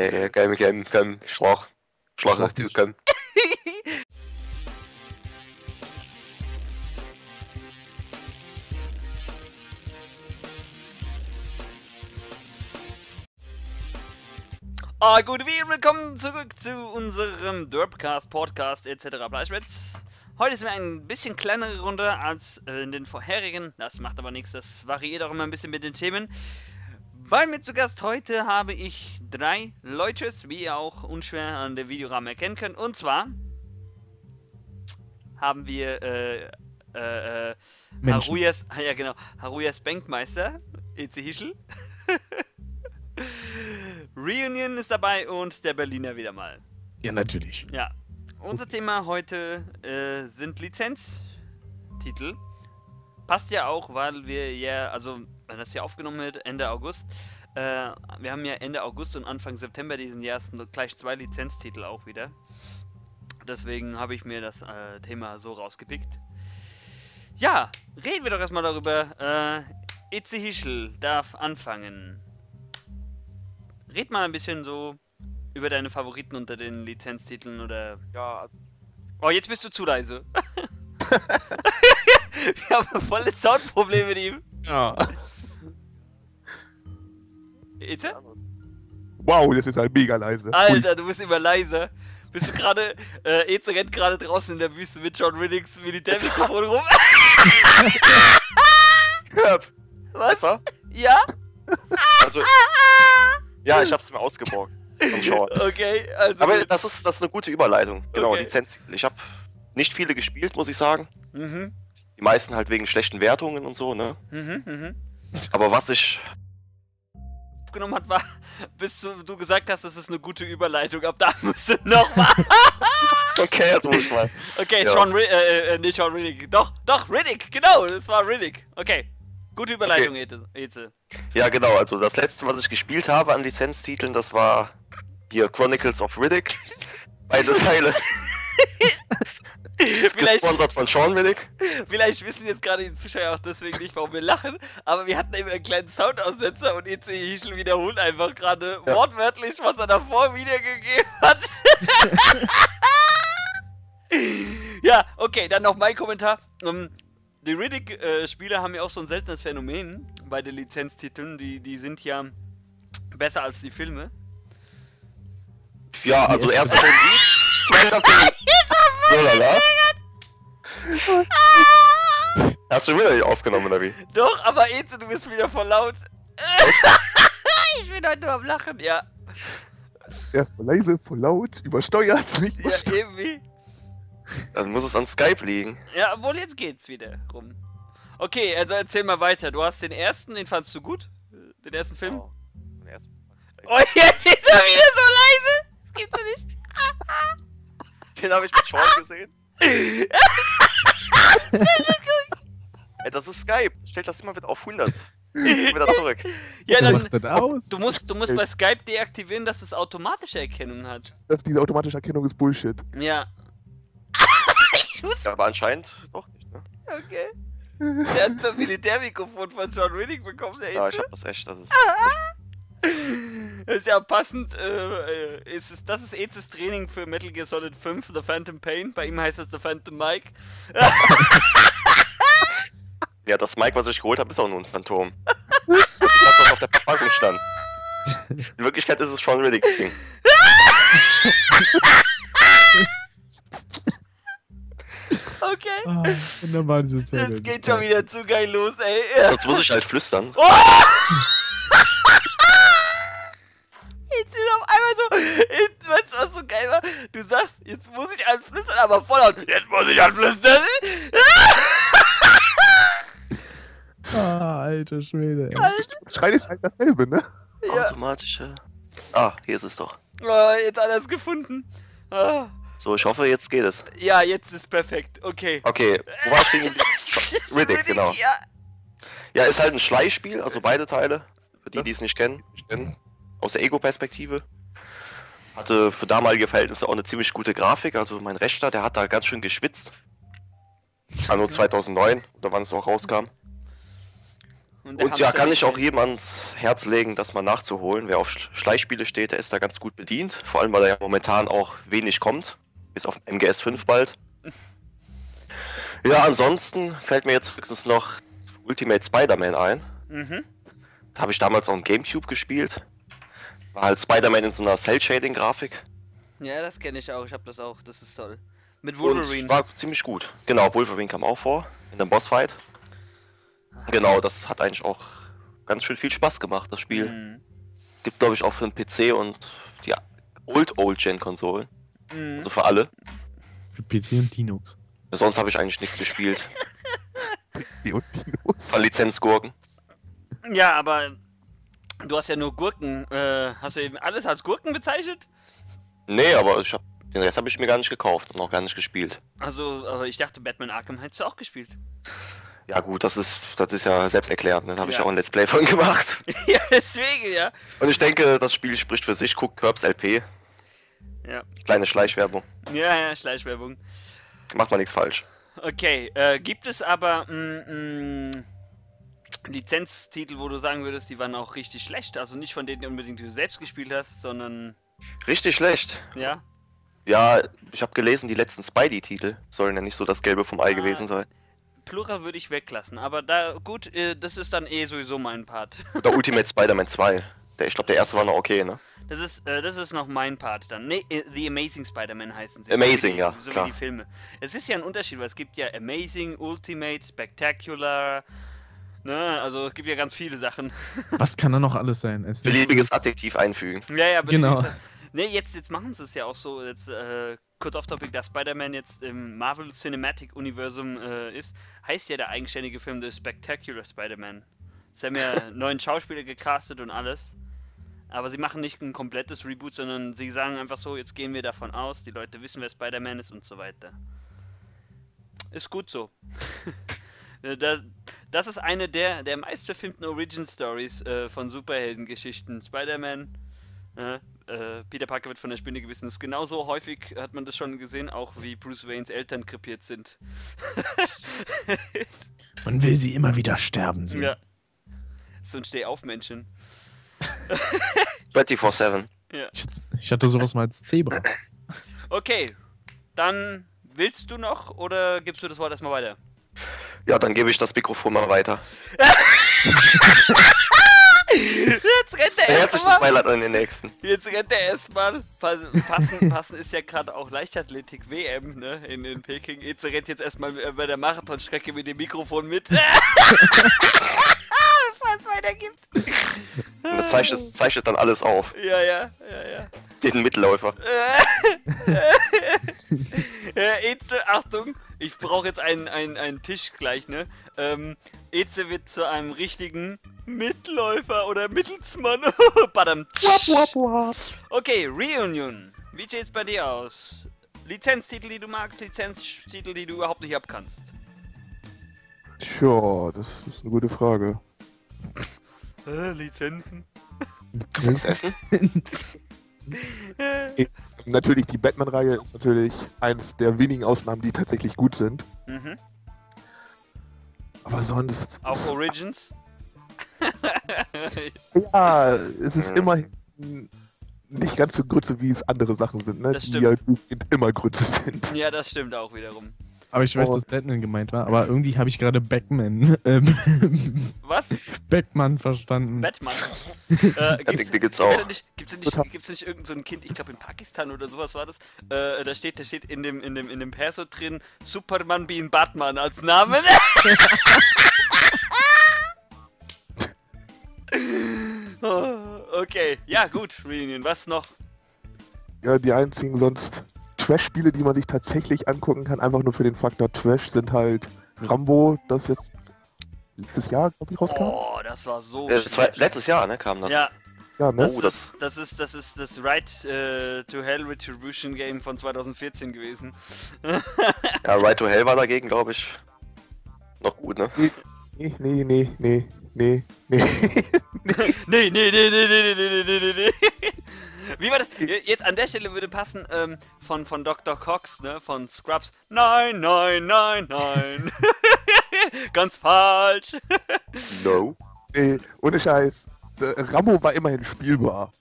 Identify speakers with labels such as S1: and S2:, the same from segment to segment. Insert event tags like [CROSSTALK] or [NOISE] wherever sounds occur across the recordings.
S1: Ja, komm, komm, komm, Schlag. Schlag
S2: Schlag
S1: dazu,
S2: mich.
S1: komm.
S3: Ah, gut, wie willkommen zurück zu unserem Derpcast, Podcast etc. Bleischwitz. Heute ist mir ein bisschen kleinere Runde als in den vorherigen. Das macht aber nichts, das variiert auch immer ein bisschen mit den Themen. Bei mir zu Gast heute habe ich drei Leute, wie ihr auch unschwer an der Videorahmen erkennen könnt. Und zwar haben wir äh, äh, äh. Haruyas, [LAUGHS] ja genau, Haruyas Bankmeister, Eze Hischel. [LAUGHS] Reunion ist dabei und der Berliner wieder mal.
S2: Ja, natürlich.
S3: Ja. Unser Thema heute äh, sind Lizenztitel. Passt ja auch, weil wir ja, also wenn das hier aufgenommen wird, Ende August. Äh, wir haben ja Ende August und Anfang September diesen Jahres gleich zwei Lizenztitel auch wieder. Deswegen habe ich mir das äh, Thema so rausgepickt. Ja, reden wir doch erstmal darüber. Äh, Itze Hischel darf anfangen. Red mal ein bisschen so über deine Favoriten unter den Lizenztiteln oder.
S1: Ja,
S3: Oh, jetzt bist du zu leise. [LAUGHS] [LAUGHS] Wir haben volle Soundprobleme mit ihm.
S4: Ja.
S3: Itze?
S4: Wow, das ist halt mega leise.
S3: Alter, du bist immer leiser. Bist du gerade. [LAUGHS] Äh, Eze rennt gerade draußen in der Wüste mit John Riddicks Militärmikrofon rum.
S1: Hörp.
S3: Was?
S1: Besser?
S3: Ja?
S1: Also, ja, ich hab's mir ausgeborgt.
S3: Okay, also.
S1: Aber das ist, das ist eine gute Überleitung. Genau,
S3: Okay.
S1: Lizenztitel. Ich habe nicht viele gespielt, muss ich sagen.
S3: Mhm,
S1: Die meisten halt wegen schlechten Wertungen und so, ne?
S3: mhm, mhm.
S1: Aber was ich.
S3: Aufgenommen hat, war, [LAUGHS] bis du, du gesagt hast, das ist eine gute Überleitung. Ab da [LAUGHS] musst du nochmal. [LAUGHS]
S1: Okay, jetzt muss ich mal.
S3: Okay,
S1: Ja.
S3: Sean Riddick, äh, äh, nicht Sean Riddick. Doch, doch, Riddick, genau, das war Riddick. Okay. Gute Überleitung, Eze. Eze.
S1: Ja, genau. Also, das letzte, was ich gespielt habe an Lizenztiteln, das war hier Chronicles of Riddick. Beide Teile.
S3: Vielleicht,
S1: Gesponsert von Sean Riddick.
S3: vielleicht wissen jetzt gerade die Zuschauer auch deswegen nicht, warum wir lachen, aber wir hatten eben einen kleinen Soundaussetzer und Eze Hischel wiederholt einfach gerade
S1: Ja.
S3: wortwörtlich, was er davor wiedergegeben hat. [LAUGHS] ja, okay, dann noch mein Kommentar. Ähm, die Riddick-Spieler haben ja auch so ein seltenes Phänomen bei den Lizenztiteln. Die, die sind ja besser als die Filme.
S1: Ja, also erster Film gut, [LAUGHS] zweiter Film. So, lala. [LAUGHS] Hast du wieder nicht aufgenommen, oder wie?
S3: Doch, aber Eze, du bist wieder voll laut. [LAUGHS] ich bin heute nur am Lachen, ja.
S4: Ja, voll leise, voll laut, übersteuert, nicht
S3: Ja,
S4: übersteuert.
S3: irgendwie.
S1: Dann muss es an Skype liegen.
S3: Ja, obwohl jetzt geht's wieder rum. Okay, also erzähl mal weiter. Du hast den ersten, den fandst du gut? Den ersten Film?
S1: Oh, den ersten-
S3: Oh, [LAUGHS] jetzt ist er wieder so leise! Das gibt's doch nicht.
S1: Den habe ich mit Sean gesehen. Ey, das ist Skype. Stellt das immer wieder auf 100. wieder zurück. [LAUGHS]
S3: Ja, dann.
S2: macht das aus?
S3: Du musst, du musst bei Skype deaktivieren, dass es automatische Erkennung hat.
S4: Das, diese automatische Erkennung ist Bullshit.
S3: Ja.
S1: Ja, aber anscheinend doch nicht, ne?
S3: Okay. Der hat so ein Militärmikrofon von John Riddick bekommen, der
S1: Ja, ich hab das echt. Das ist.
S3: Das ist ja passend. Äh, ist es, das ist Ezes Training für Metal Gear Solid 5, The Phantom Pain. Bei ihm heißt es The Phantom Mike. [LAUGHS]
S1: Ja, das Mic, was ich geholt habe, ist auch nur ein Phantom. Das [LAUGHS] ist das, was auf der Verpackung stand. In Wirklichkeit ist es Sean Riddicks Ding. [LAUGHS]
S3: Okay.
S2: Ah, wunderbar, Szene.
S3: Das geht schon wieder zu geil los, ey.
S1: Sonst muss ich halt flüstern.
S3: Oh! Jetzt ist auf einmal so. Jetzt, weißt du, was so geil war? Du sagst, jetzt muss ich anflüstern, aber voll laut. Jetzt muss ich anflüstern. [LAUGHS]
S2: Ah, alter Schwede.
S4: Schreien ist halt dasselbe, ne?
S3: Ja.
S1: Automatische. Ah, hier ist es doch.
S3: Oh, jetzt hat er es gefunden. Ah.
S1: So, ich hoffe, jetzt geht es.
S3: Ja, jetzt ist perfekt. Okay.
S1: Okay, wo war ich stehen geblieben? [LAUGHS] Riddick, genau.
S3: Ja.
S1: Ja, ist halt ein Schleichspiel, also beide Teile. Für die, die es nicht kennen. Aus der Ego-Perspektive. Hatte für damalige Verhältnisse auch eine ziemlich gute Grafik. Also mein Rechter, der hat da ganz schön geschwitzt. Anno 2009, oder wann es auch rauskam. Und
S3: der
S1: ja, kann ich auch jedem ans Herz legen, das mal nachzuholen. Wer auf Sch- Schleichspiele steht, der ist da ganz gut bedient. Vor allem, weil da ja momentan auch wenig kommt. Bis auf MGS 5 bald. Ja, ansonsten fällt mir jetzt höchstens noch Ultimate Spider-Man ein.
S3: Mhm.
S1: Da habe ich damals auch im Gamecube gespielt. War halt Spider-Man in so einer Cell-Shading-Grafik.
S3: Ja, das kenne ich auch. Ich habe das auch. Das ist toll. Mit
S1: Und
S3: Wolverine.
S1: war ziemlich gut. Genau, Wolverine kam auch vor. In einem Bossfight. Genau, das hat eigentlich auch ganz schön viel Spaß gemacht, das Spiel.
S3: Mhm.
S1: Gibt's glaube ich auch für den PC und die Old Old Gen Konsolen.
S3: Mhm.
S1: Also für alle.
S2: Für PC und Linux.
S1: Sonst habe ich eigentlich nichts gespielt. [LAUGHS]
S4: Die und.
S1: Von Lizenzgurken.
S3: Ja, aber du hast ja nur Gurken. Äh, hast du eben alles als Gurken bezeichnet?
S1: Nee, aber ich hab, den Rest habe ich mir gar nicht gekauft und auch gar nicht gespielt.
S3: Also, aber ich dachte, Batman Arkham hättest du auch gespielt.
S1: Ja gut, das ist, das ist ja selbsterklärend. ne? Da habe ich
S3: Ja.
S1: auch ein Let's Play von gemacht. [LAUGHS]
S3: ja, deswegen, ja.
S1: Und ich denke, das Spiel spricht für sich. Guckt Curbs LP.
S3: Ja.
S1: Kleine Schleichwerbung.
S3: Ja, ja, Schleichwerbung.
S1: Macht man nichts falsch.
S3: Okay, äh, gibt es aber mm, mm, Lizenztitel, wo du sagen würdest, die waren auch richtig schlecht? Also nicht von denen unbedingt, die du selbst gespielt hast, sondern,
S1: Richtig schlecht.
S3: ja?
S1: Ja, ich habe gelesen, die letzten Spidey-Titel sollen ja nicht so das Gelbe vom Ei
S3: Ah.
S1: gewesen sein.
S3: Plural würde ich weglassen, aber da, gut, äh, das ist dann eh sowieso mein Part.
S1: Oder Ultimate Spider-Man 2. Der, ich glaube, der erste war noch okay, ne?
S3: Das ist, äh, das ist noch mein Part dann. Äh, The Amazing Spider-Man heißen sie.
S1: Amazing,
S3: die-
S1: ja,
S3: So
S1: klar.
S3: wie die Filme. Es ist ja ein Unterschied, weil es gibt ja Amazing, Ultimate, Spectacular, ne, also es gibt ja ganz viele Sachen. [LAUGHS]
S2: Was kann da noch alles sein? Es
S1: Beliebiges Adjektiv einfügen.
S3: Ja, ja, bitte
S2: Genau.
S3: Ne, jetzt, jetzt machen sie es ja auch so, jetzt äh, kurz auf Topic, dass Spider-Man jetzt im Marvel Cinematic Universum äh, ist, heißt ja der eigenständige Film The Spectacular Spider-Man. Sie haben ja [LAUGHS] neuen Schauspieler gecastet und alles. Aber sie machen nicht ein komplettes Reboot, sondern sie sagen einfach so, jetzt gehen wir davon aus, die Leute wissen, wer Spider-Man ist und so weiter. Ist gut so. [LAUGHS] Äh, da, das ist eine der, der meistverfilmten Origin-Stories äh, von Superheldengeschichten. Spider-Man, äh, äh, Peter Parker wird von der Spinne gewissen. Das ist genauso häufig, hat man das schon gesehen, auch wie Bruce Waynes Eltern krepiert sind. [LAUGHS]
S2: Man will sie immer wieder sterben sehen.
S3: ja. So ein Steh-auf-Männchen. [LAUGHS]
S1: 24-7.
S3: Ja.
S2: Ich, ich hatte sowas mal als Zebra.
S3: Okay, dann willst du noch oder gibst du das Wort erstmal weiter?
S1: Ja, dann gebe ich das Mikrofon mal weiter.
S3: Jetzt rennt er
S1: Herzliches
S3: erstmal.
S1: Beileid an den nächsten.
S3: Jetzt rennt er erstmal. Passen, passen, ist ja gerade auch Leichtathletik WM, ne? In, in Peking. Jetzt rennt jetzt erstmal äh, bei der Marathonstrecke mit dem Mikrofon mit. Bevor es weitergibt.
S1: Und das zeichnet, zeichnet dann alles auf.
S3: Ja, ja, ja, ja.
S1: Den Mitläufer. [LAUGHS]
S3: äh, [LAUGHS] Eze, Achtung, ich brauche jetzt einen, einen, einen Tisch gleich, ne? Ähm, Eze wird zu einem richtigen Mitläufer oder Mittelsmann. [LAUGHS] Badam. Okay, Reunion. Wie sieht's bei dir aus? Lizenztitel, die du magst, Lizenztitel, die du überhaupt nicht abkannst.
S4: Tja, das ist eine gute Frage.
S3: Äh, Lizenzen?
S1: Kann man das essen? [LAUGHS]
S4: Natürlich, die Batman-Reihe ist natürlich eines der wenigen Ausnahmen, die tatsächlich gut sind.
S3: mhm.
S4: Aber sonst.
S3: Auch Origins? [LAUGHS]
S4: Ja, es ist
S1: Mhm.
S4: immerhin nicht ganz so Grütze, wie es andere Sachen sind, ne?
S3: Das
S4: die
S3: stimmt.
S4: ja durchgehend immer Grütze sind.
S3: ja, das stimmt auch wiederum.
S2: Aber ich weiß,
S4: Oh.
S2: dass Batman gemeint war. Aber irgendwie habe ich gerade Backman, ähm, [LAUGHS]
S3: Was?
S2: Backman verstanden.
S3: Batman. [LAUGHS] äh,
S1: gibt's auch.
S3: Gibt's da nicht, gibt's nicht, nicht irgend so ein Kind, ich glaube in Pakistan oder sowas war das, äh, da steht, da steht in dem, in dem, in dem Perso drin, Superman being Batman als Name. [LAUGHS] Oh, okay, ja gut, Reunion, was noch?
S4: Ja, die einzigen sonst Trash-Spiele, die man sich tatsächlich angucken kann, einfach nur für den Faktor Trash, sind halt Rambo, das jetzt letztes Jahr, glaube ich, rauskam.
S3: Oh, das war so
S1: Äh, das war letztes Jahr, ne, kam das.
S3: Ja,
S4: Ja, ne?
S1: Oh, das-
S3: das ist das ist das Right äh, to Hell Retribution Game von 2014 gewesen.
S1: Ja, Right to Hell war dagegen, glaube ich, noch gut, ne?
S4: Nee, nee, nee, nee, nee, nee.
S3: Nee, nee, nee, nee, nee, nee, nee, nee, nee, nee. Wie war das? Je- Jetzt an der Stelle würde passen ähm, von, von Dr. Cox, ne? Von Scrubs. Nein, nein, nein, nein. [LAUGHS] Ganz falsch. [LAUGHS]
S1: No.
S4: Nee, ohne Scheiß. Äh, Rambo war immerhin spielbar.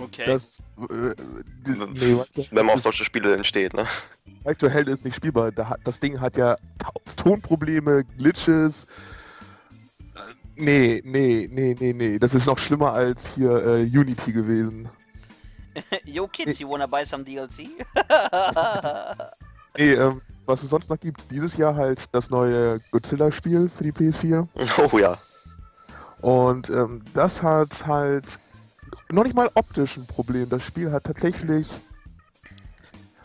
S3: Okay.
S4: Das. Äh, nee.
S1: Wenn man auf solche Spiele entsteht, ne?
S4: Right to Hell ist nicht spielbar. Das Ding hat ja Tonprobleme, Glitches. Äh, Nee, nee, nee, nee, nee. Das ist noch schlimmer als hier äh, Unity gewesen. [LAUGHS]
S3: Yo kids, you wanna buy some DLC?
S4: Nee, [LAUGHS] ähm, was es sonst noch gibt, dieses Jahr halt das neue Godzilla-Spiel für die PS4. [LAUGHS]
S1: Oh ja.
S4: Und ähm, das hat halt noch nicht mal optisch ein Problem. Das Spiel hat tatsächlich,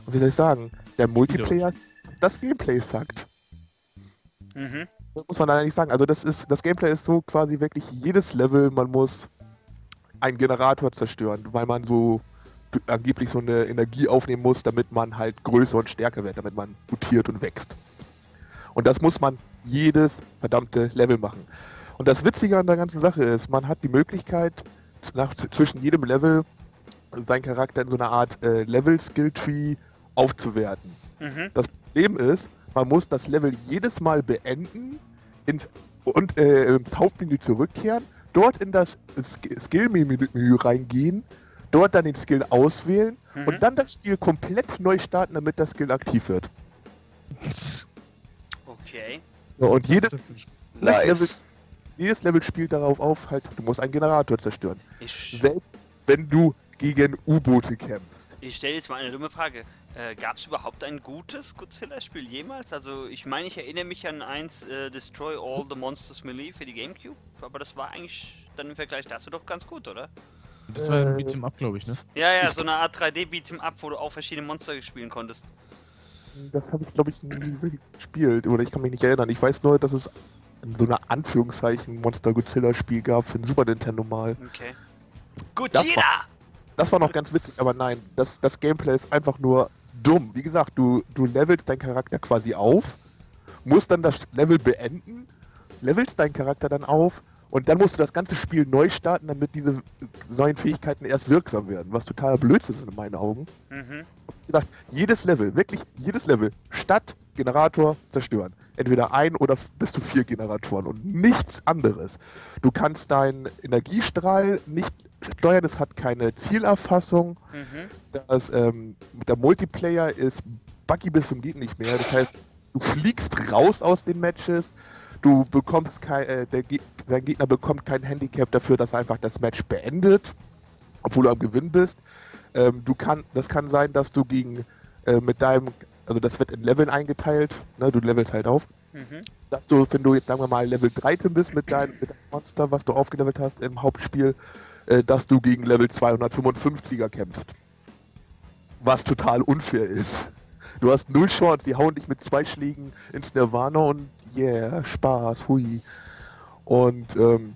S4: wie soll ich sagen, der Multiplayer, das Gameplay sagt.
S3: mhm.
S4: Das muss man eigentlich sagen. Also das ist, das Gameplay ist so quasi wirklich jedes Level, man muss einen Generator zerstören, weil man so angeblich so eine Energie aufnehmen muss, damit man halt größer und stärker wird, damit man mutiert und wächst. Und das muss man jedes verdammte Level machen. Und das Witzige an der ganzen Sache ist, man hat die Möglichkeit, nach, zwischen jedem Level seinen Charakter in so einer Art äh, Level-Skill-Tree aufzuwerten.
S3: Mhm.
S4: Problem ist, man muss das Level jedes Mal beenden ins, und äh, ins Hauptmenü zurückkehren, dort in das Sk- Skill-Menü reingehen, dort dann den Skill auswählen
S3: Mhm.
S4: und dann das Spiel komplett neu starten, damit das Skill aktiv wird. [LAUGHS]
S3: Okay.
S4: So, und jedes,
S1: Nice.
S4: jedes Level spielt darauf auf, halt, du musst einen Generator zerstören.
S3: Ich,
S4: Selbst wenn du gegen U-Boote kämpfst.
S3: ich stelle jetzt mal eine dumme Frage. Äh, Gab es überhaupt ein gutes Godzilla-Spiel jemals? Also ich meine, ich erinnere mich an eins, äh, Destroy All the Monsters Melee für die Gamecube, aber das war eigentlich dann im Vergleich dazu doch ganz gut, oder?
S2: Das war ein
S4: Äh,
S2: Beat'em Up, glaube ich, ne?
S3: Ja, ja, so eine Art 3D-Beat'em Up, wo du auch verschiedene Monster spielen konntest.
S4: Das habe ich, glaube ich, nie wirklich gespielt. Oder ich kann mich nicht erinnern. Ich weiß nur, dass es so eine Anführungszeichen Monster Godzilla Spiel gab für den Super Nintendo mal.
S3: Okay.
S4: Das
S3: Gojira!
S4: Das war noch ganz witzig, aber nein, das, das Gameplay ist einfach nur dumm. Wie gesagt, du, du levelst deinen Charakter quasi auf, musst dann das Level beenden, levelst deinen Charakter dann auf und dann musst du das ganze Spiel neu starten, damit diese neuen Fähigkeiten erst wirksam werden, was totaler Blödsinn ist in meinen Augen.
S3: Mhm.
S4: Wie gesagt, jedes Level, wirklich jedes Level, Stadt, Generator, zerstören. Entweder ein oder bis zu vier Generatoren und nichts anderes. Du kannst deinen Energiestrahl nicht steuern, es hat keine Zielerfassung.
S3: Mhm.
S4: Das, ähm, der Multiplayer ist buggy bis zum geht nicht mehr. Das heißt, du fliegst raus aus den Matches, du bekommst kein, äh, der Ge dein Gegner bekommt kein Handicap dafür, dass er einfach das Match beendet, obwohl du am Gewinn bist. Ähm, du kann, das kann sein, dass du gegen äh, mit deinem, also das wird in Leveln eingeteilt, ne, du levelst halt auf,
S3: Mhm.
S4: dass du, wenn du jetzt sagen wir mal Level 13 bist mit deinem, mit deinem Monster, was du aufgelevelt hast im Hauptspiel, äh, dass du gegen Level 255er kämpfst. Was total unfair ist. Du hast null Chance, die hauen dich mit zwei Schlägen ins Nirvana und yeah, Spaß, hui. Und ähm,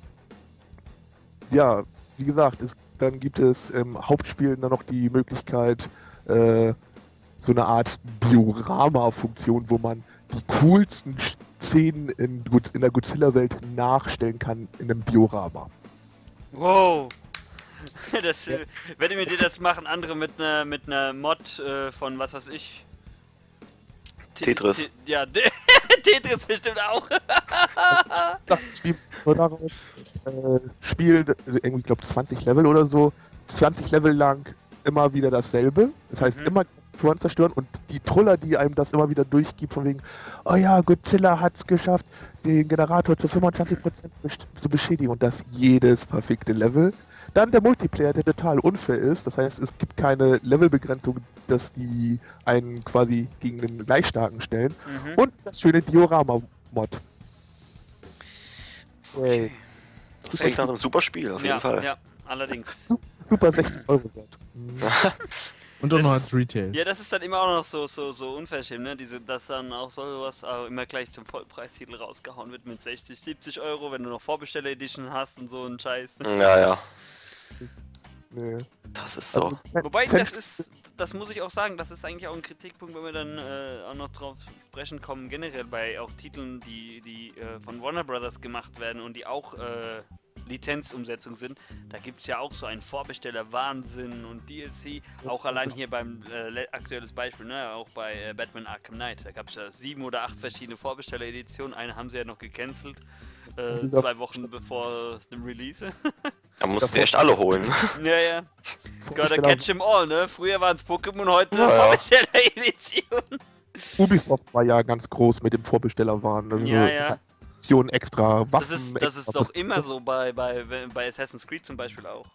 S4: ja, wie gesagt, es, dann gibt es im Hauptspiel dann noch die Möglichkeit, äh, so eine Art Diorama-Funktion, wo man die coolsten Szenen in, in der Godzilla-Welt nachstellen kann in einem Diorama.
S3: Wow. [LAUGHS] Das, äh, wenn dir das machen, andere mit einer mit einer Mod äh, von was weiß ich. Te-
S1: Tetris.
S3: Te- ja, [LAUGHS] [LAUGHS] Tetris bestimmt auch. [LAUGHS]
S4: Das Spiel daraus äh, spielt irgendwie, glaube 20 Level oder so, 20 Level lang immer wieder dasselbe. Das heißt,
S3: Mhm.
S4: immer Touren zerstören und die Truller, die einem das immer wieder durchgibt, von wegen, oh ja, Godzilla hat es geschafft, den Generator zu 25% besch- zu beschädigen und das jedes verfickte Level. Dann der Multiplayer, der total unfair ist. Das heißt, es gibt keine Levelbegrenzung, dass die einen quasi gegen den Gleichstarken stellen.
S3: Mhm.
S4: Und das schöne Diorama-Mod.
S3: Okay.
S1: Das klingt nach einem super Spiel, auf jeden
S3: Ja,
S1: Fall.
S3: ja, allerdings.
S4: Super 60 Euro wert. Mhm. [LAUGHS]
S2: Und auch noch als Retail.
S3: Ja, das ist dann immer auch noch so, so, so unverschämt, ne? Diese, dass dann auch sowas auch immer gleich zum Vollpreistitel rausgehauen wird mit 60, 70 Euro, wenn du noch Vorbesteller Edition hast und so ein Scheiß.
S1: Ja, ja.
S4: Nee.
S1: Das ist so.
S4: Also,
S3: Wobei, das ist, das muss ich auch sagen, das ist eigentlich auch ein Kritikpunkt, wenn wir dann äh, auch noch drauf sprechen kommen, generell bei auch Titeln, die, die äh, von Warner Brothers gemacht werden und die auch äh, Lizenzumsetzungen sind, da gibt es ja auch so einen Vorbesteller Wahnsinn und DLC, auch allein hier beim äh, le- aktuelles Beispiel, ne, auch bei äh, Batman Arkham Knight, da gab es ja sieben oder acht verschiedene Vorbesteller-Editionen, eine haben sie ja noch gecancelt, äh, zwei Wochen bevor dem Release.
S1: Da musst du echt alle holen.
S3: ja, ja, [LAUGHS] gotta
S4: Vorsteller-
S3: catch 'em all, ne, früher waren es Pokémon, heute
S1: Ja. [LAUGHS]
S3: Vorbesteller-Edition.
S4: Ubisoft war ja ganz groß mit dem Vorbestellerwahn. Also
S3: Ja, ja.
S4: Extra, Waffen
S3: Das ist, das ist doch immer so bei, bei, bei Assassin's Creed zum Beispiel auch.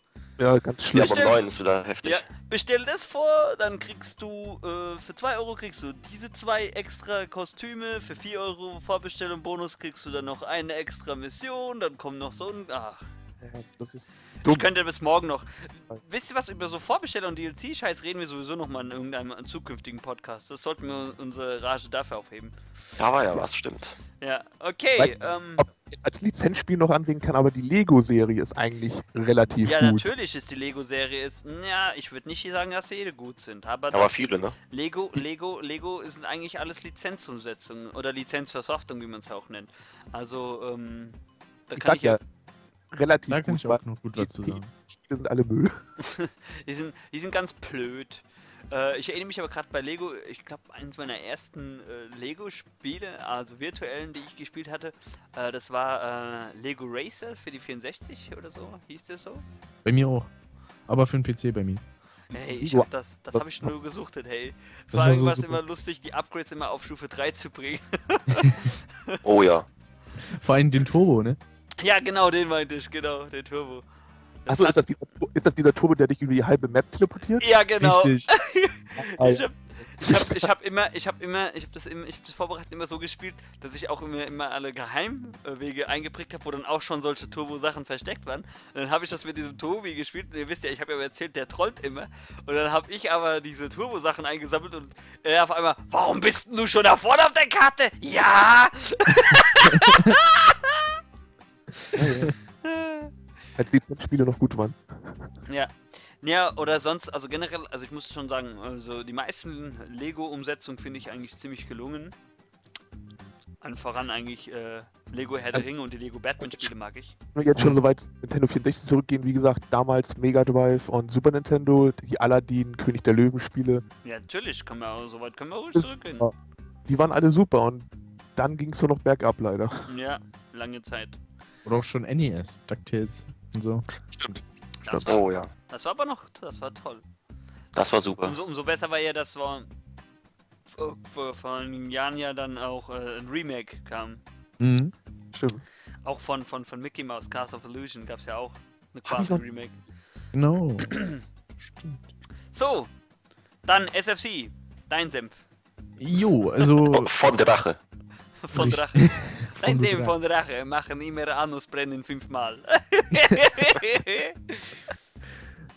S4: Ja, ganz
S1: Ja,
S4: schlimm.
S1: beim neuen ist wieder heftig.
S3: Ja, bestell das vor, dann kriegst du äh, für 2 Euro kriegst du diese zwei extra Kostüme, für 4 Euro Vorbestellung Bonus kriegst du dann noch eine extra Mission, dann kommt noch so ein. Ach,
S4: Ja, das ist
S3: ich
S4: dumm.
S3: könnte bis morgen noch. Wisst ihr was über so Vorbesteller und DLC-Scheiß reden wir sowieso nochmal in irgendeinem zukünftigen Podcast. Das sollten wir unsere Rage dafür aufheben.
S1: Da war ja was, stimmt.
S3: Ja, okay.
S4: Weil-
S3: Ähm,
S4: Ob ich jetzt als Lizenzspiel noch ansehen kann, aber die Lego-Serie ist eigentlich relativ
S3: ja,
S4: gut.
S3: natürlich ist die Lego-Serie ist. Ja, ich würde nicht sagen, dass sie jede gut sind, aber,
S1: Aber viele, ne?
S3: Lego, Lego, Lego sind eigentlich alles Lizenzumsetzungen oder Lizenzversoftung, wie man es auch nennt. Also, ähm, da
S4: Ich
S3: kann
S4: sag
S3: ich
S4: ja, relativ
S2: Da kann
S4: gut,
S2: ich auch noch gut was
S4: die
S2: zu sagen.
S4: Spiele sind alle Müll. [LAUGHS]
S3: die sind, die sind ganz blöd. Äh, ich erinnere mich aber gerade bei Lego, ich glaube, eines meiner ersten äh, Lego-Spiele, also virtuellen, die ich gespielt hatte, äh, das war äh, Lego Racer für die 64 oder so, hieß der so?
S2: Bei mir auch. Aber für den PC bei mir.
S3: Hey, ich hab das, das habe ich nur gesuchtet, hey. Vor allem
S2: so
S3: war es
S2: super.
S3: immer lustig, die Upgrades immer auf Stufe 3 zu bringen. [LAUGHS]
S1: Oh ja.
S2: Vor allem den Turbo, ne?
S3: Ja, genau, den meinte ich, genau, den Turbo. Das
S4: Achso, ist das, dieser, ist das dieser Turbo, der dich über die halbe Map teleportiert?
S3: ja, genau.
S2: Richtig. [LAUGHS]
S3: Ich hab, ich hab, ich hab immer, ich hab immer, ich hab das immer, ich hab das Vorbereiten immer so gespielt, dass ich auch immer, immer alle Geheimwege eingeprägt habe, wo dann auch schon solche Turbo-Sachen versteckt waren. Und dann habe ich das mit diesem Tobi gespielt. Und ihr wisst ja, ich habe ja erzählt, der trollt immer. Und dann habe ich aber diese Turbo-Sachen eingesammelt und er auf einmal, warum bist denn du schon da vorne auf der Karte? Ja! [LAUGHS] [LAUGHS]
S4: Ja, ja. Als Lizenzspiele noch gut waren.
S3: Ja. Ja, oder sonst, also generell, also ich muss schon sagen, also die meisten Lego-Umsetzungen finde ich eigentlich ziemlich gelungen. An voran eigentlich äh, Lego Herr der
S4: Also-
S3: Ringe und die Lego Batman-Spiele mag ich.
S4: Jetzt schon so weit Nintendo 64 zurückgehen, wie gesagt, damals Mega Drive und Super Nintendo, die Aladdin, König der Löwen Spiele,
S3: Ja, natürlich, können wir auch, so weit können wir ruhig zurückgehen.
S4: die waren alle super und dann ging es nur noch bergab leider.
S3: Ja, lange Zeit.
S2: Oder auch schon NES, DuckTales und so.
S4: Stimmt.
S3: Das war,
S1: Oh ja.
S3: das war aber noch, das war toll.
S1: Das war super.
S3: Umso, umso besser war ja, dass vor, vor, vor, vor einigen Jahren ja dann auch äh, ein Remake kam.
S2: Mhm.
S4: Stimmt.
S3: Auch von, von, von Mickey Mouse, Cast of Illusion gab es ja auch eine quasi Remake.
S2: Genau. [CLEARS THROAT]
S3: So, dann SFC, dein Senf.
S2: Jo, also. [LAUGHS]
S1: Von der Drache.
S3: Von. Drache. [LAUGHS] Dein
S2: Von Drache
S3: machen immer Anus brennen fünfmal. [LAUGHS]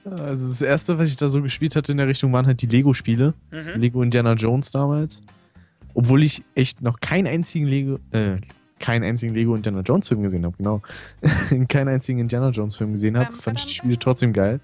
S2: Also das erste, was ich da so gespielt hatte in der Richtung, waren halt die Lego-Spiele.
S3: mhm.
S2: Lego Indiana Jones damals. Obwohl ich echt noch keinen einzigen Lego, äh, keinen einzigen Lego Indiana Jones Film gesehen habe, genau. [LAUGHS] keinen einzigen Indiana Jones Film gesehen habe, fand ich die Spiele trotzdem geil.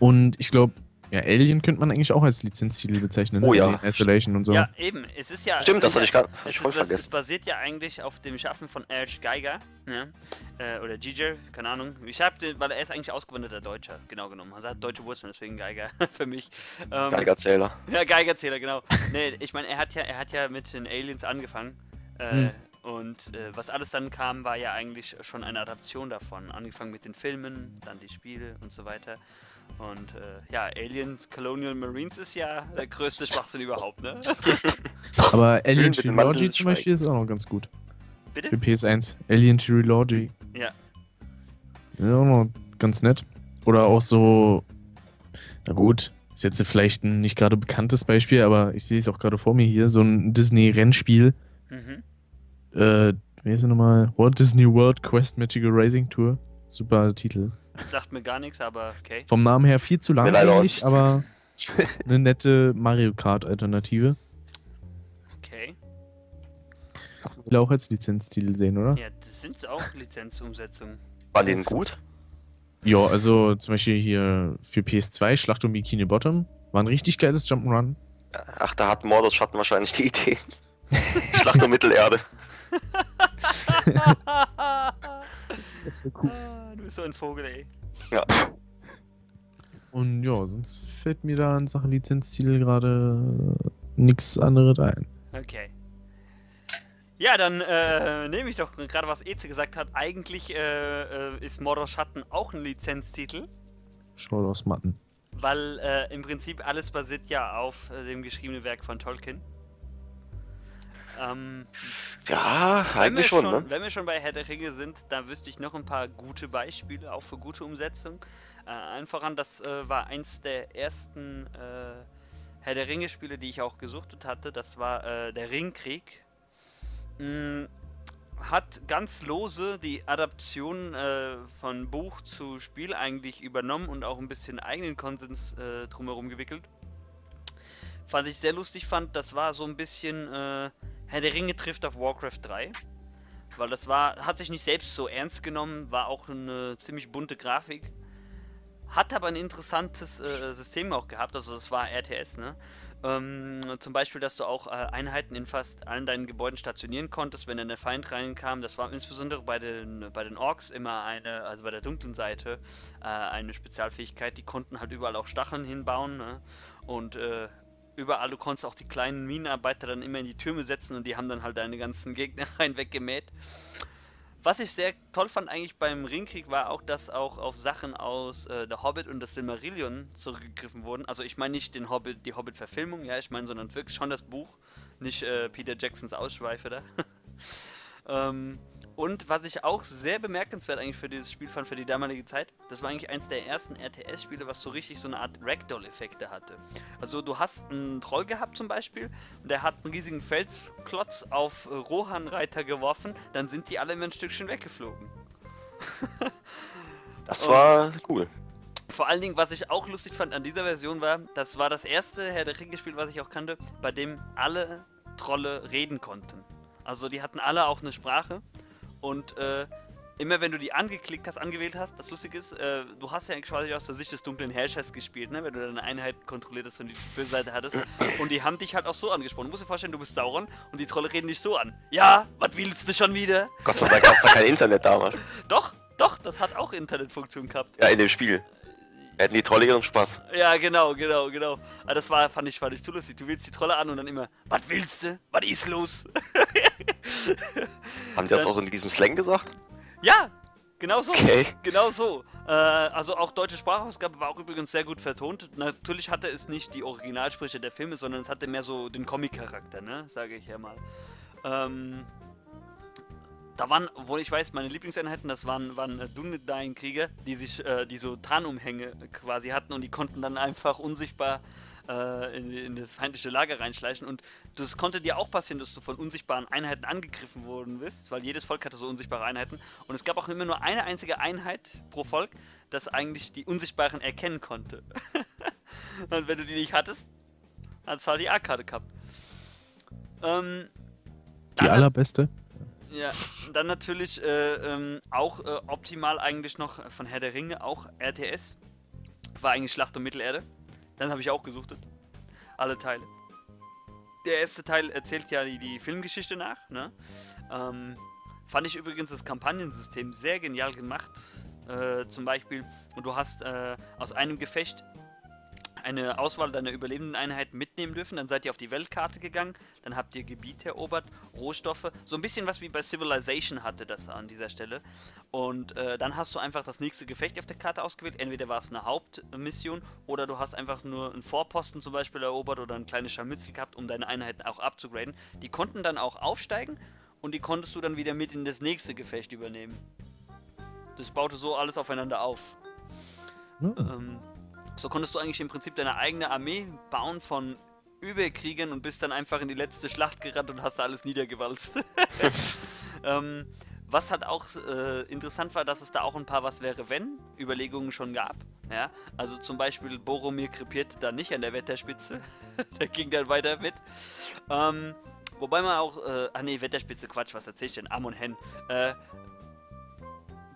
S2: Und ich glaube, ja, Alien könnte man eigentlich auch als Lizenztitel bezeichnen. ne?
S1: Oh ja.
S2: Isolation und so.
S3: Ja, eben. Es ist ja.
S1: Stimmt, das
S3: ist
S1: hatte
S3: ja,
S1: ich, gar,
S3: es,
S1: voll
S3: das, es
S1: vergessen.
S3: basiert ja eigentlich auf dem Schaffen von Erich Geiger. Ne? Äh, oder Giger, keine Ahnung. Ich hab den, weil er ist eigentlich ausgewanderter Deutscher, genau genommen. Also er hat deutsche Wurzeln, deswegen Geiger [LAUGHS] für mich. Ähm,
S1: Geigerzähler.
S3: Ja, Geigerzähler, genau. nee, ich meine, er hat ja, er hat ja mit den Aliens angefangen. Äh,
S2: Hm.
S3: Und äh, was alles dann kam, war ja eigentlich schon eine Adaption davon. Angefangen mit den Filmen, dann die Spiele und so weiter. Und äh, ja, Aliens Colonial Marines ist ja der größte Schwachsinn überhaupt, ne? [LAUGHS]
S2: Aber Alien Trilogy zum Beispiel ist auch noch ganz gut.
S3: Bitte?
S2: Für PS1. Alien Trilogy.
S3: Ja.
S2: Ja, auch noch ganz nett. Oder auch so. Na gut, ist jetzt vielleicht ein nicht gerade bekanntes Beispiel, aber ich sehe es auch gerade vor mir hier. So ein Disney-Rennspiel.
S3: Mhm.
S2: Äh, wie ist er nochmal? Walt Disney World Quest Magical Racing Tour. Super Titel.
S3: Sagt mir gar nichts, aber okay.
S2: Vom Namen her viel zu lang
S1: Mir leider auch
S2: eigentlich,
S1: nichts.
S2: aber [LAUGHS] eine nette Mario Kart Alternative.
S3: Okay.
S2: Will auch als Lizenztitel sehen, oder?
S3: Ja, das sind auch Lizenzumsetzungen.
S1: Waren die denn gut?
S2: Ja, also zum Beispiel hier für PS2 Schlacht um Bikini Bottom. War ein richtig geiles Jump'n'Run.
S1: Ach, da hat Mordors Schatten wahrscheinlich die Idee. [LAUGHS] Schlacht um Mittelerde. [LAUGHS]
S4: Das ist so cool.
S3: Ah, du bist so ein Vogel, ey.
S1: Ja.
S2: Und ja, sonst fällt mir da in Sachen Lizenztitel gerade nichts anderes ein.
S3: Okay. Ja, dann äh, nehme ich doch gerade, was Eze gesagt hat. Eigentlich äh, äh, ist Mordor Schatten auch ein Lizenztitel,
S2: Schaut aus Matten.
S3: weil äh, im Prinzip alles basiert ja auf äh, dem geschriebenen Werk von Tolkien. Ähm,
S1: Ja, eigentlich schon,
S3: schon,
S1: ne?
S3: wenn wir schon bei Herr der Ringe sind, da wüsste ich noch ein paar gute Beispiele, auch für gute Umsetzung. Äh, allen voran, das äh, war eins der ersten äh, Herr der Ringe-Spiele, die ich auch gesuchtet hatte. Das war äh, der Ringkrieg. Mm, hat ganz lose die Adaption äh, von Buch zu Spiel eigentlich übernommen und auch ein bisschen eigenen Konsens äh, drumherum gewickelt. Was ich sehr lustig fand, das war so ein bisschen äh, Herr der Ringe trifft auf Warcraft 3. Weil das war, hat sich nicht selbst so ernst genommen, war auch eine ziemlich bunte Grafik. Hat aber ein interessantes äh, System auch gehabt, also das war RTS, ne? Ähm, zum Beispiel, dass du auch äh, Einheiten in fast allen deinen Gebäuden stationieren konntest, wenn dann der Feind reinkam. Das war insbesondere bei den, bei den Orks immer eine, also bei der dunklen Seite, äh, eine Spezialfähigkeit. Die konnten halt überall auch Stacheln hinbauen, ne? Und äh, überall, du konntest auch die kleinen Minenarbeiter dann immer in die Türme setzen und die haben dann halt deine ganzen [LAUGHS] Gegner rein weggemäht. Was ich sehr toll fand eigentlich beim Ringkrieg war auch, dass auch auf Sachen aus äh, The Hobbit und das Silmarillion zurückgegriffen wurden. Also ich meine nicht den Hobbit, die Hobbit-Verfilmung, ja, ich meine, sondern wirklich schon das Buch, nicht äh, Peter Jacksons Ausschweife da. [LAUGHS] ähm, und was ich auch sehr bemerkenswert eigentlich für dieses Spiel fand, für die damalige Zeit, das war eigentlich eins der ersten RTS-Spiele, was so richtig so eine Art Ragdoll-Effekte hatte. Also du hast einen Troll gehabt zum Beispiel, und der hat einen riesigen Felsklotz auf äh, Rohan-Reiter geworfen, dann sind die alle immer ein Stückchen weggeflogen. [LAUGHS]
S1: Das war cool.
S3: Vor allen Dingen, was ich auch lustig fand an dieser Version war, das war das erste Herr der Ringe-Spiel, was ich auch kannte, bei dem alle Trolle reden konnten. Also die hatten alle auch eine Sprache und äh, immer wenn du die angeklickt hast, angewählt hast, das Lustige ist, äh, du hast ja quasi aus der Sicht des dunklen Herrschers gespielt, ne? wenn du deine Einheit kontrolliert hast, wenn du die böse Seite hattest. Und die haben dich halt auch so angesprochen. Du musst dir vorstellen, du bist Sauron und die Trolle reden dich so an. Ja, was willst du schon wieder?
S1: Gott sei Dank gab es da kein Internet damals. [LAUGHS]
S3: Doch, doch, das hat auch Internetfunktion gehabt.
S1: Ja, in dem Spiel. Hätten die Trolle ihren Spaß.
S3: Ja, genau, genau, genau. Aber das war, fand ich, fand ich zu lustig. Du wählst die Trolle an und dann immer, was willst du? Was ist los? [LAUGHS] [LAUGHS]
S1: Haben die das
S3: Dann-
S1: auch in diesem Slang gesagt?
S3: ja, genau so.
S1: Okay.
S3: Genau so. Äh, also auch deutsche Sprachausgabe war auch übrigens sehr gut vertont. Natürlich hatte es nicht die Originalsprecher der Filme, sondern es hatte mehr so den Comic-Charakter, ne? Sage ich ja mal. Ähm, da waren, obwohl ich weiß, meine Lieblingseinheiten, das waren, waren äh, Dunedain-Krieger, die sich, äh, die so Tarnumhänge quasi hatten und die konnten dann einfach unsichtbar äh, in, in das feindliche Lager reinschleichen. Und das konnte dir auch passieren, dass du von unsichtbaren Einheiten angegriffen worden bist, weil jedes Volk hatte so unsichtbare Einheiten. Und es gab auch immer nur eine einzige Einheit pro Volk, das eigentlich die Unsichtbaren erkennen konnte. [LAUGHS] und wenn du die nicht hattest, hast du halt die A-Karte gehabt. Ähm,
S2: Die allerbeste?
S3: ja, dann natürlich äh, ähm, auch äh, optimal eigentlich noch von Herr der Ringe, auch RTS. War eigentlich Schlacht um Mittelerde. Dann habe ich auch gesuchtet. Alle Teile. Der erste Teil erzählt ja die, die Filmgeschichte nach. Ne? Ähm, fand ich übrigens das Kampagnensystem sehr genial gemacht. Äh, zum Beispiel, du hast äh, aus einem Gefecht eine Auswahl deiner überlebenden Einheiten mitnehmen dürfen. Dann seid ihr auf die Weltkarte gegangen. Dann habt ihr Gebiete erobert, Rohstoffe. So ein bisschen was wie bei Civilization hatte das an dieser Stelle. Und äh, dann hast du einfach das nächste Gefecht auf der Karte ausgewählt. Entweder war es eine Hauptmission oder du hast einfach nur einen Vorposten zum Beispiel erobert oder ein kleines Scharmützel gehabt, um deine Einheiten auch abzugraden. Die konnten dann auch aufsteigen und die konntest du dann wieder mit in das nächste Gefecht übernehmen. Das baute so alles aufeinander auf.
S2: Ja.
S3: Ähm, so konntest du eigentlich im Prinzip deine eigene Armee bauen von Überkriegern und bist dann einfach in die letzte Schlacht gerannt und hast da alles niedergewalzt. [LAUGHS] [LAUGHS] ähm, was halt auch äh, interessant war, dass es da auch ein paar Was wäre wenn Überlegungen schon gab. Ja, also zum Beispiel Boromir krepierte da nicht an der Wetterspitze. [LAUGHS] der ging dann weiter mit. Ähm, wobei man auch, äh, ah nee, Wetterspitze, Quatsch, was erzähl ich denn? Am und Hen. Äh,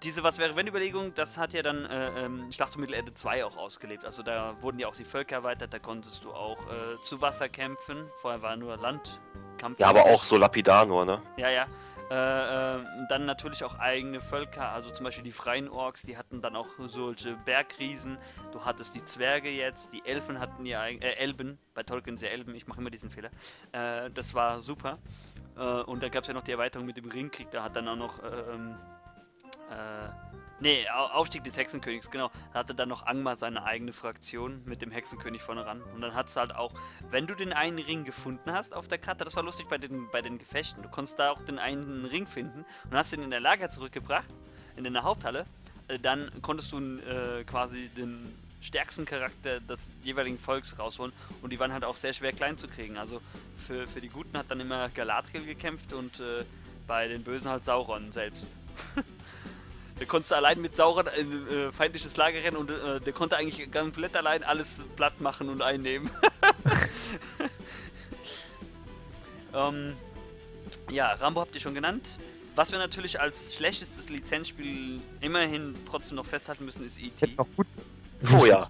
S3: diese Was wäre wenn Überlegung, das hat ja dann äh, ähm, Schlacht um Mittelerde 2 auch ausgelebt. Also da wurden ja auch die Völker erweitert, da konntest du auch äh, zu Wasser kämpfen. Vorher war nur Landkampf.
S1: Ja, aber auch so lapidar nur, ne?
S3: Ja, ja. Äh, äh, dann natürlich auch eigene Völker, also zum Beispiel die freien Orks, die hatten dann auch solche Bergriesen. Du hattest die Zwerge jetzt, die Elfen hatten ja äh, Elben, bei Tolkien sehr Elben, ich mache immer diesen Fehler. Äh, das war super. Äh, und da gab es ja noch die Erweiterung mit dem Ringkrieg, da hat dann auch noch ähm, äh, nee, Aufstieg des Hexenkönigs, genau. Da hatte dann noch Angmar seine eigene Fraktion mit dem Hexenkönig vorne ran. Und dann hat es halt auch, wenn du den einen Ring gefunden hast auf der Karte, das war lustig bei den, bei den Gefechten, du konntest da auch den einen Ring finden und hast ihn in der Lager zurückgebracht, in der Haupthalle, äh, dann konntest du äh, quasi den stärksten Charakter des jeweiligen Volks rausholen und die waren halt auch sehr schwer klein zu kriegen. Also für, für die Guten hat dann immer Galadriel gekämpft und äh, bei den Bösen halt Sauron selbst. [LAUGHS] Der konnte allein mit Sauron in äh, feindliches Lager rennen und äh, der konnte eigentlich komplett allein alles platt machen und einnehmen. [LAUGHS] ähm, ja, Rambo habt ihr schon genannt. Was wir natürlich als schlechtestes Lizenzspiel immerhin trotzdem noch festhalten müssen, ist E.T.
S4: Noch gut.
S1: Oh ja.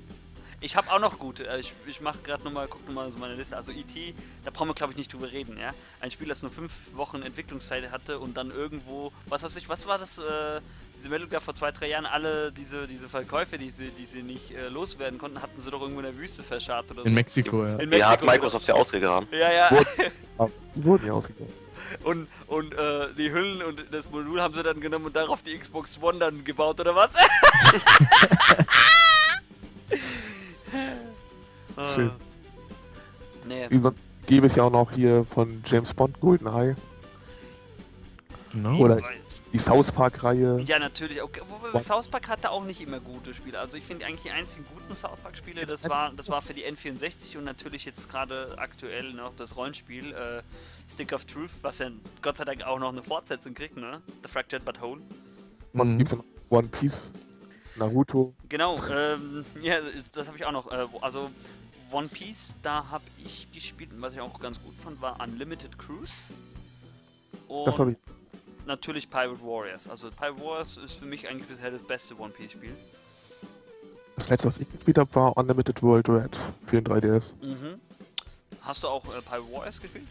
S3: Ich habe auch noch gute. Äh, ich, ich mache gerade nochmal, guck nochmal so meine Liste. Also E.T., da brauchen wir glaube ich nicht drüber reden, ja. Ein Spiel, das nur fünf Wochen Entwicklungszeit hatte und dann irgendwo, was weiß ich, was war das, äh, diese Meldung da vor zwei, drei Jahren, alle diese, diese Verkäufe, die sie, die sie nicht äh, loswerden konnten, hatten sie doch irgendwo in der Wüste verscharrt oder so.
S2: In Mexiko, ja.
S3: In
S1: Ja, hat Microsoft ja ausgegraben.
S3: Ja, ja.
S4: Wurden [LAUGHS] ja ausgegeben.
S3: Und, und äh, die Hüllen und das Modul haben sie dann genommen und darauf die Xbox One dann gebaut, oder was? [LAUGHS]
S4: Schön.
S3: Nee.
S4: Über gäbe es ja auch noch hier von James Bond GoldenEye
S2: Genau.
S4: Oder- die South Park Reihe.
S3: Ja, natürlich. Okay. South Park hatte auch nicht immer gute Spiele. Also ich finde eigentlich die einzigen guten South Park Spiele, das war, das war für die N64 und natürlich jetzt gerade aktuell noch das Rollenspiel äh, Stick of Truth, was ja Gott sei Dank auch noch eine Fortsetzung kriegt, ne? The Fractured But Whole.
S4: Man
S2: Mhm.
S4: ja noch One Piece, Naruto.
S3: Genau, ähm, ja, das habe ich auch noch. Äh, also One Piece, da habe ich gespielt und was ich auch ganz gut fand, war Unlimited Cruise. Und
S4: Das habe ich.
S3: Natürlich Pirate Warriors. Also Pirate Warriors ist für mich eigentlich bisher das beste One Piece Spiel.
S4: Das letzte, was ich gespielt habe, war Unlimited World Red für den 3DS.
S3: Mhm. Hast du auch äh, Pirate Warriors gespielt?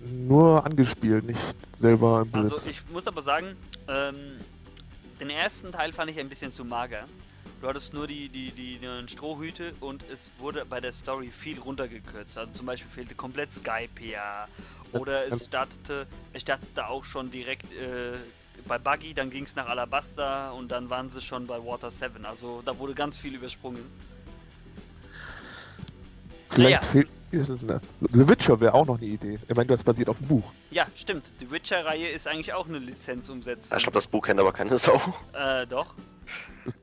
S4: Nur angespielt, nicht selber im Besitz.
S3: Also ich muss aber sagen, ähm, den ersten Teil fand ich ein bisschen zu mager. Du hattest nur die, die, die, die Strohhüte und es wurde bei der Story viel runtergekürzt. Also zum Beispiel fehlte komplett Skype ja. Oder [LAUGHS] es startete, es startete auch schon direkt äh, bei Buggy, dann ging es nach Alabasta und dann waren sie schon bei Water 7. Also da wurde ganz viel übersprungen.
S4: Vielleicht
S3: naja.
S4: fehlt. [LAUGHS] The Witcher wäre auch noch eine Idee. Ich meine, das basiert auf dem Buch.
S3: Ja, stimmt. Die Witcher-Reihe ist eigentlich auch eine Lizenzumsetzung.
S1: Ja, ich glaube, das Buch kennt aber keine Sau.
S3: Äh, doch. [LAUGHS]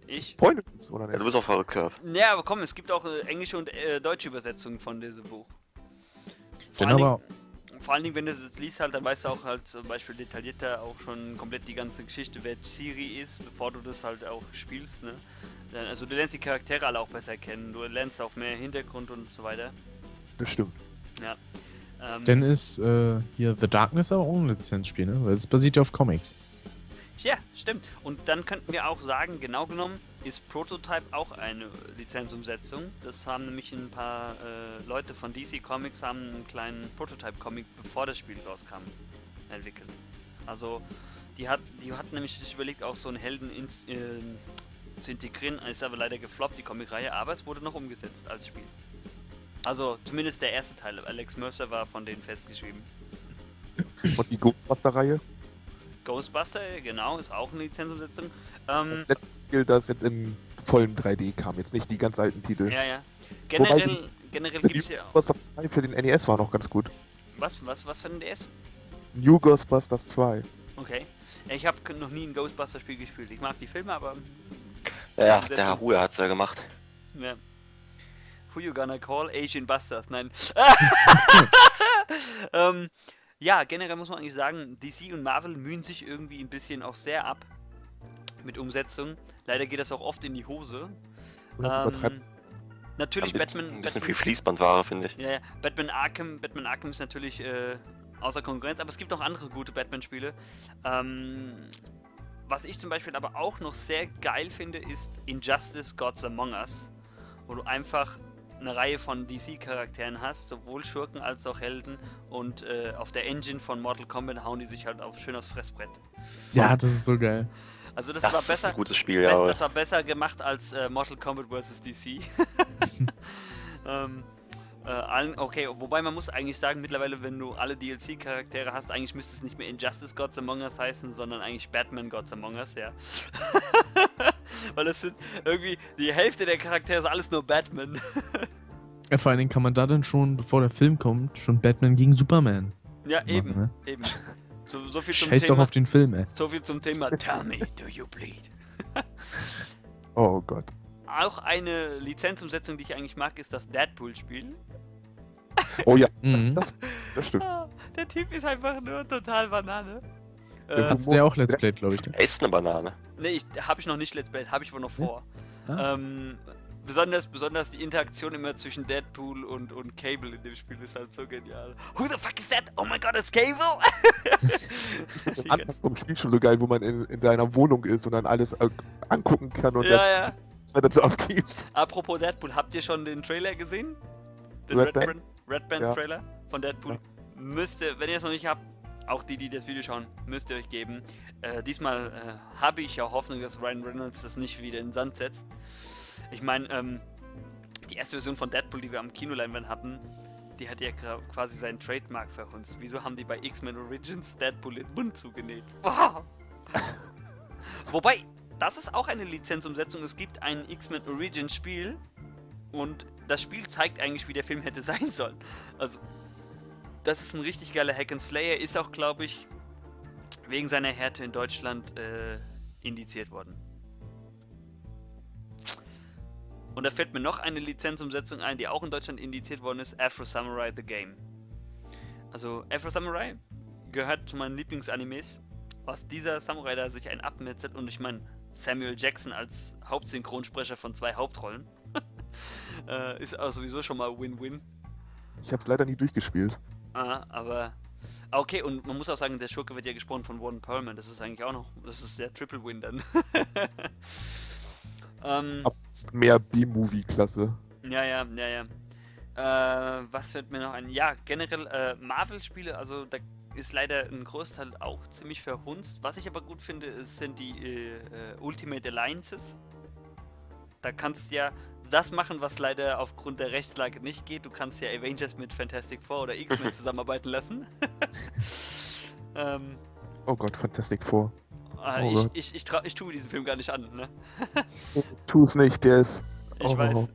S3: Ich.
S4: Freunde, oder
S1: Ja,
S4: nicht?
S1: du bist auf verrückt, Curve.
S3: Ja, aber komm, es gibt auch äh, englische und äh, deutsche Übersetzungen von diesem Buch. Vor allen,
S2: aber,
S3: Dingen, vor allen Dingen, wenn du das liest, halt, dann weißt du auch halt zum Beispiel detaillierter auch schon komplett die ganze Geschichte, wer Siri ist, bevor du das halt auch spielst, ne? Also du lernst die Charaktere alle auch besser kennen, du lernst auch mehr Hintergrund und so weiter.
S4: Das stimmt.
S3: Ähm,
S2: denn ist äh, hier The Darkness aber auch ein Lizenzspiel, ne? Weil es basiert ja auf Comics.
S3: Ja, stimmt. Und dann könnten wir auch sagen, genau genommen ist Prototype auch eine Lizenzumsetzung. Das haben nämlich ein paar äh, Leute von DC Comics haben einen kleinen Prototype-Comic, bevor das Spiel rauskam, entwickelt. Also die hat, die hat nämlich sich überlegt, auch so einen Helden ins, ähm, zu integrieren. Ist aber leider gefloppt, die Comic-Reihe, aber es wurde noch umgesetzt als Spiel. Also zumindest der erste Teil. Alex Mercer war von denen festgeschrieben.
S4: Und die Ghostbuster-Reihe.
S3: Ghostbuster, genau, ist auch eine Lizenzumsetzung. Ähm,
S4: Das letzte Spiel, das jetzt in vollem 3D kam. Jetzt nicht die ganz alten Titel.
S3: Ja, ja.
S4: Wobei
S3: Generell, generell
S4: Die
S3: gibt es ja auch.
S4: Ghostbusters 2 für den NES war noch ganz gut.
S3: Was, was, was für ein DS?
S4: New Ghostbusters 2.
S3: Okay. Ich habe noch nie ein Ghostbuster-Spiel gespielt. Ich mag die Filme, aber.
S1: Ja, der Ruhe hat's ja gemacht.
S3: Ja. Who you gonna call? Asian Busters? Nein. [LAUGHS] ähm, ja, generell muss man eigentlich sagen, DC und Marvel mühen sich irgendwie ein bisschen auch sehr ab mit Umsetzung. Leider geht das auch oft in die Hose. Ähm, natürlich
S1: Ein bi-
S3: Batman.
S1: Ein bisschen
S3: Batman
S1: viel Fließbandware, finde ich.
S3: Ja, ja. Batman Arkham, Batman Arkham ist natürlich äh, außer Konkurrenz, aber es gibt auch andere gute Batman-Spiele. Ähm, was ich zum Beispiel aber auch noch sehr geil finde, ist Injustice Gods Among Us, wo du einfach eine Reihe von DC-Charakteren hast, sowohl Schurken als auch Helden und äh, auf der Engine von Mortal Kombat hauen die sich halt auch schön aufs Fressbrett.
S2: Ja, das ist so geil.
S3: Also das,
S1: Das,
S3: war
S1: ist
S3: besser.
S1: ein gutes Spiel,
S3: Best-
S1: ja.
S3: das war besser gemacht als äh, Mortal Kombat vs. DC. [LAUGHS] [LAUGHS] ähm, äh, allen, okay, wobei man muss eigentlich sagen, mittlerweile, wenn du alle DLC-Charaktere hast, eigentlich müsste es nicht mehr Injustice Gods Among Us heißen, sondern eigentlich Batman Gods Among Us, ja. [LAUGHS] Weil es sind irgendwie, die Hälfte der Charaktere ist alles nur Batman. [LAUGHS]
S2: Ja, vor allen Dingen kann man da dann schon, bevor der Film kommt, schon Batman gegen Superman
S3: ja, eben,
S2: machen, ne?
S3: eben. So, so viel zum
S2: Scheiß doch
S3: Thema,
S2: auf den Film, ey.
S3: so viel zum Thema Tell me, do you bleed?
S4: Oh Gott.
S3: Auch eine Lizenzumsetzung, die ich eigentlich mag, ist das Deadpool-Spiel.
S4: Oh ja, [LAUGHS]
S2: Mhm.
S4: das, das stimmt.
S3: Ah, der Typ ist einfach nur total Banane.
S4: Der
S3: Äh,
S2: Hat's der auch Let's Play, glaube ich. Ne?
S1: Er ist eine Banane.
S3: nee, ich, habe ich noch nicht Let's Play, habe ich wohl noch
S2: Ja?
S3: vor.
S2: Ah.
S3: Ähm, besonders, besonders die Interaktion immer zwischen Deadpool und, und Cable in dem Spiel ist halt so genial. Who the fuck is that? Oh my god, it's Cable!
S4: Am Anfang vom Spiel schon so geil, wo man in, in deiner Wohnung ist und dann alles äh, angucken kann und
S3: ja, ja.
S4: Dann dazu abgibt.
S3: Apropos Deadpool, habt ihr schon den Trailer gesehen? Den
S4: Red
S3: Red,
S4: Band?
S3: Red Band
S4: Ja.
S3: Trailer von Deadpool? Müsst ihr, wenn ihr es noch nicht habt, auch die, die das Video schauen, müsst ihr euch geben. Äh, diesmal äh, habe ich ja Hoffnung, dass Ryan Reynolds das nicht wieder in den Sand setzt. Ich meine, ähm, die erste Version von Deadpool, die wir am Kinoleinwand hatten, die hat ja quasi seinen Trademark verhunzt. Wieso haben die bei X-Men Origins Deadpool den Mund zugenäht? Wow. [LAUGHS] Wobei, das ist auch eine Lizenzumsetzung. Es gibt ein X-Men Origins Spiel und das Spiel zeigt eigentlich, wie der Film hätte [LAUGHS] sein sollen. Also, das ist ein richtig geiler Hack and Slayer, ist auch, glaube ich, wegen seiner Härte in Deutschland äh, indiziert worden. Und da fällt mir noch eine Lizenzumsetzung ein, die auch in Deutschland indiziert worden ist: Afro Samurai The Game. Also, Afro Samurai gehört zu meinen Lieblingsanimes. Was dieser Samurai da sich einen abmetzelt und ich meine, Samuel Jackson als Hauptsynchronsprecher von zwei Hauptrollen [LAUGHS] äh, ist auch sowieso schon mal Win-Win.
S4: Ich habe leider nie durchgespielt.
S3: Ah, aber. Okay, und man muss auch sagen, der Schurke wird ja gesprochen von Warden Perlman. Das ist eigentlich auch noch. Das ist der Triple Win dann. [LAUGHS] ähm,
S4: Ab mehr B-Movie-Klasse.
S3: ja, ja, ja, ja. Äh, was fällt mir noch ein? Ja, generell äh, Marvel-Spiele, also da ist leider ein Großteil auch ziemlich verhunzt. Was ich aber gut finde, sind die äh, äh, Ultimate Alliances. Da kannst du ja das machen, was leider aufgrund der Rechtslage nicht geht. Du kannst ja Avengers mit Fantastic Four oder X-Men [LAUGHS] zusammenarbeiten lassen. [LAUGHS] ähm,
S4: Oh Gott, Fantastic Four.
S3: äh,
S4: Oh
S3: ich, ich, ich, ich tue diesen Film gar nicht an, ne? [LAUGHS]
S4: Tu es nicht, der ist.
S3: Ich
S4: Oh.
S3: weiß.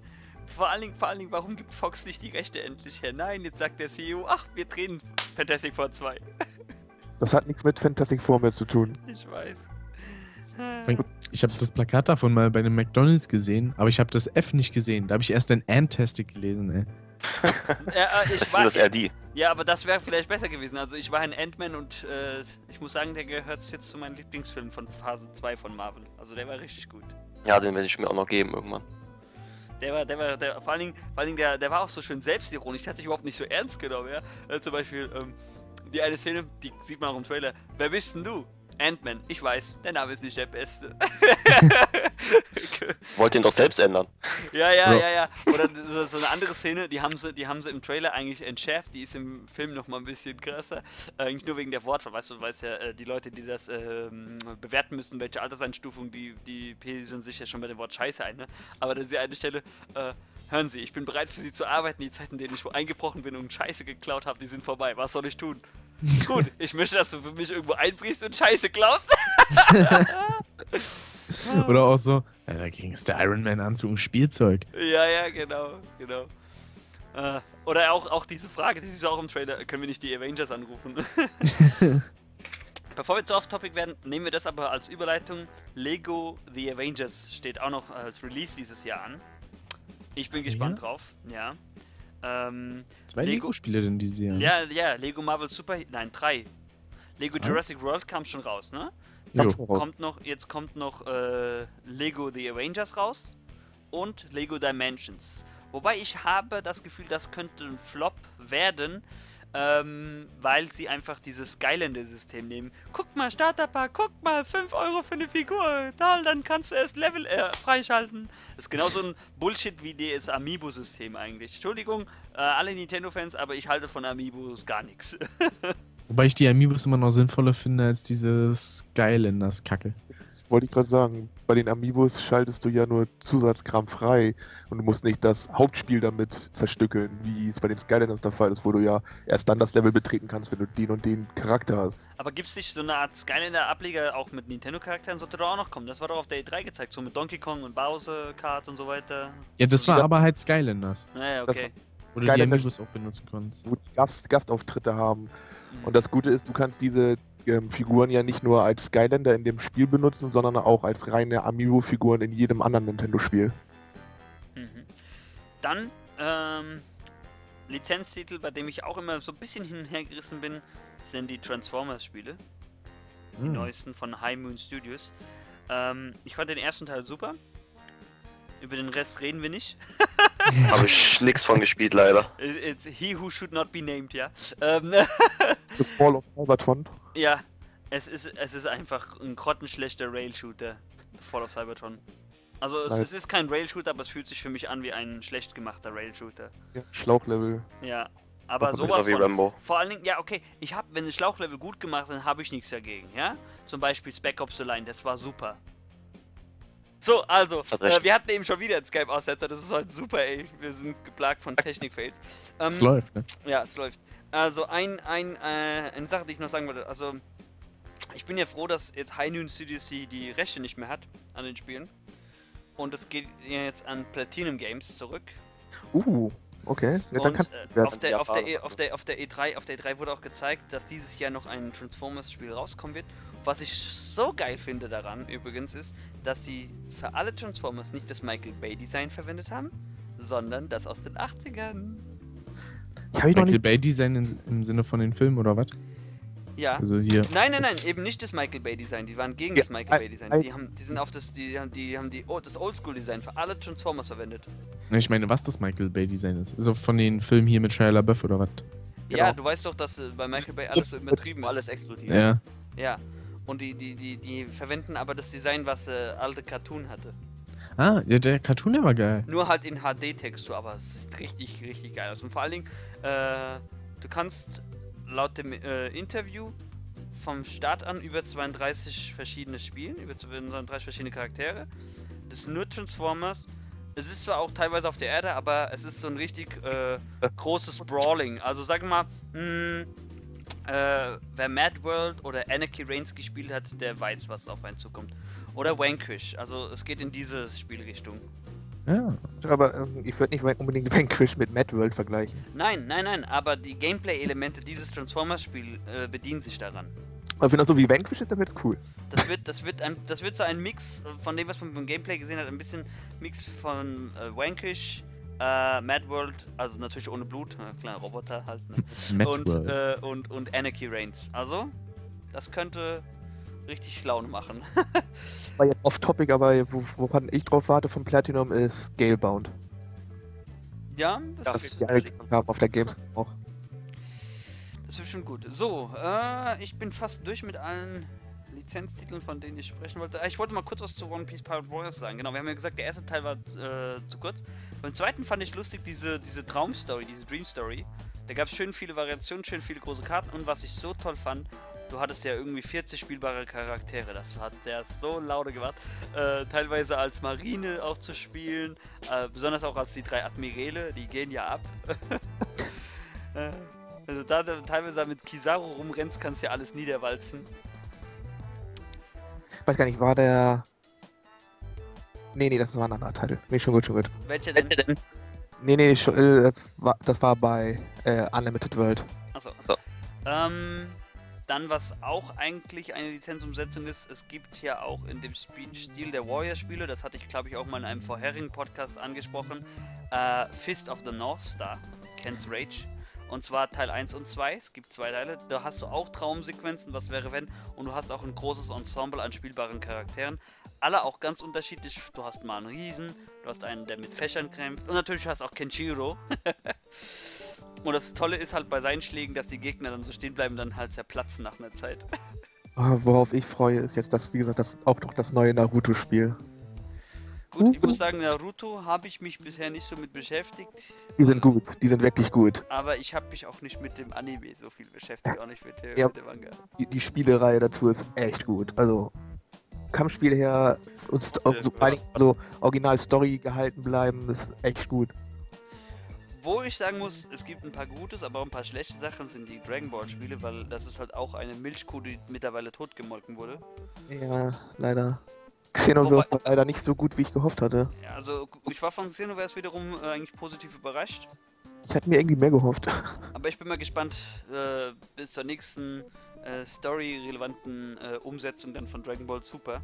S3: Vor allen, Dingen, vor allen Dingen, warum gibt Fox nicht die Rechte endlich her? Nein, jetzt sagt der CEO, ach, wir drehen Fantastic Four 2. [LAUGHS]
S4: Das hat nichts mit Fantastic Four mehr zu tun.
S3: Ich weiß.
S2: Ich habe das Plakat davon mal bei einem McDonalds gesehen, aber ich habe das F nicht gesehen. Da habe ich erst ein Antastic gelesen, ey. [LAUGHS]
S3: Ja, äh, ich
S1: Was
S3: war,
S1: sind das RD?
S3: ja, aber das wäre vielleicht besser gewesen. Also ich war ein Ant-Man und äh, ich muss sagen, der gehört jetzt zu meinen Lieblingsfilmen von Phase 2 von Marvel. Also der war richtig gut.
S1: Ja, den werde ich mir auch noch geben irgendwann.
S3: Der war, der war, der, vor allen Dingen, vor allen Dingen der, der war auch so schön selbstironisch, der hat sich überhaupt nicht so ernst genommen, ja. Äh, zum Beispiel, ähm, die eine Szene, die sieht man auch im Trailer. Wer bist denn du? Ant-Man. Ich weiß, der Name ist nicht der beste. [LAUGHS]
S1: Wollt ihn doch selbst ändern. [LAUGHS]
S3: ja, ja,
S2: Ja.
S3: ja. Oder so, eine andere Szene, die haben sie, die haben sie im Trailer eigentlich entschärft, die ist im Film noch mal ein bisschen krasser. Äh, Eigentlich nur wegen der Wortwahl, weißt du, weil ja äh, die Leute, die das ähm, bewerten müssen, welche Alterseinstufung, die, die pendeln sich ja schon bei dem Wort Scheiße ein, ne? Aber dann ist die eine Stelle, äh, hören Sie, ich bin bereit für Sie zu arbeiten, die Zeiten, in denen ich wo eingebrochen bin und Scheiße geklaut habe, die sind vorbei. Was soll ich tun? [LAUGHS] Gut, ich möchte, dass du für mich irgendwo einbrichst und Scheiße klaust. [LAUGHS]
S2: Oder auch so, ja, dagegen ist der Iron Man Anzug ein Spielzeug.
S3: Ja, ja, genau, genau. Äh, oder auch, auch diese Frage, die ist auch im Trailer, können wir nicht die Avengers anrufen? [LAUGHS] Bevor wir zu off-topic werden, nehmen wir das aber als Überleitung. Lego The Avengers steht auch noch als Release dieses Jahr an. Ich bin gespannt drauf, ja. Ähm,
S2: Zwei
S3: Lego-
S2: Lego-Spiele denn dieses Jahr?
S3: ja, ja, Lego Marvel Super, nein, drei. Lego
S2: Ah.
S3: Jurassic World kam schon raus, ne?
S2: Jo.
S4: Raus.
S3: kommt noch, jetzt kommt noch äh, Lego The Avengers raus und Lego Dimensions. Wobei ich habe das Gefühl, das könnte ein Flop werden, ähm, weil sie einfach dieses Skylander-System nehmen. Guck mal, Starterpack, guck mal, 5 Euro für eine Figur, toll, dann kannst du erst Level äh, freischalten. Das ist genau so ein Bullshit wie das Amiibo-System eigentlich. Entschuldigung, äh, alle Nintendo-Fans, aber ich halte von Amiibos gar nichts. [LAUGHS]
S2: Wobei ich die Amiibos immer noch sinnvoller finde als diese Skylanders-Kacke.
S4: Wollte ich gerade sagen, bei den Amiibos schaltest du ja nur Zusatzkram frei und du musst nicht das Hauptspiel damit zerstückeln, wie es bei den Skylanders der Fall ist, wo du ja erst dann das Level betreten kannst, wenn du den und den Charakter hast.
S3: Aber gibt es nicht so eine Art Skylander-Ableger auch mit Nintendo-Charakteren? Sollte doch auch noch kommen. Das war doch auf der E3 gezeigt, so mit Donkey Kong und Bowser, Kart und so weiter.
S2: Ja, das war aber halt Skylanders,
S3: Naja,
S4: Das
S3: okay.
S2: wo du die
S4: Skylanders-
S2: Amiibos auch benutzen konntest.
S4: wo die Gast, Gastauftritte haben.
S3: Mhm.
S4: Und das Gute ist, du kannst diese ähm, Figuren ja nicht nur als Skylander in dem Spiel benutzen, sondern auch als reine Amiibo-Figuren in jedem anderen Nintendo-Spiel.
S3: Mhm. Dann, ähm, Lizenztitel, bei dem ich auch immer so ein bisschen hin und her gerissen bin, sind die Transformers-Spiele. Die
S2: Hm.
S3: neuesten von High Moon Studios. Ähm, ich fand den ersten Teil super. Über den Rest reden wir nicht. [LAUGHS]
S1: Habe ich nix von gespielt, leider.
S3: It's he who should not be named, ja. Ähm, [LAUGHS]
S4: The Fall of Cybertron.
S3: ja, es ist, es ist einfach ein grottenschlechter Rail-Shooter. Fall of Cybertron. Also es, es ist kein Rail-Shooter, aber es fühlt sich für mich an wie ein schlecht gemachter Rail-Shooter.
S4: Ja, Schlauchlevel.
S3: Ja. Aber sowas
S1: wie
S3: von.
S1: Rambo.
S3: Vor allen Dingen, ja, okay, ich habe, wenn das Schlauchlevel gut gemacht ist, dann habe ich nichts dagegen, ja? Zum Beispiel Spec Ops The Line, das war super. So, also, äh, wir hatten eben schon wieder einen Skype-Aussetzer, das ist heute super, ey. Wir sind geplagt von Technik-Fails. Ähm,
S2: Es läuft, ne?
S3: ja, es läuft. Also, ein, ein, äh, eine Sache, die ich noch sagen wollte, also, ich bin ja froh, dass jetzt High Noon Studios die- Rechte nicht mehr hat an den Spielen. Und es geht ja jetzt an Platinum Games zurück.
S4: Uh, okay. Ja, dann
S3: Und
S4: kann
S3: äh, auf, der, auf, der,
S1: Japaner.
S3: E- auf, der, auf der E3, auf der E3 wurde auch gezeigt, dass dieses Jahr noch ein Transformers-Spiel rauskommen wird. Was ich so geil finde daran übrigens ist, dass sie für alle Transformers nicht das Michael Bay Design verwendet haben, sondern das aus den 80ern.
S4: Ich
S2: Michael
S4: nicht.
S2: Bay Design in, im Sinne von den Filmen oder was?
S3: Ja.
S2: Also hier.
S3: Nein, nein, nein, eben nicht das Michael Bay Design. Die waren gegen
S4: Ja,
S3: das Michael
S4: ein-
S3: Bay Design.
S4: ein-
S3: Die haben, die sind auf das, die haben, die haben die, oh, das Oldschool Design für alle Transformers verwendet.
S2: Ich meine, was das Michael Bay Design ist. Also von den Filmen hier mit Shia LaBeouf oder was?
S3: Ja,
S4: Genau.
S3: du weißt doch, dass äh, bei Michael Bay alles so übertrieben ist.
S1: Alles explodiert.
S2: Ja.
S3: Ja. Und die, die, die, die verwenden aber das Design, was äh, alte Cartoon hatte.
S2: Ah, ja, der Cartoon, der war geil.
S3: Nur halt in HD-Textur, aber es sieht richtig, richtig geil aus. Und vor allen Dingen, äh, du kannst laut dem äh, Interview vom Start an über 32 verschiedene spielen, über 32 verschiedene Charaktere. Das sind nur Transformers. Es ist zwar auch teilweise auf der Erde, aber es ist so ein richtig äh, großes Brawling. Also sag mal, mh, äh, wer Mad World oder Anarchy Reigns gespielt hat, der weiß, was auf einen zukommt. Oder Vanquish. Also es geht in diese Spielrichtung.
S2: Ja.
S4: Aber ähm, ich würde nicht unbedingt [LAUGHS] Vanquish mit Mad World vergleichen.
S3: Nein, nein, nein, aber die Gameplay-Elemente dieses Transformers-Spiel äh, bedienen sich daran.
S4: Aber wenn das so wie Vanquish ist, dann wird's cool.
S3: Das wird, das wird ein, das wird so ein Mix von dem, was man beim Gameplay gesehen hat, ein bisschen Mix von äh, Vanquish, äh, Mad World, also natürlich ohne Blut, klar, Roboter halt, ne? [LAUGHS]
S2: Mad
S3: und,
S2: World.
S3: äh, und, und Anarchy Reigns. Also, das könnte richtig Laune machen. [LAUGHS]
S4: Aber jetzt off-topic, aber wo- woran ich drauf warte von Platinum ist Scalebound.
S3: ja, das,
S4: Das alle haben auf der Gamescom auch.
S3: das wird schon gut. So, äh, ich bin fast durch mit allen Lizenztiteln, von denen ich sprechen wollte. Äh, Ich wollte mal kurz was zu One Piece Pirate Warriors sagen. Genau, wir haben ja gesagt, der erste Teil war äh, zu kurz. Beim zweiten fand ich lustig diese, diese Traumstory, diese Dream Story. Da gab es schön viele Variationen, schön viele große Karten und was ich so toll fand, du hattest ja irgendwie 40 spielbare Charaktere. Das hat der so laude gemacht. Äh, teilweise als Marine auch zu spielen, äh, besonders auch als die drei Admirale, die gehen ja ab. [LAUGHS] äh, also da du teilweise mit Kizaru rumrennst, kannst du ja alles niederwalzen.
S4: Weiß gar nicht, war der. Nee, nee, das war ein anderer Teil. Nee, schon gut, schon gut.
S3: Welche denn?
S4: Nee, nee, äh, das, war, das war bei äh, Unlimited World.
S3: Achso.
S1: So.
S3: Ähm, dann, was auch eigentlich eine Lizenzumsetzung ist, es gibt ja auch in dem Stil der Warrior-Spiele, das hatte ich glaube ich auch mal in einem vorherigen Podcast angesprochen, äh, Fist of the North Star, Ken's Rage. Und zwar Teil 1 und 2, es gibt zwei Teile. Da hast du auch Traumsequenzen, was wäre wenn, und du hast auch ein großes Ensemble an spielbaren Charakteren. Alle auch ganz unterschiedlich. Du hast mal einen Riesen, du hast einen, der mit Fächern kämpft, und natürlich hast du auch Kenshiro. [LAUGHS] Und das Tolle ist halt bei seinen Schlägen, dass die Gegner dann so stehen bleiben, dann halt zerplatzen nach einer Zeit. [LAUGHS]
S4: Ah, worauf ich freue, ist jetzt das, wie gesagt, das auch noch das neue Naruto-Spiel.
S3: Gut, ich muss sagen, Naruto habe ich mich bisher nicht so mit beschäftigt.
S4: Die sind gut, die sind wirklich gut.
S3: Aber ich habe mich auch nicht mit dem Anime so viel beschäftigt, auch nicht mit, der,
S4: Ja.
S3: mit dem Manga.
S4: Die, die Spielereihe dazu ist echt gut. Also Kampfspiel her und
S3: Ja,
S4: so, allem so original Story gehalten bleiben, ist echt gut.
S3: Wo ich sagen muss, es gibt ein paar Gutes, aber auch ein paar schlechte Sachen sind die Dragon Ball Spiele, weil das ist halt auch eine Milchkuh, die mittlerweile totgemolken wurde.
S4: Ja, leider. Xenoverse war leider nicht so gut, wie ich gehofft hatte.
S3: Ja, also ich war von Xenoverse wiederum äh, eigentlich positiv überrascht.
S4: Ich hatte mir irgendwie mehr gehofft. [LAUGHS]
S3: Aber ich bin mal gespannt äh, bis zur nächsten äh, story-relevanten äh, Umsetzung dann von Dragon Ball Super.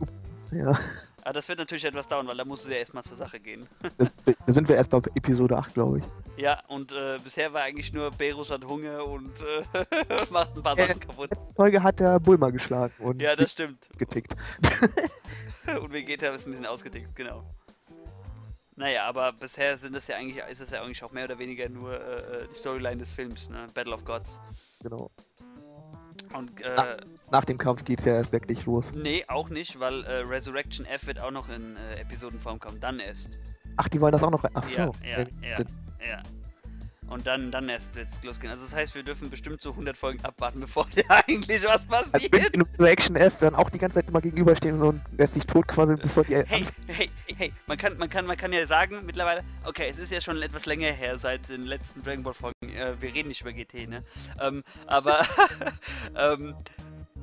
S4: Ja,
S3: Aber das wird natürlich etwas dauern, weil da muss es ja erstmal zur Sache gehen. [LAUGHS]
S4: das, da sind wir erst bei Episode 8, glaube ich.
S3: ja, und äh, bisher war eigentlich nur Berus hat Hunger und äh, [LAUGHS] macht ein paar
S4: Äh,
S3: Sachen kaputt.
S4: Letzte Folge hat der Bulma geschlagen und
S3: Ja, das stimmt.
S4: getickt. [LAUGHS]
S3: Und Vegeta ist ein bisschen ausgedickt, genau. Naja, aber bisher sind das ja eigentlich, ist es ja eigentlich auch mehr oder weniger nur äh, die Storyline des Films, ne? Battle of Gods.
S4: Genau.
S3: Und
S4: Nach,
S3: äh,
S4: nach dem Kampf geht's ja erst wirklich los.
S3: nee, auch nicht, weil äh, Resurrection F wird auch noch in äh, Episodenform kommen, dann erst.
S4: Ach, die wollen das auch noch. Ach so.
S3: Ja, ja,
S4: das
S3: ja. Ja. Und dann, dann erst wird's losgehen. Also das heißt, wir dürfen bestimmt so 100 Folgen abwarten, [LAUGHS] bevor da eigentlich was
S4: Also
S3: passiert.
S4: wenn in Reaction F dann auch die ganze Zeit immer gegenüberstehen und lässt sich totquasseln, bevor die
S3: Hey, hey, hey, man kann, man kann, man kann ja sagen mittlerweile, okay, es ist ja schon etwas länger her seit den letzten Dragon Ball Folgen. Äh, wir reden nicht über GT, ne? Ähm, aber [LAUGHS] ähm,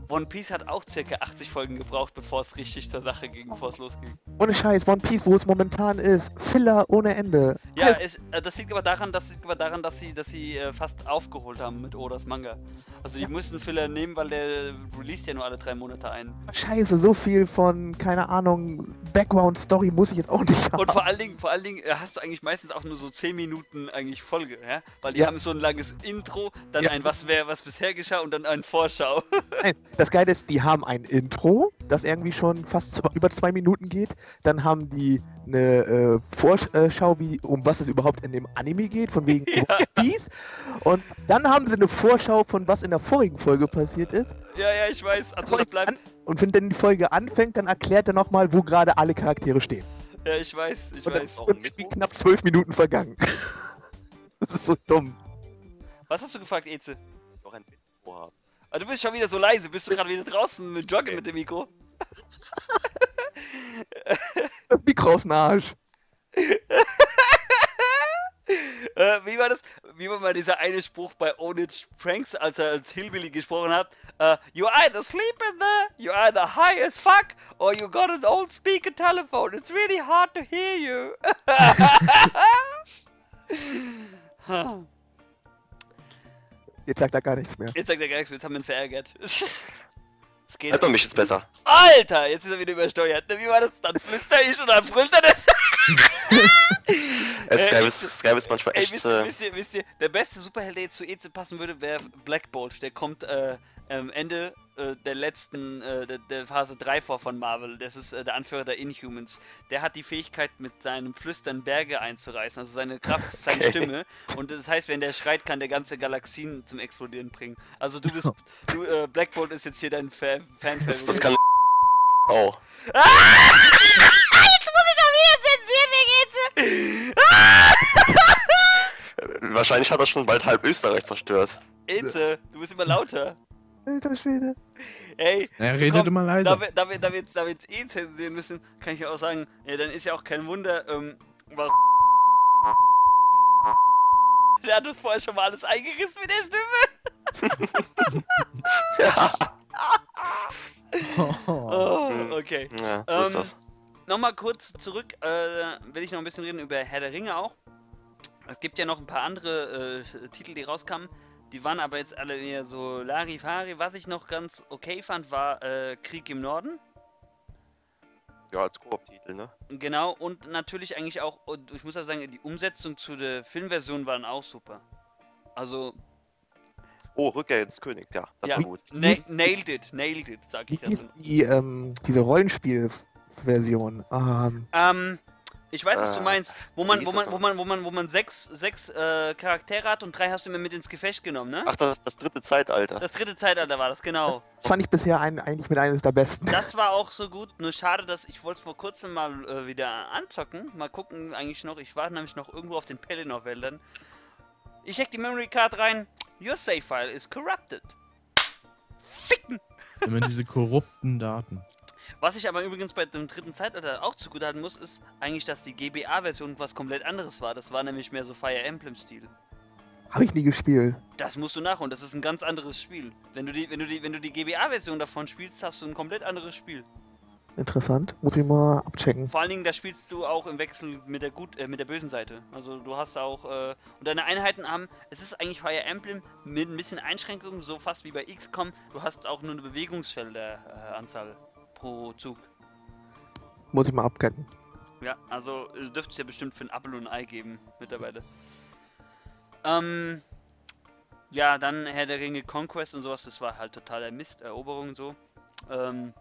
S3: One Piece hat auch circa 80 Folgen gebraucht, bevor es richtig zur Sache ging, bevor es losging.
S4: Ohne Scheiß, One Piece, wo es momentan ist. Filler ohne Ende.
S3: Ja,
S4: Halt,
S3: es, äh, das liegt aber daran, das liegt aber daran, dass sie, dass sie äh, fast aufgeholt haben mit Odas Manga. Also die
S4: Ja.
S3: mussten Filler nehmen, weil der released ja nur alle drei Monate ein.
S4: Scheiße, so viel von, keine Ahnung, Background-Story muss ich jetzt auch nicht haben.
S3: Und vor allen Dingen, vor allen Dingen äh, hast du eigentlich meistens auch nur so 10 Minuten eigentlich Folge, ja? Weil die
S4: Ja.
S3: haben so ein langes Intro, dann
S4: Ja.
S3: ein was wäre, was bisher geschah und dann ein Vorschau.
S4: Nein, das Geile ist, die haben ein Intro, das irgendwie schon fast zwei, über zwei Minuten geht. Dann haben die eine äh, Vorschau, wie, um was es überhaupt in dem Anime geht, von wegen [LAUGHS]
S3: Ja.
S4: Piece. Und dann haben sie eine Vorschau von was in der vorigen Folge passiert ist.
S3: ja, ja, ich weiß. Also bleibt.
S4: Und wenn dann die Folge anfängt, dann erklärt er nochmal, wo gerade alle Charaktere stehen.
S3: Ja, ich weiß, ich
S4: Und dann
S3: weiß.
S4: sind knapp zwölf Minuten vergangen. [LAUGHS] das ist so dumm.
S3: Was hast du gefragt, Eze?
S1: Noch ein Intro haben.
S3: Ah, du bist schon wieder so leise. Bist du gerade wieder draußen mit Joggen mit dem Mikro?
S4: Das Mikro aus dem Arsch. [LAUGHS]
S3: Äh, wie war das? Wie war mal dieser eine Spruch bei Onage Pranks, als er als Hillbilly gesprochen hat? Äh, you either sleep in there, you either high as fuck, or you got an old speaker telephone. It's really hard to hear you. [LAUGHS] [LAUGHS]
S4: Jetzt sagt er gar nichts mehr.
S3: Jetzt sagt er gar nichts mehr, jetzt haben wir ihn verärgert. [LAUGHS] Es geht.
S1: Hört man mich jetzt besser?
S3: Alter, jetzt ist er wieder übersteuert. Ne, Wie war das? Dann flüster ich und dann brüllt er das.
S1: Es [LAUGHS]
S3: Äh,
S1: Skype, ist, Skype ist manchmal
S3: Ey,
S1: echt.
S3: wisst, ihr,
S1: Äh,
S3: wisst, ihr, wisst ihr, der beste Superheld, der jetzt zu Eze passen würde, wäre Black Bolt. Der kommt äh, am Ende äh, der letzten, äh, der, der Phase 3 vor von Marvel. Das ist äh, der Anführer der Inhumans. Der hat die Fähigkeit, mit seinem Flüstern Berge einzureißen. Also seine Kraft ist seine
S1: Okay.
S3: Stimme. Und das heißt, wenn der schreit, kann der ganze Galaxien zum Explodieren bringen. Also du bist, [LAUGHS] du, äh, Black Bolt ist jetzt hier dein Fa fan
S1: das, das kann. Oh. Äh, [LAUGHS] Wahrscheinlich hat er schon bald halb Österreich zerstört.
S3: Eze, du bist immer lauter.
S4: Alter Schwede.
S3: Ey,
S2: Er redet
S3: komm,
S2: immer
S3: Da
S2: leiser.
S3: wir, da, wir, da, wir jetzt, da wir jetzt eh zensieren müssen, kann ich auch sagen, ja, dann ist ja auch kein Wunder, ähm, warum. Der hat uns vorher schon mal alles eingerissen mit der Stimme.
S1: Ja.
S3: Oh, [LAUGHS]
S1: Hm.
S3: okay.
S1: ja, so ist
S3: Ähm,
S1: das.
S3: Nochmal kurz zurück, äh, will ich noch ein bisschen reden über Herr der Ringe auch. Es gibt ja noch ein paar andere äh, Titel, die rauskamen. Die waren aber jetzt alle eher so Larifari. Was ich noch ganz okay fand, war äh, Krieg im Norden.
S1: Ja, als Koop-Titel, ne?
S3: Genau, und natürlich eigentlich auch, und ich muss auch sagen, die Umsetzung zu der Filmversion waren auch super. Also,
S1: Oh, Rückkehr ins Königs, ja, das
S3: Ja.
S1: war gut.
S3: na nailed it, nailed it, sag ich dazu.
S4: die, ähm, diese Rollenspielversion? Ähm,
S3: Ähm, Ich weiß, was du
S1: Äh,
S3: meinst. Wo man, wo man, wo man, wo man, wo man sechs, sechs äh, Charaktere hat und drei hast du immer mit ins Gefecht genommen, ne?
S1: Ach, das ist das dritte Zeitalter.
S3: Das dritte Zeitalter war das, genau.
S4: Das fand ich bisher ein, eigentlich mit eines der besten.
S3: Das war auch so gut, nur schade, dass ich wollte es vor kurzem mal äh, wieder anzocken. Mal gucken eigentlich noch. Ich war nämlich noch irgendwo auf den Pelennor-Wäldern. Ich check die Memory Card rein. Your save file is corrupted. Ficken!
S2: Immer diese korrupten Daten.
S3: Was ich aber übrigens bei dem dritten Zeitalter auch zugutehalten muss, ist eigentlich, dass die GBA-Version was komplett anderes war. Das war nämlich mehr so Fire Emblem-Stil.
S4: Habe ich nie gespielt.
S3: Das musst du nachholen, das ist ein ganz anderes Spiel. Wenn du die, wenn du die, wenn du die GBA-Version davon spielst, hast du ein komplett anderes Spiel.
S4: Interessant. Muss ich mal abchecken.
S3: Vor allen Dingen, da spielst du auch im Wechsel mit der gut, äh, mit der bösen Seite. Also du hast auch äh, und deine Einheiten haben. Es ist eigentlich Fire Emblem mit ein bisschen Einschränkungen, so fast wie bei XCOM. Du hast auch nur eine Bewegungsfelder-Anzahl pro Zug.
S4: Muss ich mal abketten.
S3: Ja, also dürfte es ja bestimmt für ein Apfel und ein Ei geben mittlerweile. Ähm, ja, dann Herr der Ringe Conquest und sowas, das war halt totaler Mist, Eroberung und so. Ähm,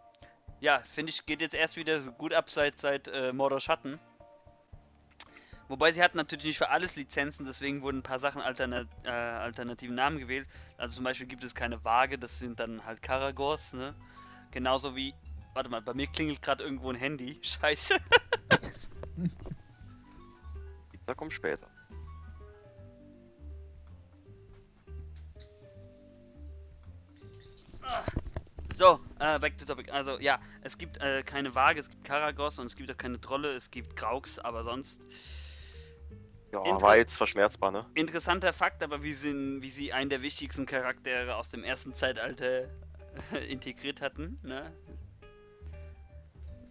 S3: ja, finde ich, geht jetzt erst wieder gut ab seit, seit äh, Mordor Schatten. Wobei sie hatten natürlich nicht für alles Lizenzen, deswegen wurden ein paar Sachen alternat äh, alternativen Namen gewählt. Also zum Beispiel gibt es keine Waage, das sind dann halt Karagors, ne? Genauso wie. Warte mal, bei mir klingelt gerade irgendwo ein Handy. [LAUGHS] Scheiße.
S1: Pizza kommt später.
S3: So, äh, back to topic. Also ja, es gibt äh, keine Waage, es gibt Karagos und es gibt auch keine Trolle, es gibt Graux, aber sonst
S1: Ja,
S3: Inter-
S1: war jetzt verschmerzbar, ne?
S3: interessanter Fakt, aber wie sie, wie sie einen der wichtigsten Charaktere aus dem ersten Zeitalter [LAUGHS] integriert hatten, ne?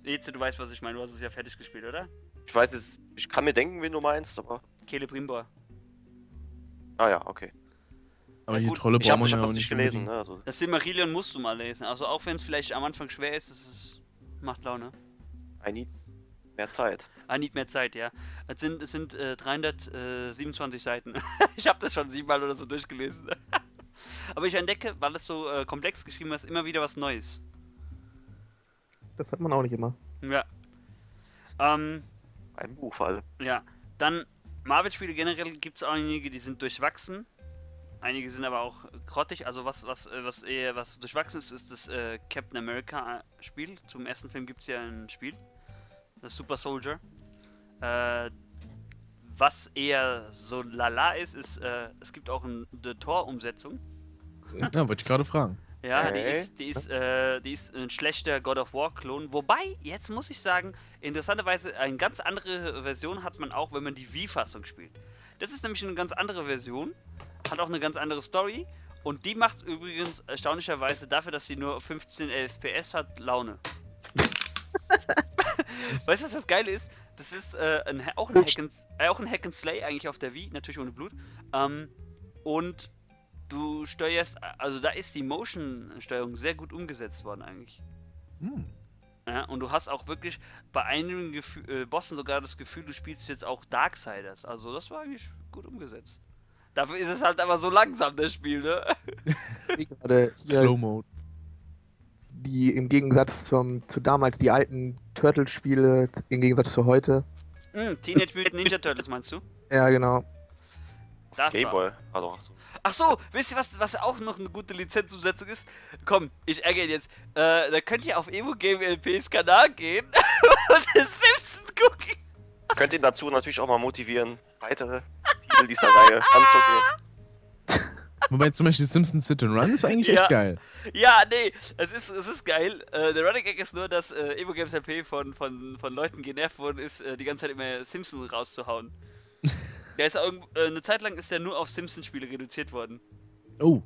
S3: Eze, du weißt, was ich meine, du hast es ja fertig gespielt, oder?
S1: Ich weiß jetzt, ich kann mir denken, wen du meinst, aber.
S3: Celebrimbor.
S1: Ah ja, okay.
S2: Aber
S3: Ja,
S2: die Trolle
S1: Ich habe
S2: brauchen wir ja
S1: das
S2: auch
S1: nicht gelesen, ne? Also,
S3: Das Silmarillion musst du mal lesen, also auch wenn es vielleicht am Anfang schwer ist, es macht Laune.
S1: I need mehr Zeit.
S3: Ah, nicht mehr Zeit, ja. Es sind, es sind äh, 327 Seiten. [LAUGHS] ich habe das schon siebenmal oder so durchgelesen. [LAUGHS] Aber ich entdecke, weil es so äh, komplex geschrieben ist, immer wieder was Neues.
S4: Das hat man auch nicht immer.
S3: Ja. Ähm,
S1: Ein Buch vor allem.
S3: ja. Dann Marvel-Spiele generell gibt es einige, die sind durchwachsen. Einige sind aber auch grottig. Also was, was, äh, was eher was durchwachsen ist, ist das äh, Captain America-Spiel. Zum ersten Film gibt es ja ein Spiel. Das Super Soldier. Äh, was eher so lala ist, ist, äh, es gibt auch eine Tor-Umsetzung.
S2: Ja, wollte ich gerade fragen.
S3: Ja, die
S1: Okay.
S3: ist, die ist, äh, die ist ein schlechter God of War-Klon. Wobei, jetzt muss ich sagen, interessanterweise eine ganz andere Version hat man auch, wenn man die Wii-Fassung spielt. Das ist nämlich eine ganz andere Version, hat auch eine ganz andere Story und die macht übrigens erstaunlicherweise dafür, dass sie nur 15 FPS hat, Laune. [LAUGHS] weißt du, was das Geile ist? Das ist äh, ein, auch, ein Hack and, äh, auch ein Hack and Slay eigentlich auf der Wii, natürlich ohne Blut. Ähm, und du steuerst, also da ist die Motion-Steuerung sehr gut umgesetzt worden eigentlich.
S2: Hm.
S3: Ja, und du hast auch wirklich bei einigen Gefü äh, Bossen sogar das Gefühl, du spielst jetzt auch Darksiders. Also das war eigentlich gut umgesetzt. Dafür ist es halt aber so langsam, das Spiel, ne?
S4: Die gerade
S2: Slow Mode.
S4: die im Gegensatz zum, zu damals die alten Turtle-Spiele, im Gegensatz zu heute.
S3: Hm, Teenage Mutant Ninja Turtles meinst du?
S4: Ja, genau.
S3: Das
S1: Okay,
S3: war-
S1: wohl. Also, ach so.
S3: Ach so, wisst ihr, was, was auch noch eine gute Lizenzumsetzung ist? Komm, ich ärgere ihn jetzt. Äh, da könnt ihr auf Evo Game LPs Kanal gehen [LAUGHS] und Simpsons gucken.
S1: Könnt ihn dazu natürlich auch mal motivieren, weitere Titel dieser Reihe anzugehen. [LAUGHS]
S2: Wobei zum Beispiel Simpsons Sit and Run ist eigentlich
S3: Ja.
S2: echt geil.
S3: Ja, nee, es ist, es ist geil. Äh, der Running Gag ist nur, dass äh, Evo Games LP von, von, von Leuten genervt worden ist, äh, die ganze Zeit immer Simpsons rauszuhauen. Der ist irgend, äh, eine Zeit lang ist der nur auf Simpsons-Spiele reduziert worden.
S2: Oh.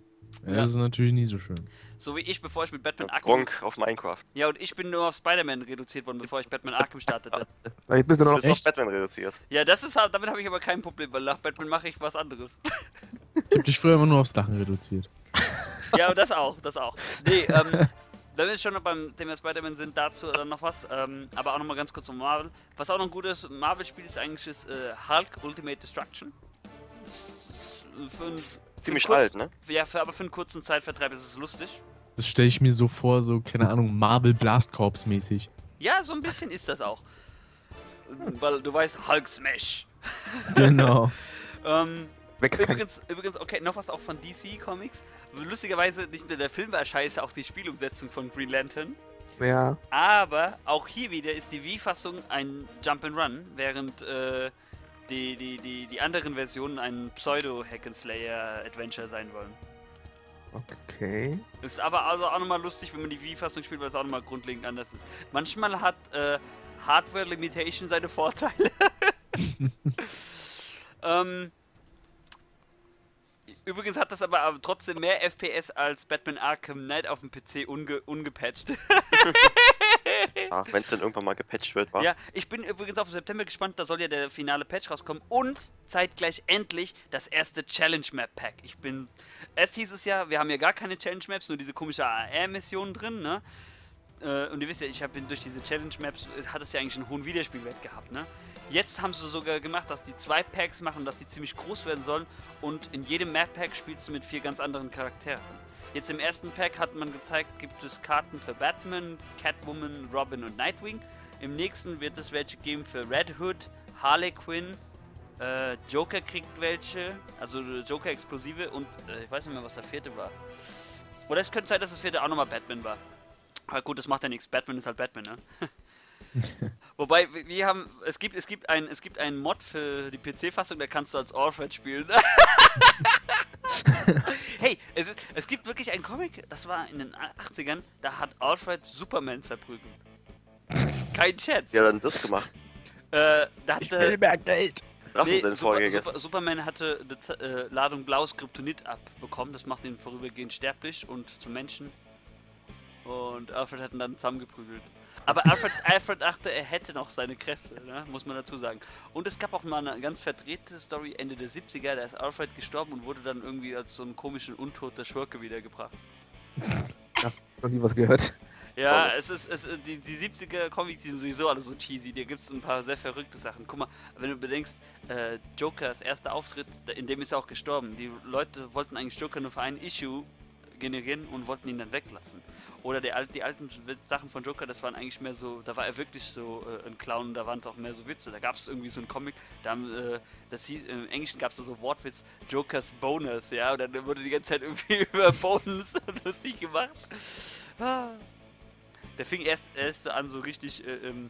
S2: Ja,
S3: Ja.
S2: Das ist natürlich nie so schön.
S3: So wie ich, bevor ich mit Batman Arkham.
S1: Gronk auf Minecraft.
S3: Ja, und ich bin nur auf Spider-Man reduziert worden, bevor ich Batman Arkham startete. [LAUGHS]
S4: Jetzt bist du noch
S1: auf? Batman reduziert.
S3: Ja, das ist halt, damit habe ich aber kein Problem, weil nach Batman mache ich was anderes.
S2: Ich hab dich früher immer nur aufs Lachen reduziert.
S3: ja, das auch, das auch. Nee, [LAUGHS] ähm, wenn wir schon noch beim Thema Spider-Man sind, dazu dann noch was. Ähm, aber auch noch mal ganz kurz um Marvel. Was auch noch ein gutes Marvel-Spiel ist eigentlich, ist äh, Hulk Ultimate Destruction. Das ist Für ein,
S1: Ist ziemlich
S3: kurz-
S1: alt, ne?
S3: ja, für, aber für einen kurzen Zeitvertreib ist es lustig.
S2: Das stelle ich mir so vor, so, keine Ahnung, Marble Blast Corps mäßig.
S3: Ja, so ein bisschen ist das auch. weil du weißt, Hulk Smash.
S2: Genau. [LAUGHS]
S3: ähm, übrigens, übrigens, okay, noch was auch von DC Comics. Lustigerweise nicht nur der Film war scheiße, auch die Spielumsetzung von Green Lantern.
S4: Ja.
S3: Aber auch hier wieder ist die Wii-Fassung ein Jump'n'Run, während äh, die, die, die, die anderen Versionen ein Pseudo-Hack-and-Slayer-Adventure sein wollen.
S4: Okay.
S3: Ist aber also auch nochmal lustig, wenn man die Wii-Fassung spielt, weil es auch nochmal grundlegend anders ist. Manchmal hat äh, Hardware Limitation seine Vorteile. [LAUGHS] [LAUGHS] ähm, übrigens hat das aber, trotzdem mehr FPS als Batman Arkham Knight auf dem PC unge ungepatcht. [LAUGHS]
S1: Ja, Wenn es dann irgendwann mal gepatcht wird, war.
S3: Ja, ich bin übrigens auf September gespannt, da soll ja der finale Patch rauskommen und zeitgleich endlich das erste Challenge Map Pack. Ich bin. Erst hieß es ja, wir haben ja gar keine Challenge Maps, nur diese komische AR-Mission drin, ne? Äh, und ihr wisst ja, ich habe durch diese Challenge Maps äh, hat es ja eigentlich einen hohen Wiederspielwert gehabt, ne? Jetzt haben sie sogar gemacht, dass die zwei Packs machen, dass sie ziemlich groß werden sollen und in jedem Map Pack spielst du mit vier ganz anderen Charakteren. Jetzt im ersten Pack hat man gezeigt, gibt es Karten für Batman, Catwoman, Robin und Nightwing. Im nächsten wird es welche geben für Red Hood, Harley Quinn, äh, Joker kriegt welche, also Joker Explosive und äh, ich weiß nicht mehr, was der vierte war. Oder es könnte sein, dass das vierte auch nochmal Batman war. Aber gut, das macht ja nichts. Batman ist halt Batman, ne? [LAUGHS] Wobei, wir- haben, es gibt, es gibt ein, es gibt einen Mod für die PC-Fassung, da kannst du als Alfred spielen. [LAUGHS] hey, es, ist, es gibt wirklich einen Comic, das war in den 80ern, da hat Alfred Superman verprügelt. Kein Scherz.
S1: Er denn das gemacht?
S3: Äh, da hatte,
S2: mehr Geld.
S1: Sind
S3: Super. Super, Superman hatte eine äh, Ladung blaues Kryptonit abbekommen. Das macht ihn vorübergehend sterblich und zum Menschen. Und Alfred hat ihn dann zusammengeprügelt. Aber Alfred, [LAUGHS] Alfred dachte, er hätte noch seine Kräfte, ne? muss man dazu sagen. Und es gab auch mal eine ganz verdrehte Story Ende der 70er. Da ist Alfred gestorben und wurde dann irgendwie als so ein komischen, untoter Schurke wiedergebracht.
S4: Noch nie was gehört.
S3: Ja, es ist, es, die, die 70er Comics, die sind sowieso alle so cheesy. Da gibt es ein paar sehr verrückte Sachen. Guck mal, wenn du bedenkst, äh, Jokers erster Auftritt, in dem ist er auch gestorben. Die Leute wollten eigentlich Joker nur für ein Issue generieren und wollten ihn dann weglassen. Oder der, die alten Sachen von Joker, das waren eigentlich mehr so, da war er wirklich so äh, ein Clown, da waren es auch mehr so Witze. Da gab es irgendwie so einen Comic, da haben, äh, das hieß, im Englischen gab es so Wortwitz, Jokers Bonus, ja, und dann wurde die ganze Zeit irgendwie [LAUGHS] über Bonus [LAUGHS] lustig gemacht. Ah. Der fing erst, erst so an, so richtig äh, ähm,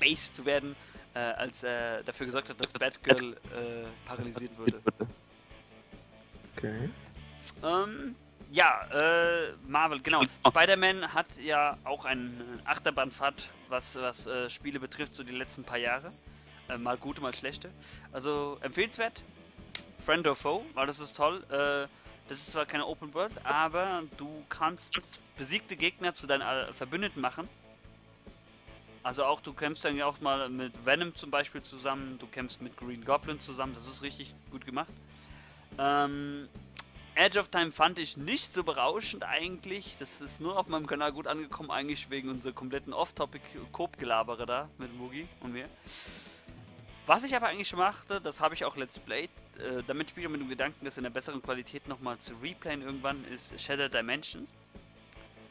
S3: base zu werden, äh, als er dafür gesorgt hat, dass [LAUGHS] Batgirl äh, paralysiert wurde.
S4: Okay.
S3: Ähm, ja, äh, Marvel, genau. Spider-Man hat ja auch einen Achterbahnfahrt, was, was äh, Spiele betrifft, so die letzten paar Jahre. Äh, mal gute, mal schlechte. Also empfehlenswert. Friend or Foe, weil das ist toll. Äh, das ist zwar keine Open World, aber du kannst besiegte Gegner zu deinen äh, Verbündeten machen. Also auch du kämpfst dann ja auch mal mit Venom zum Beispiel zusammen, du kämpfst mit Green Goblin zusammen, das ist richtig gut gemacht. Ähm, Edge of Time fand ich nicht so berauschend eigentlich. Das ist nur auf meinem Kanal gut angekommen, eigentlich wegen unserer kompletten Off-Topic-Coop-Gelabere da mit Mugi und mir. Was ich aber eigentlich machte, das habe ich auch Let's Play, äh, damit spiele ich mit dem Gedanken, das in der besseren Qualität nochmal zu replayen irgendwann, ist Shattered Dimensions.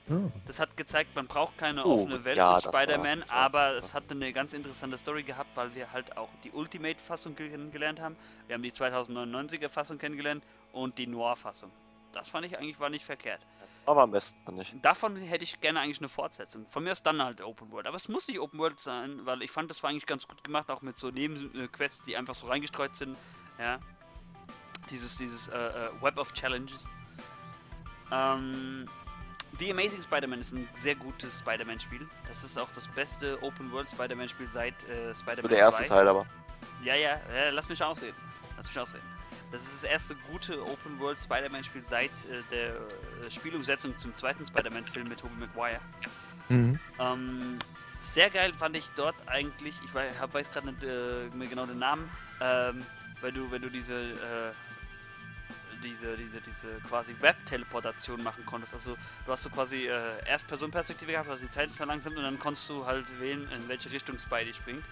S2: Oh.
S3: Das hat gezeigt, man braucht keine
S1: Oh,
S3: offene Welt
S1: ja,
S3: mit Spider-Man, aber es hatte eine ganz interessante Story gehabt, weil wir halt auch die Ultimate-Fassung kennengelernt haben. Wir haben die 2099er-Fassung kennengelernt und die Noir-Fassung. Das fand ich eigentlich war nicht verkehrt.
S1: Aber am besten, ich.
S3: Davon hätte ich gerne eigentlich eine Fortsetzung. Von mir aus dann halt Open World. Aber es muss nicht Open World sein, weil ich fand, das war eigentlich ganz gut gemacht, auch mit so Nebenquests, die einfach so reingestreut sind. Ja. Dieses, dieses äh, äh, Web of Challenges. Ähm, The Amazing Spider-Man ist ein sehr gutes Spider-Man-Spiel. Das ist auch das beste Open World Spider-Man-Spiel seit äh, Spider-Man
S1: Nur der erste
S3: 2.
S1: Teil aber.
S3: Ja, ja, ja, lass mich ausreden. Lass mich ausreden. Das ist das erste gute Open World Spider-Man-Spiel seit äh, der äh, Spielumsetzung zum zweiten Spider-Man-Film mit Tobey Maguire.
S2: Mhm.
S3: Ähm, sehr geil fand ich dort eigentlich, ich wei- hab, weiß gerade nicht äh, mehr genau den Namen, ähm, weil du, wenn du diese, äh, diese, diese, diese quasi Web-Teleportation machen konntest. Also du hast so quasi äh, Erst-Person-Perspektive gehabt, hast die Zeit verlangsamt und dann konntest du halt wählen, in welche Richtung Spidey springt.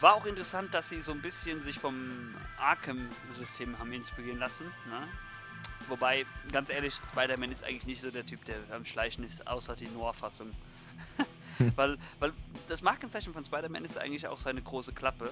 S3: War auch interessant, dass sie so ein bisschen sich vom Arkham-System haben inspirieren lassen. Ne? Wobei, ganz ehrlich, Spider-Man ist eigentlich nicht so der Typ, der am Schleichen ist, außer die Noir-Fassung. [LAUGHS] weil, weil das Markenzeichen von Spider-Man ist eigentlich auch seine große Klappe.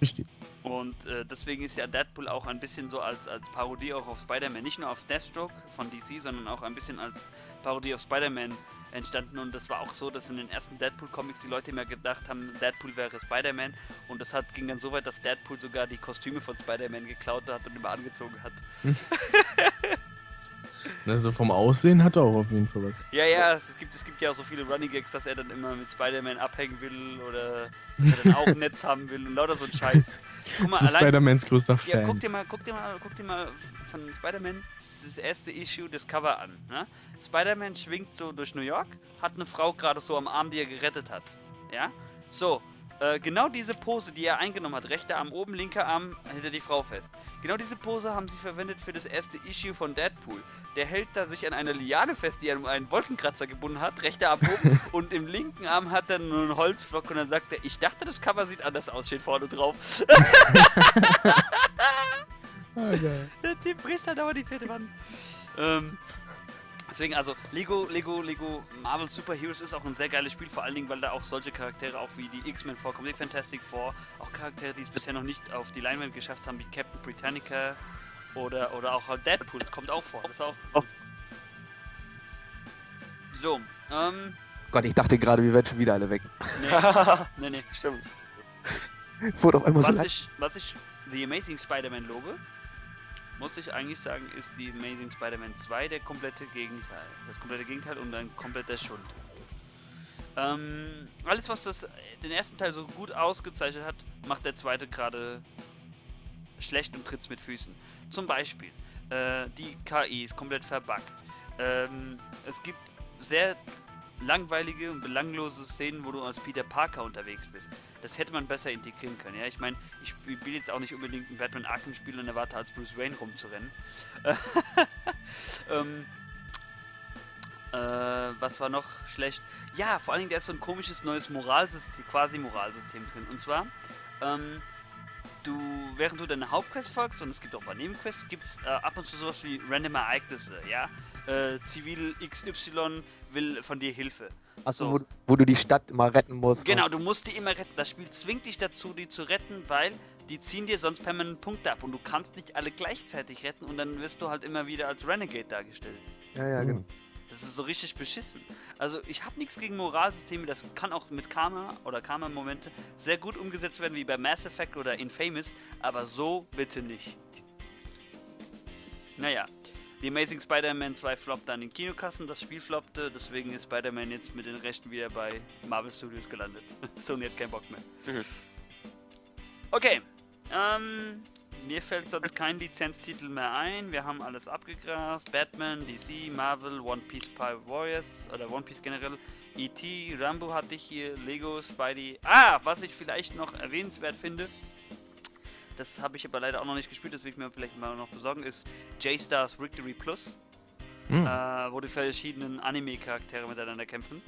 S2: Richtig.
S3: Und äh, deswegen ist ja Deadpool auch ein bisschen so als, als Parodie auch auf Spider-Man. Nicht nur auf Deathstroke von DC, sondern auch ein bisschen als Parodie auf Spider-Man entstanden. Und das war auch so, dass in den ersten Deadpool-Comics die Leute immer gedacht haben, Deadpool wäre Spider-Man. Und das hat, ging dann so weit, dass Deadpool sogar die Kostüme von Spider-Man geklaut hat und immer angezogen hat. [LAUGHS]
S2: Also vom Aussehen hat er auch auf jeden Fall was.
S3: Ja, ja, es gibt, es gibt ja auch so viele Running Gags, dass er dann immer mit Spider-Man abhängen will oder dass er dann auch ein [LAUGHS] Netz haben will und lauter so ein Scheiß. Guck mal,
S2: Das ist Spider-Mans größter
S3: ja, guck
S2: Fan.
S3: dir mal, guck dir mal, guck dir mal von Spider-Man dieses erste Issue das Cover an. Ne? Spider-Man schwingt so durch New York, hat eine Frau gerade so am Arm, die er gerettet hat. Ja? So, äh, genau diese Pose, die er eingenommen hat, rechter Arm oben, linker Arm, hält er die Frau fest. Genau diese Pose haben sie verwendet für das erste Issue von Deadpool. Der hält da sich an einer Liane fest, die er um einen Wolkenkratzer gebunden hat, rechter Arm oben [LAUGHS] und im linken Arm hat er nur einen Holzblock und dann sagt er, ich dachte, das Cover sieht anders aus, steht vorne drauf. [LAUGHS] [LAUGHS]
S2: Ah, geil.
S3: Der Typ bricht halt aber die vierte Wand. Ähm, deswegen, also, Lego, Lego, Lego Marvel Super Heroes ist auch ein sehr geiles Spiel, vor allen Dingen, weil da auch solche Charaktere auch wie die X-Men vorkommen, die Fantastic Four, auch Charaktere, die es bisher noch nicht auf die Leinwand geschafft haben, wie Captain Britannica oder, oder auch halt Deadpool, kommt auch vor. Das ist auch. So, ähm,
S4: Gott, ich dachte gerade, wir werden schon wieder alle weg.
S3: nee, [LAUGHS] nee, nee.
S1: Stimmt.
S4: Wurde auf einmal so
S3: Was
S4: lang.
S3: ich, was ich The Amazing Spider-Man lobe, muss ich eigentlich sagen, ist die Amazing Spider-Man 2 der komplette Gegenteil. Das komplette Gegenteil und ein kompletter Schund. Ähm, alles, was das, den ersten Teil so gut ausgezeichnet hat, macht der zweite gerade schlecht und tritt's mit Füßen. Zum Beispiel, äh, die KI ist komplett verbuggt. Ähm, es gibt sehr langweilige und belanglose Szenen, wo du als Peter Parker unterwegs bist. Das hätte man besser integrieren können. Ja, ich meine, ich will jetzt auch nicht unbedingt ein Batman Arkham Spiel und erwarte als Bruce Wayne rumzurennen. [LAUGHS] ähm, äh, was war noch schlecht? Ja, vor allen Dingen, da ist so ein komisches neues Moralsystem, quasi Moralsystem drin. Und zwar, ähm, du, während du deine Hauptquest folgst, und es gibt auch bei Nebenquests, gibt es äh, ab und zu sowas wie random Ereignisse, ja? Äh, Zivil XY will von dir Hilfe.
S4: Achso,
S3: so.
S4: wo, wo du die Stadt immer retten musst.
S3: Genau, du musst die immer retten. Das Spiel zwingt dich dazu, die zu retten, weil die ziehen dir sonst permanent Punkte ab und du kannst nicht alle gleichzeitig retten und dann wirst du halt immer wieder als Renegade dargestellt.
S4: Ja, ja, genau.
S3: Das ist so richtig beschissen. Also ich habe nichts gegen Moralsysteme, das kann auch mit Karma oder Karma-Momente sehr gut umgesetzt werden, wie bei Mass Effect oder Infamous, aber so bitte nicht. Naja, The Amazing Spider-Man 2 floppte dann in Kinokassen, das Spiel floppte, deswegen ist Spider-Man jetzt mit den Rechten wieder bei Marvel Studios gelandet. [LAUGHS] Sony hat keinen Bock mehr.
S1: Mhm.
S3: Okay, ähm, mir fällt sonst kein Lizenztitel mehr ein. Wir haben alles abgegrast. Batman, DC, Marvel, One Piece Pirate Warriors oder One Piece generell. E.T., Rambo hatte ich hier, Lego, Spidey. Ah, was ich vielleicht noch erwähnenswert finde, das habe ich aber leider auch noch nicht gespielt, das will ich mir vielleicht mal noch besorgen, ist J-Stars Victory Plus,
S2: Hm.
S3: äh, wo die verschiedenen Anime-Charaktere miteinander kämpfen.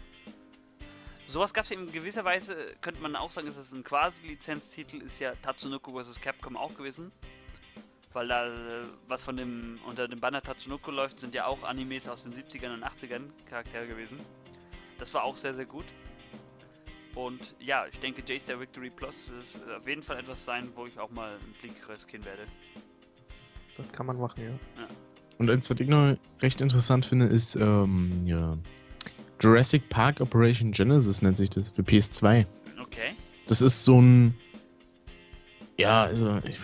S3: Sowas gab es in gewisser Weise, könnte man auch sagen, ist das ein Quasi-Lizenztitel, ist ja Tatsunoko vs. Capcom auch gewesen. Weil da äh, was von dem unter dem Banner Tatsunoko läuft, sind ja auch Animes aus den 70ern und 80ern Charaktere gewesen. Das war auch sehr, sehr gut. Und ja, ich denke, J-Star Victory Plus wird auf jeden Fall etwas sein, wo ich auch mal einen Blick riskieren werde.
S4: Das kann man machen, ja.
S2: Und eins, was ich noch recht interessant finde, ist ähm, ja, Jurassic Park Operation Genesis nennt sich das für PS2.
S3: Okay.
S2: Das ist so ein, ja, also ich,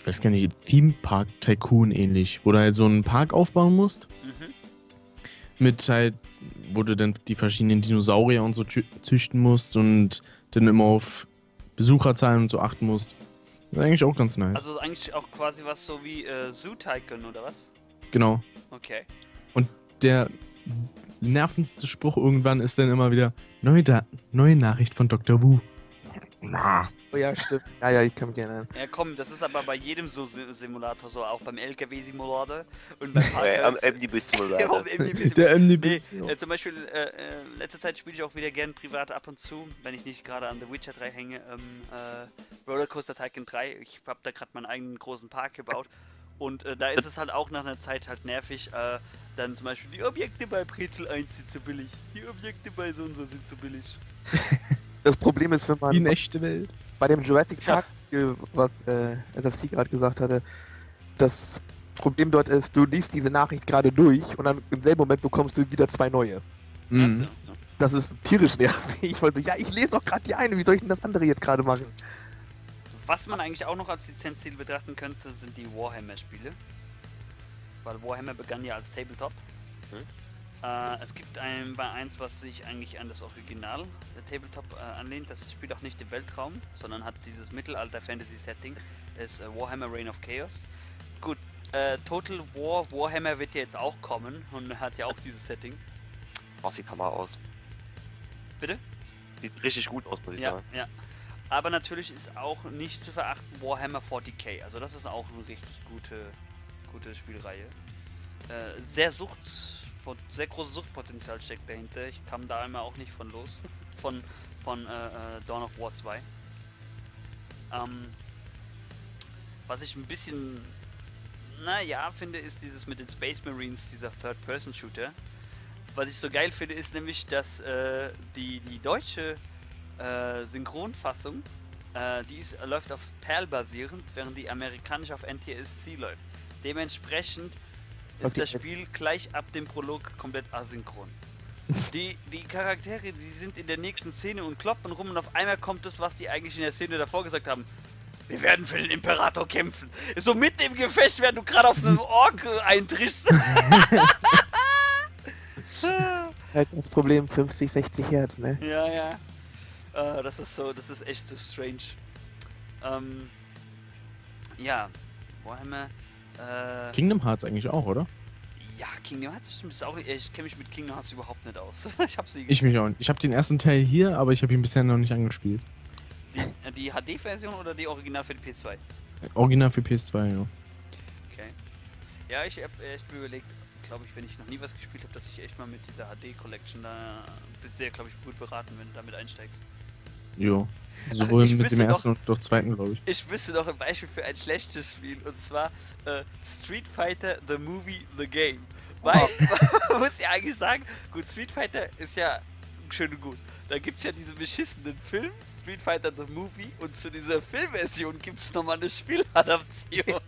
S2: ich weiß gar nicht, Theme Park Tycoon ähnlich, wo du halt so einen Park aufbauen musst
S3: Mhm.
S2: mit halt, wo du dann die verschiedenen Dinosaurier und so zü- züchten musst und dann immer auf Besucherzahlen und so achten musst. Das ist eigentlich auch ganz nice.
S3: Also eigentlich auch quasi was so wie äh, Zoo Tycoon oder was?
S2: genau.
S3: Okay.
S2: der nervendste Spruch irgendwann ist dann immer wieder neue, da neue Nachricht von Dr. Wu.
S4: Oh ja, stimmt. Ja, ja, ich kann mich erinnern.
S3: Ja komm, das ist aber bei jedem so Si- Simulator so, auch beim LKW-Simulator und beim
S1: Äh, am
S3: Parkhaus.
S1: Omnibus
S3: Ja, [LAUGHS]
S1: Simulator.
S3: beim MDB
S2: Der
S3: Nee,
S2: MDB.
S3: äh, zum Beispiel, äh, äh, letzter Zeit spiele ich auch wieder gern privat ab und zu, wenn ich nicht gerade an The Witcher 3 hänge, ähm, äh, Rollercoaster Tycoon 3. Ich habe da gerade meinen eigenen großen Park gebaut. Und äh, da ist es halt auch nach einer Zeit halt nervig, äh, Dann zum Beispiel, die Objekte bei Brezel 1 sind zu billig. Die Objekte bei so und so sind zu billig. [LAUGHS]
S4: Das Problem ist, wenn
S2: Wie in
S4: man
S2: echte Welt.
S4: bei dem Jurassic Park, Spiel, was äh, SFC gerade gesagt hatte, das Problem dort ist, du liest diese Nachricht gerade durch und dann im selben Moment bekommst du wieder zwei neue.
S2: Mhm.
S3: So.
S4: Das ist tierisch nervig. Ich wollte, ja, ich lese doch gerade die eine, wie soll ich denn das andere jetzt gerade machen?
S3: Was man eigentlich auch noch als Lizenzziel betrachten könnte, sind die Warhammer-Spiele. Weil Warhammer begann ja als Tabletop.
S1: Hm.
S3: Äh, es gibt ein, bei eins, was sich eigentlich an das Original Tabletop äh, anlehnt. Das spielt auch nicht im Weltraum, sondern hat dieses Mittelalter-Fantasy-Setting. Ist äh, Warhammer Reign of Chaos. Gut, äh, Total War Warhammer wird ja jetzt auch kommen und hat ja auch dieses Setting.
S1: Oh, sieht Hammer aus.
S3: Bitte?
S1: Sieht richtig gut aus, muss ich
S3: Ja,
S1: sagen.
S3: ja. Aber natürlich ist auch nicht zu verachten Warhammer 40k. Also das ist auch eine richtig gute, gute Spielreihe. Äh, sehr Sucht, sehr großes Suchtpotenzial steckt dahinter. Ich kam da einmal auch nicht von los. Von, von äh, äh, Dawn of War 2. Ähm, was ich ein bisschen, naja, finde, ist dieses mit den Space Marines, dieser Third-Person-Shooter. Was ich so geil finde, ist nämlich, dass äh, die, die deutsche äh, Synchronfassung, äh, die ist, läuft auf PAL basierend, während die amerikanische auf NTSC läuft. Dementsprechend ist
S4: Okay.
S3: das Spiel gleich ab dem Prolog komplett asynchron. Die, die Charaktere, die sind in der nächsten Szene und kloppen rum und auf einmal kommt das, was die eigentlich in der Szene davor gesagt haben. Wir werden für den Imperator kämpfen. So mitten im Gefecht, während du gerade auf einem Ork eintriffst.
S4: Das ist halt das Problem, 50, 60 Hertz, ne?
S3: Ja, ja. Äh, das ist so, das ist echt so strange. Ähm, ja, Warhammer. Äh,
S2: Kingdom Hearts eigentlich auch, oder?
S3: Ja, Kingdom Hearts ist auch. Ich kenne mich mit Kingdom Hearts überhaupt nicht aus. [LAUGHS] ich habe sie.
S2: Ich mich auch nicht. Ich habe den ersten Teil hier, aber ich habe ihn bisher noch nicht angespielt.
S3: Die, äh, die HD-Version oder die Original für die PS2?
S2: Original für PS2, ja.
S3: Okay. Ja, ich habe echt mir überlegt, glaube ich, wenn ich noch nie was gespielt habe, dass ich echt mal mit dieser HD-Collection da bist sehr, glaube ich, gut beraten, wenn du damit einsteigst.
S2: Jo. [LAUGHS] Sowohl mit dem
S3: doch-
S2: ersten und doch zweiten, glaube ich.
S3: Ich wüsste noch ein Beispiel für ein schlechtes Spiel und zwar äh, Street Fighter The Movie The Game. Weil, [LAUGHS] man muss ja eigentlich sagen, gut, Street Fighter ist ja schön und gut. Da gibt es ja diese beschissenen Film, Street Fighter The Movie, und zu dieser Filmversion gibt es nochmal eine Spieladaption.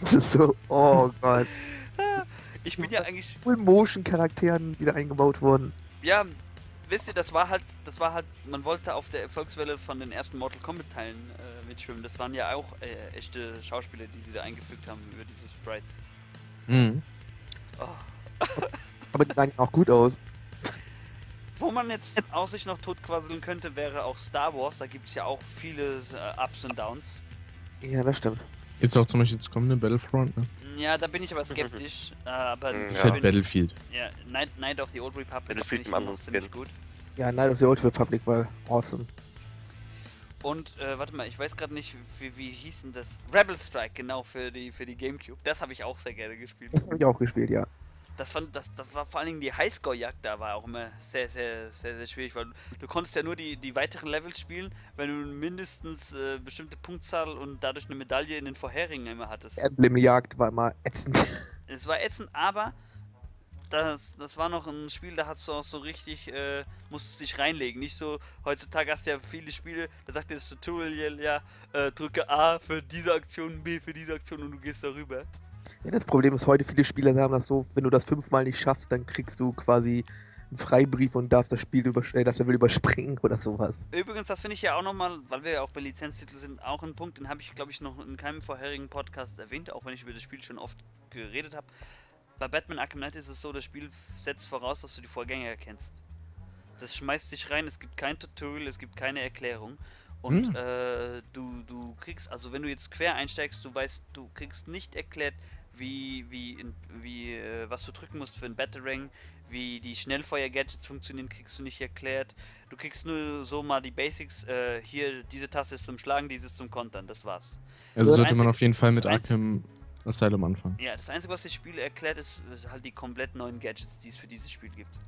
S4: Das [LAUGHS] ist so, oh Gott. [LAUGHS]
S3: Ich bin ja eigentlich,
S4: Full-Motion-Charakteren wieder eingebaut worden.
S3: ja, wisst ihr, das war halt, das war halt, man wollte auf der Erfolgswelle von den ersten Mortal Kombat Teilen äh, mitschwimmen. Das waren ja auch äh, echte Schauspieler, die sie da eingefügt haben über diese Sprites.
S2: Mhm.
S3: Oh.
S4: Aber die sahen auch gut aus.
S3: Wo man jetzt aus sich noch totquasseln könnte, wäre auch Star Wars. Da gibt es ja auch viele äh, Ups und Downs.
S4: Ja, das stimmt.
S2: Jetzt auch zum Beispiel das kommende Battlefront, ne?
S3: Ja, da bin ich aber skeptisch. [LAUGHS] äh, aber
S2: Das ist halt Battlefield.
S3: ja, Night, Night of the Old Republic
S1: Battlefield im anderen Skin.
S3: gut.
S4: Ja, Night of the Old Republic war awesome.
S3: Und äh, warte mal, ich weiß gerade nicht, wie, wie hieß denn das? Rebel Strike, genau, für die, für die Gamecube. Das habe ich auch sehr gerne gespielt.
S4: Das habe ich auch gespielt, ja.
S3: Das, fand, das, das war vor allen Dingen die Highscore-Jagd, da war auch immer sehr, sehr, sehr, sehr schwierig, weil du konntest ja nur die, die weiteren Levels spielen, wenn du mindestens äh, bestimmte Punktzahl und dadurch eine Medaille in den vorherigen immer hattest.
S4: Emblem-Jagd war immer ätzend.
S3: Es war ätzend, aber das, das war noch ein Spiel, da hast du auch so richtig, äh, musst dich reinlegen. Nicht so, heutzutage hast du ja viele Spiele, da sagt dir das Tutorial ja, äh, drücke A für diese Aktion, B für diese Aktion und du gehst darüber.
S4: Ja, das Problem ist heute, viele Spieler haben das so, wenn du das fünfmal nicht schaffst, dann kriegst du quasi einen Freibrief und darfst das Spiel über, äh, das Level überspringen oder sowas.
S3: Übrigens, das finde ich ja auch nochmal, weil wir ja auch bei Lizenztitel sind, auch ein Punkt, den habe ich, glaube ich, noch in keinem vorherigen Podcast erwähnt, auch wenn ich über das Spiel schon oft geredet habe. Bei Batman Arkham Knight ist es so, das Spiel setzt voraus, dass du die Vorgänger kennst. Das schmeißt dich rein, es gibt kein Tutorial, es gibt keine Erklärung. Und
S2: Hm.
S3: äh, du, du kriegst, also wenn du jetzt quer einsteigst, du weißt, du kriegst nicht erklärt, wie, wie, in, wie äh, was du drücken musst für ein Batarang, wie die Schnellfeuer-Gadgets funktionieren, kriegst du nicht erklärt. Du kriegst nur so mal die Basics, äh, hier, diese Taste ist zum Schlagen, dieses zum Kontern, das war's.
S2: Also
S3: Das
S2: sollte man auf jeden Fall mit Arkham Asylum anfangen.
S3: Ja, das Einzige, was das Spiel erklärt, ist, ist halt die komplett neuen Gadgets, die es für dieses Spiel gibt.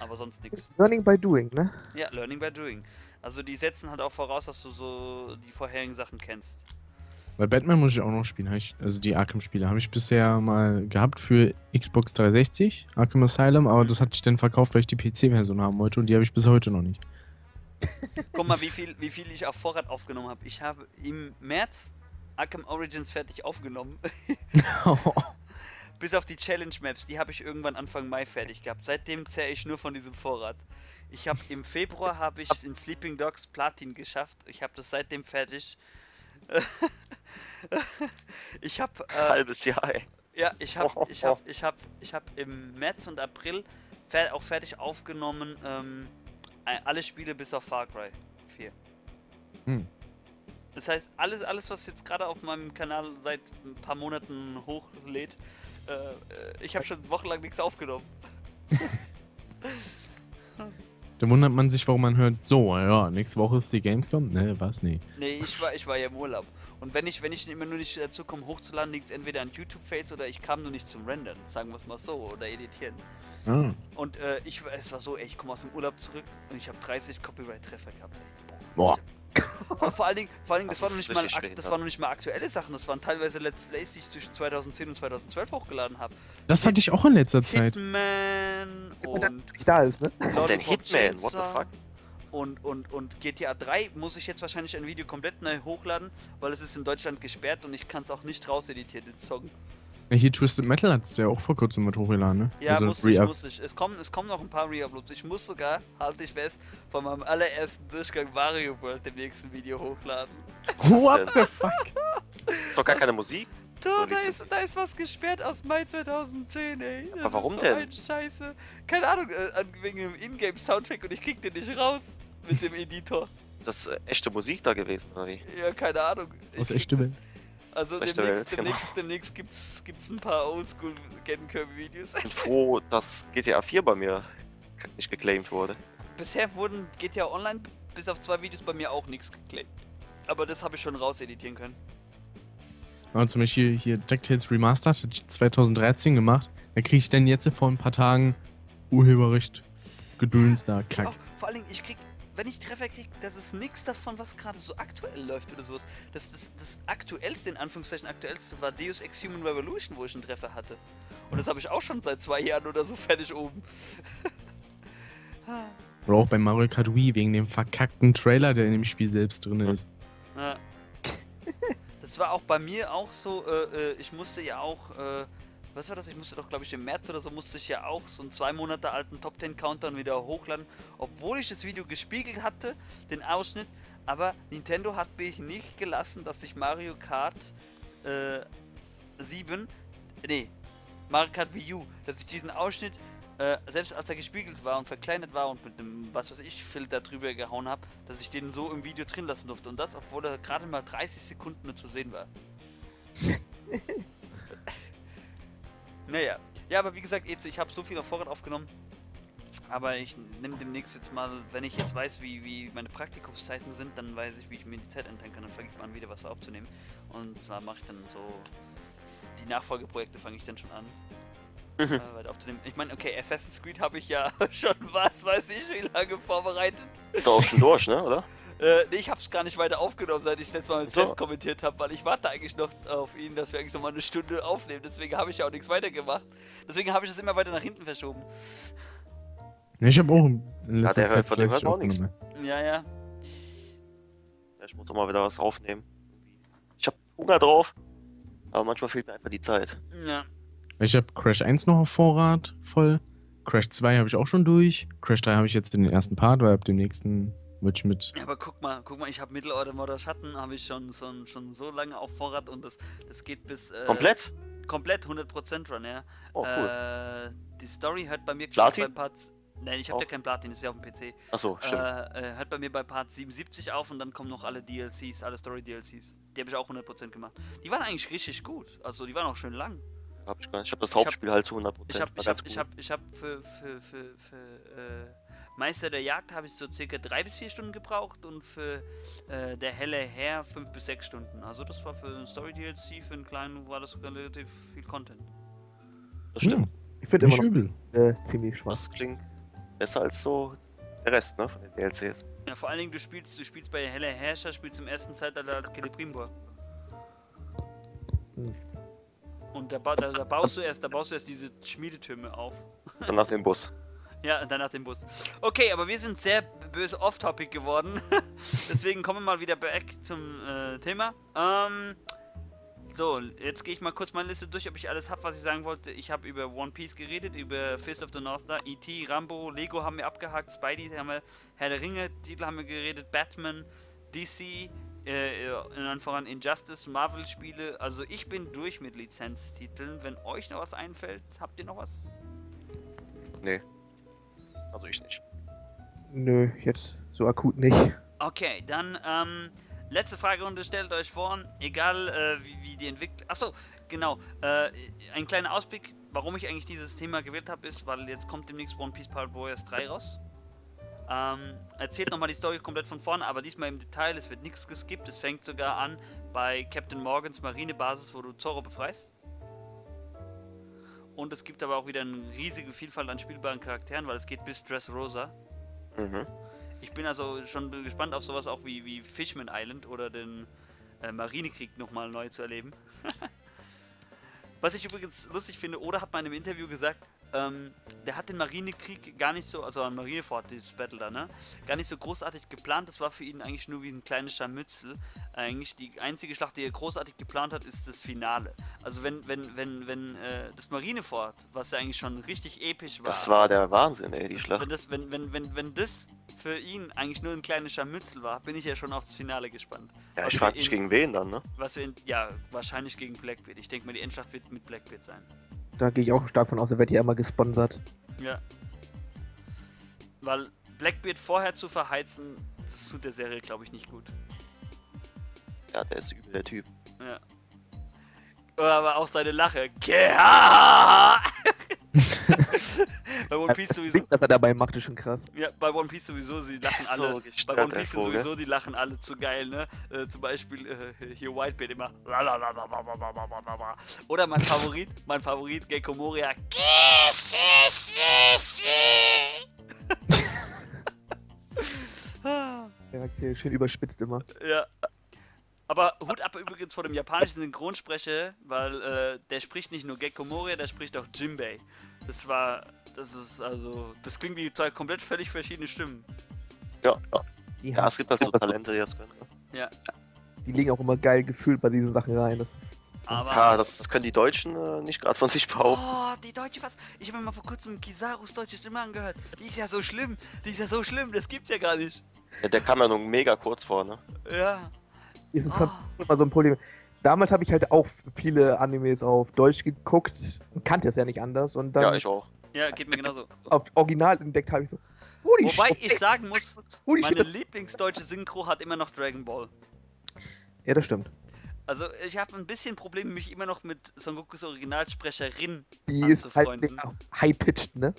S3: Aber sonst nichts.
S4: Learning by doing, ne?
S3: Ja, Learning by Doing. Also die setzen halt auch voraus, dass du so die vorherigen Sachen kennst.
S2: Weil Batman muss ich auch noch spielen. Ich, also die Arkham-Spiele habe ich bisher mal gehabt für Xbox 360, Arkham Asylum, aber das hatte ich dann verkauft, weil ich die PC-Version haben wollte und die habe ich bis heute noch nicht.
S3: Guck mal, wie viel, wie viel ich auf Vorrat aufgenommen habe. Ich habe im März Arkham Origins fertig aufgenommen. [LAUGHS] [LAUGHS] Bis auf die Challenge Maps, die habe ich irgendwann Anfang Mai fertig gehabt. Seitdem zerre ich nur von diesem Vorrat. Ich habe im Februar [LAUGHS] habe ich in Sleeping Dogs Platin geschafft. Ich habe das seitdem fertig. ich habe äh,
S1: Halbes Jahr, ey.
S3: ja, ich habe ich habe ich habe ich habe im März und April fer auch fertig aufgenommen ähm, alle Spiele bis auf Far Cry 4.
S2: Hm.
S3: Das heißt, alles, alles was jetzt gerade auf meinem Kanal seit ein paar Monaten hochlädt, äh, äh, ich habe schon wochenlang nichts aufgenommen. [LAUGHS]
S2: Da wundert man sich, warum man hört, so, ja, nächste Woche ist die Gamescom. Ne, was? Nee.
S3: Nee, ich war, ich war ja im Urlaub. Und wenn ich, wenn ich immer nur nicht dazu komme, hochzuladen, liegt es entweder an YouTube-Fails oder ich kam nur nicht zum Rendern, sagen wir es mal so, oder editieren.
S2: Ah.
S3: Und äh, ich, es war so, ey, ich komme aus dem Urlaub zurück und ich habe 30 Copyright-Treffer gehabt. Ey.
S2: Boah.
S3: Und vor allen Dingen, vor allen Dingen das,
S1: Das
S3: war noch nicht mal, das waren noch nicht mal aktuelle Sachen, das waren teilweise Let's Plays, die ich zwischen 2010 und 2012 hochgeladen habe.
S2: Das hatte ich auch in letzter Zeit.
S3: Hitman
S4: Und
S3: und
S4: nicht da ist, ne?
S3: Lollipop
S1: Denn Hitman, what the fuck?
S3: Und, und, und GTA 3 muss ich jetzt wahrscheinlich ein Video komplett neu hochladen, weil es ist in Deutschland gesperrt und ich kann es auch nicht rauseditieren, den Song.
S2: Ja, hier Twisted Metal hat es ja auch vor kurzem mit hochgeladen, ne?
S3: Ja,
S2: also
S3: musste ich, musste ich. Es kommen, es kommen noch ein paar Reuploads. Ich muss sogar, halte ich fest, von meinem allerersten Durchgang Mario World dem nächsten Video hochladen.
S2: What the fuck?
S1: Ist doch gar keine Musik.
S3: Da,
S1: So
S3: da, ist, da ist was gesperrt aus Mai 2010, ey. Das
S1: Aber warum
S3: ist so
S1: denn?
S3: Ein Scheiße. Keine Ahnung, äh, an- wegen dem Ingame-Soundtrack und ich krieg den nicht raus mit dem Editor.
S1: Ist das äh, echte Musik da gewesen, oder wie?
S3: Ja, keine Ahnung. Ich
S2: Aus echte
S3: das-
S2: Welt.
S3: Also demnächst,
S1: Welt, genau.
S3: demnächst, demnächst gibt's, gibt's ein paar Oldschool Get Kirby Videos.
S1: Ich bin froh, dass GTA 4 bei mir nicht geclaimed wurde.
S3: Bisher wurden GTA Online bis auf zwei Videos bei mir auch nichts geclaimt. Aber das habe ich schon rauseditieren können.
S2: Aber zum Beispiel hier DuckTales Remastered hat ich 2013 gemacht. Da kriege ich dann jetzt vor ein paar Tagen Urheberrecht Gedöns da, Kack.
S3: Oh, vor allen Dingen, ich krieg, wenn ich Treffer krieg, das ist nichts davon, was gerade so aktuell läuft oder sowas. Das, das, das aktuellste, in Anführungszeichen aktuellste, war Deus Ex Human Revolution, wo ich einen Treffer hatte. Und das habe ich auch schon seit zwei Jahren oder so [LAUGHS] fertig oben. [LAUGHS]
S2: Oder auch bei Mario Kart Wii wegen dem verkackten Trailer, der in dem Spiel selbst drin ist.
S3: Ja. [LAUGHS] Das war auch bei mir auch so, äh, äh, ich musste ja auch, äh, was war das? Ich musste doch, glaube ich, im März oder so, musste ich ja auch so einen zwei Monate alten Top 10 Countdown wieder hochladen, obwohl ich das Video gespiegelt hatte, den Ausschnitt, aber Nintendo hat mich nicht gelassen, dass ich Mario Kart äh, 7, nee, Mario Kart Wii U, dass ich diesen Ausschnitt, äh, selbst als er gespiegelt war und verkleinert war und mit einem, was weiß ich, Filter drüber gehauen habe, dass ich den so im Video drin lassen durfte. Und das, obwohl er gerade mal 30 Sekunden nur zu sehen war. [LAUGHS] naja. Ja, aber wie gesagt, jetzt, ich habe so viel auf Vorrat aufgenommen. Aber ich nehme demnächst jetzt mal, wenn ich jetzt weiß, wie, wie meine Praktikumszeiten sind, dann weiß ich, wie ich mir die Zeit einteilen kann. Dann fange ich mal an, wieder was aufzunehmen. Und zwar mache ich dann so. Die Nachfolgeprojekte fange ich dann schon an. [LAUGHS] äh, weiter aufzunehmen. Ich meine, okay, Assassin's Creed habe ich ja [LAUGHS] schon was weiß ich wie lange vorbereitet.
S1: Ist doch auch schon durch, ne, oder?
S3: Äh, nee, ich habe es gar nicht weiter aufgenommen, seit ich das letzte Mal mit
S1: So.
S3: Test kommentiert habe, weil ich warte eigentlich noch auf ihn, dass wir eigentlich noch mal eine Stunde aufnehmen. Deswegen habe ich ja auch nichts weitergemacht. Deswegen habe ich es immer weiter nach hinten verschoben.
S2: Ja, ich habe auch in
S1: Ja,
S2: letzter
S1: der
S2: Zeit
S1: hört von dem hört auch nichts.
S3: Ja, ja.
S1: Ja, Ich muss auch mal wieder was aufnehmen. Ich habe Hunger drauf, aber manchmal fehlt mir einfach die Zeit.
S3: Ja.
S2: Ich habe Crash 1 noch auf Vorrat voll. Crash 2 habe ich auch schon durch. Crash 3 habe ich jetzt den ersten Part, weil ab dem nächsten wird ich mit.
S3: Ja, aber guck mal, guck mal, ich habe Mittelorder Modder Schatten, habe ich schon, schon, schon so lange auf Vorrat und das, das geht bis. Äh,
S1: Komplett?
S3: Komplett 100% Run, ja.
S1: Oh, cool.
S3: Äh, die Story hört bei mir
S1: Platin?
S3: bei Part. Nein, ich habe ja
S1: Auch?
S3: kein Platin, das ist ja auf dem PC.
S1: Achso, stimmt.
S3: Äh, äh, hört bei mir bei Part 77 auf und dann kommen noch alle DLCs, alle Story-DLCs. Die habe ich auch 100% gemacht. Die waren eigentlich richtig gut. Also die waren auch schön lang.
S1: hab ich gar nicht. Ich habe das
S3: ich hab-
S1: Hauptspiel halt zu 100%.
S3: Ich habe ich hab, ich hab, ich hab für, für, für, für äh, Meister der Jagd habe ich so circa 3 bis 4 Stunden gebraucht und für äh, der helle Herr 5 bis 6 Stunden. Also das war für ein Story-DLC, für einen kleinen war das relativ viel Content.
S1: Das stimmt.
S2: Hm,
S4: Ich finde immer noch
S2: übel.
S4: äh, ziemlich schwach.
S1: Das klingt besser als so der Rest, ne, von den DLCs.
S3: Ja, vor allen Dingen, du spielst, du spielst bei Heller Herrscher, spielst im ersten Zeitalter als Celebrimbor. Und da, ba da, da baust du erst, da baust du erst diese Schmiedetürme auf.
S1: Dann nach dem Bus.
S3: Ja, danach den Bus. Okay, aber wir sind sehr böse off-topic geworden. [LAUGHS] Deswegen kommen wir mal wieder back zum äh, Thema. Ähm, so, jetzt gehe ich mal kurz meine Liste durch, ob ich alles habe, was ich sagen wollte. Ich habe über One Piece geredet, über Fist of the North Star, E.T., Rambo, Lego haben wir abgehakt, Spidey haben wir, Herr der Ringe, Titel haben wir geredet, Batman, DC, äh, allen voran Injustice, Marvel-Spiele. Also ich bin durch mit Lizenztiteln. Wenn euch noch was einfällt, habt ihr noch was?
S1: Nee. Also ich nicht.
S4: Nö, jetzt so akut nicht.
S3: Okay, dann ähm, letzte Fragerunde. Stellt euch vor, egal äh, wie, wie die Entwicklung. Achso, genau. Äh, ein kleiner Ausblick, warum ich eigentlich dieses Thema gewählt habe, ist, weil jetzt kommt demnächst One Piece Pirate Warriors 3 raus. Ähm, erzählt nochmal die Story komplett von vorne, aber diesmal im Detail. Es wird nichts geskippt. Es fängt sogar an bei Captain Morgans Marinebasis, wo du Zoro befreist. Und es gibt aber auch wieder eine riesige Vielfalt an spielbaren Charakteren, weil es geht bis Dressrosa.
S1: Mhm.
S3: Ich bin also schon gespannt auf sowas auch wie, wie Fishman Island oder den äh, Marinekrieg nochmal neu zu erleben. [LAUGHS] Was ich übrigens lustig finde, Oda hat mal in einem Interview gesagt, ähm, der hat den Marinekrieg gar nicht so, also Marineford, dieses Battle da, ne? Gar nicht so großartig geplant. Das war für ihn eigentlich nur wie ein kleines Scharmützel. Eigentlich die einzige Schlacht, die er großartig geplant hat, ist das Finale. Also wenn, wenn, wenn, wenn äh, das Marineford, was ja eigentlich schon richtig episch war.
S1: Das war der Wahnsinn, ey, die
S3: Wenn
S1: Schlacht.
S3: das, wenn, wenn, wenn, wenn das für ihn eigentlich nur ein kleines Scharmützel war, bin ich ja schon aufs Finale gespannt.
S1: Ja,
S3: was
S1: ich frag mich gegen wen dann, ne?
S3: Was wir in, ja, wahrscheinlich gegen Blackbeard. Ich denke mal, die Endschlacht wird mit Blackbeard sein.
S4: Da gehe ich auch stark von aus, er wird ja immer gesponsert.
S3: Ja. Weil Blackbeard vorher zu verheizen, das tut der Serie, glaube ich, nicht gut.
S1: Ja, der ist übel, der Typ.
S3: Ja. Aber auch seine Lache. Geha! [LAUGHS] bei One Piece sowieso.
S4: Das, was er dabei macht, ist schon krass.
S3: Ja, bei One Piece sowieso, sie lachen
S1: so
S3: alle. bei One Piece
S1: Vogel.
S3: sowieso, die lachen alle zu geil, ne? Äh, zum Beispiel äh, hier Whitebeard immer. Oder mein [LAUGHS] Favorit, mein Favorit Gecko Moria. [LAUGHS]
S4: ja, okay, schön überspitzt immer.
S3: Ja. Aber Hut ab übrigens vor dem japanischen Synchronsprecher, weil äh, der spricht nicht nur Gecko Moria, der spricht auch Jimbei. Das war, das ist also, das klingt wie zwei komplett völlig verschiedene Stimmen.
S1: Ja, ja.
S4: Die,
S1: ja es gibt halt so Talente, die das können. ne?
S3: Ja,
S4: die legen auch immer geil gefühlt bei diesen Sachen rein. Das ist.
S3: aber...
S1: Ja, das können die Deutschen äh, nicht gerade von sich behaupten.
S3: Oh, die deutsche was? Ich habe mir mal vor kurzem Kisarus deutsche Stimme angehört. Die ist ja so schlimm. Die ist ja so schlimm. Das gibt's ja gar nicht.
S1: Ja, der kam ja nur mega kurz vor, ne?
S3: Ja.
S4: Ist es
S3: Oh.
S4: halt immer so ein Problem. Damals habe ich halt auch viele Animes auf Deutsch geguckt und kannte es ja nicht anders. Und dann
S1: Ja, ich auch.
S3: Ja, geht mir genauso.
S4: auf Original entdeckt habe ich so. Holy
S3: Wobei
S4: shit,
S3: ich sagen muss,
S4: holy
S3: meine
S4: das,
S3: Lieblingsdeutsche Synchro hat immer noch Dragon Ball.
S4: Ja, das stimmt.
S3: Also ich habe ein bisschen Probleme, mich immer noch mit Son Gokus Originalsprecherin.
S4: Die ist halt high-pitched, ne?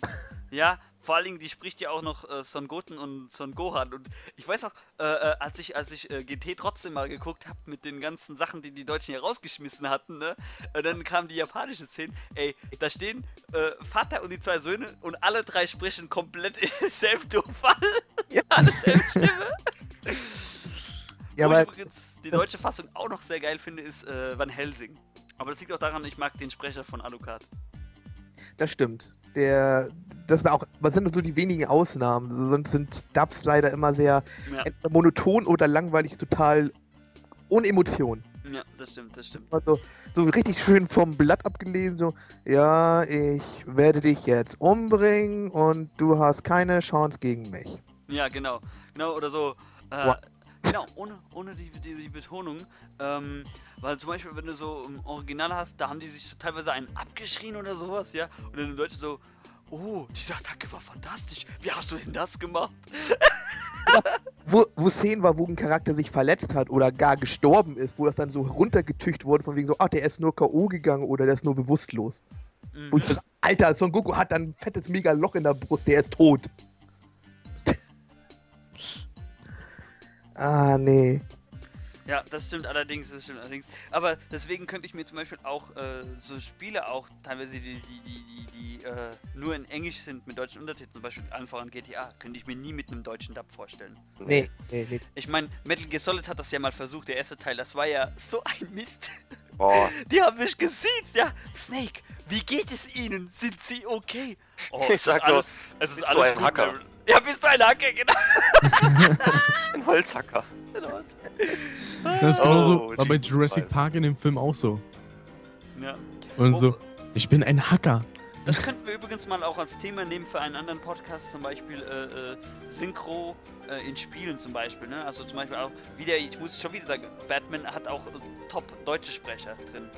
S3: Ja, vor allen Dingen, die spricht ja auch noch äh, Son Goten und Son Gohan. Und ich weiß auch, äh, äh, als ich, als ich äh, GT trotzdem mal geguckt habe mit den ganzen Sachen, die die Deutschen hier rausgeschmissen hatten, ne? Äh, dann kamen die japanischen Szenen. Ey, da stehen äh, Vater und die zwei Söhne und alle drei sprechen komplett im [LAUGHS] selben Tonfall.
S4: Ja. [LAUGHS]
S3: Alle selbe Stimme.
S4: Ja,
S3: Wo ich
S4: aber
S3: übrigens die deutsche Fassung auch noch sehr geil finde, ist Van Helsing. Aber das liegt auch daran, ich mag den Sprecher von Alucard.
S4: das stimmt. Der, das sind auch, was sind so die wenigen Ausnahmen? Sonst sind Dubs leider immer sehr
S3: Ja,
S4: monoton oder langweilig, total ohne Emotion.
S3: ja das stimmt, das stimmt.
S4: Also, so richtig schön vom Blatt abgelesen, so, ja, ich werde dich jetzt umbringen und du hast keine Chance gegen mich.
S3: Ja, genau. Genau, oder so. Äh,
S4: What?
S3: Genau, ohne, ohne die, die, die Betonung. Ähm, weil zum Beispiel, wenn du so im Original hast, da haben die sich so teilweise einen abgeschrien oder sowas, ja. Und dann die Leute so, oh, diese Attacke war fantastisch. Wie hast du denn das gemacht? [LAUGHS]
S4: Wo, wo Szenen war, wo ein Charakter sich verletzt hat oder gar gestorben ist, wo das dann so runtergetücht wurde, von wegen so, ach, der ist nur K.O. gegangen oder der ist nur bewusstlos.
S3: Mhm.
S4: Wo ich so, Alter, Son Goku hat dann ein fettes mega Loch in der Brust, der ist tot. Ah, nee.
S3: Ja, das stimmt allerdings, das stimmt allerdings. Aber deswegen könnte ich mir zum Beispiel auch äh, so Spiele auch teilweise, die, die, die, die, die äh, nur in Englisch sind mit deutschen Untertiteln, zum Beispiel allen voran GTA, könnte ich mir nie mit einem deutschen Dub vorstellen.
S4: Nee, nee, nee.
S3: Ich meine, Metal Gear Solid hat das ja mal versucht, der erste Teil, das war ja so ein Mist.
S1: Boah, [LAUGHS]
S3: Die haben sich gesiezt, ja. Snake, wie geht es Ihnen? Sind Sie okay? Oh,
S1: Ich
S3: es
S1: sag
S3: ist
S1: nur,
S3: alles, es ist
S1: bist du
S3: alles
S1: ein
S3: gut,
S1: Hacker?
S3: Ja, bist du ein Hacker, genau. [LAUGHS]
S1: ein Holzhacker.
S2: Das ist genauso,
S1: Oh,
S2: war bei Jurassic
S1: Christ.
S2: Park in dem Film auch so.
S3: Ja.
S2: Und
S3: Oh.
S2: so, ich bin ein Hacker.
S3: Das könnten wir übrigens mal auch als Thema nehmen für einen anderen Podcast, zum Beispiel äh, äh, Synchro äh, in Spielen zum Beispiel. Ne? Also zum Beispiel auch wieder, ich muss schon wieder sagen, Batman hat auch äh, top deutsche Sprecher drin.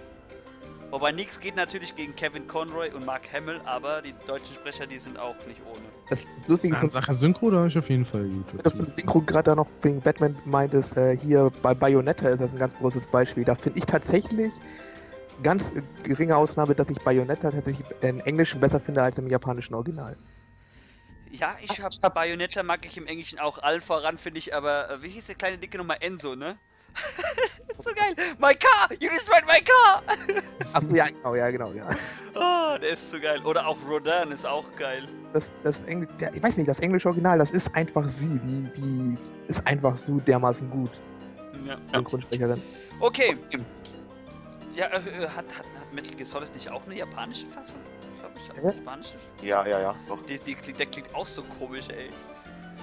S3: Wobei nichts geht natürlich gegen Kevin Conroy und Mark Hamill, aber die deutschen Sprecher, die sind auch nicht ohne.
S4: Das, das Lustige
S2: Ja,
S4: von
S2: Sache Synchro, da habe ich auf jeden Fall gut.
S4: dass du Synchro gerade da noch wegen Batman meintest, äh, hier bei Bayonetta ist das ein ganz großes Beispiel. Da finde ich tatsächlich ganz äh, geringe Ausnahme, dass ich Bayonetta tatsächlich im Englischen besser finde als im japanischen Original.
S3: Ja, ich hab Bayonetta mag ich im Englischen auch all voran, finde ich, aber äh, wie hieß der kleine Dicke nochmal? Enzo, ne? [LAUGHS] so geil! My car! You destroyed my car! [LAUGHS]
S4: Achso, ja, genau, ja, genau, ja. [LAUGHS]
S3: Oh, der ist so geil. Oder auch Rodin ist auch geil.
S4: Das, das Engl der, ich weiß nicht, das englische Original, das ist einfach sie. Die, die ist einfach so dermaßen gut.
S3: Ja.
S4: Synchronsprecherin.
S3: Okay. Ja, äh, äh, hat, hat, hat Metal Gear Solid nicht auch eine japanische Fassung? Ich glaube, ich
S4: Ja.
S3: habe japanische.
S1: Ja, ja, ja, doch.
S3: Die, die, klingt- der klingt auch so komisch, ey.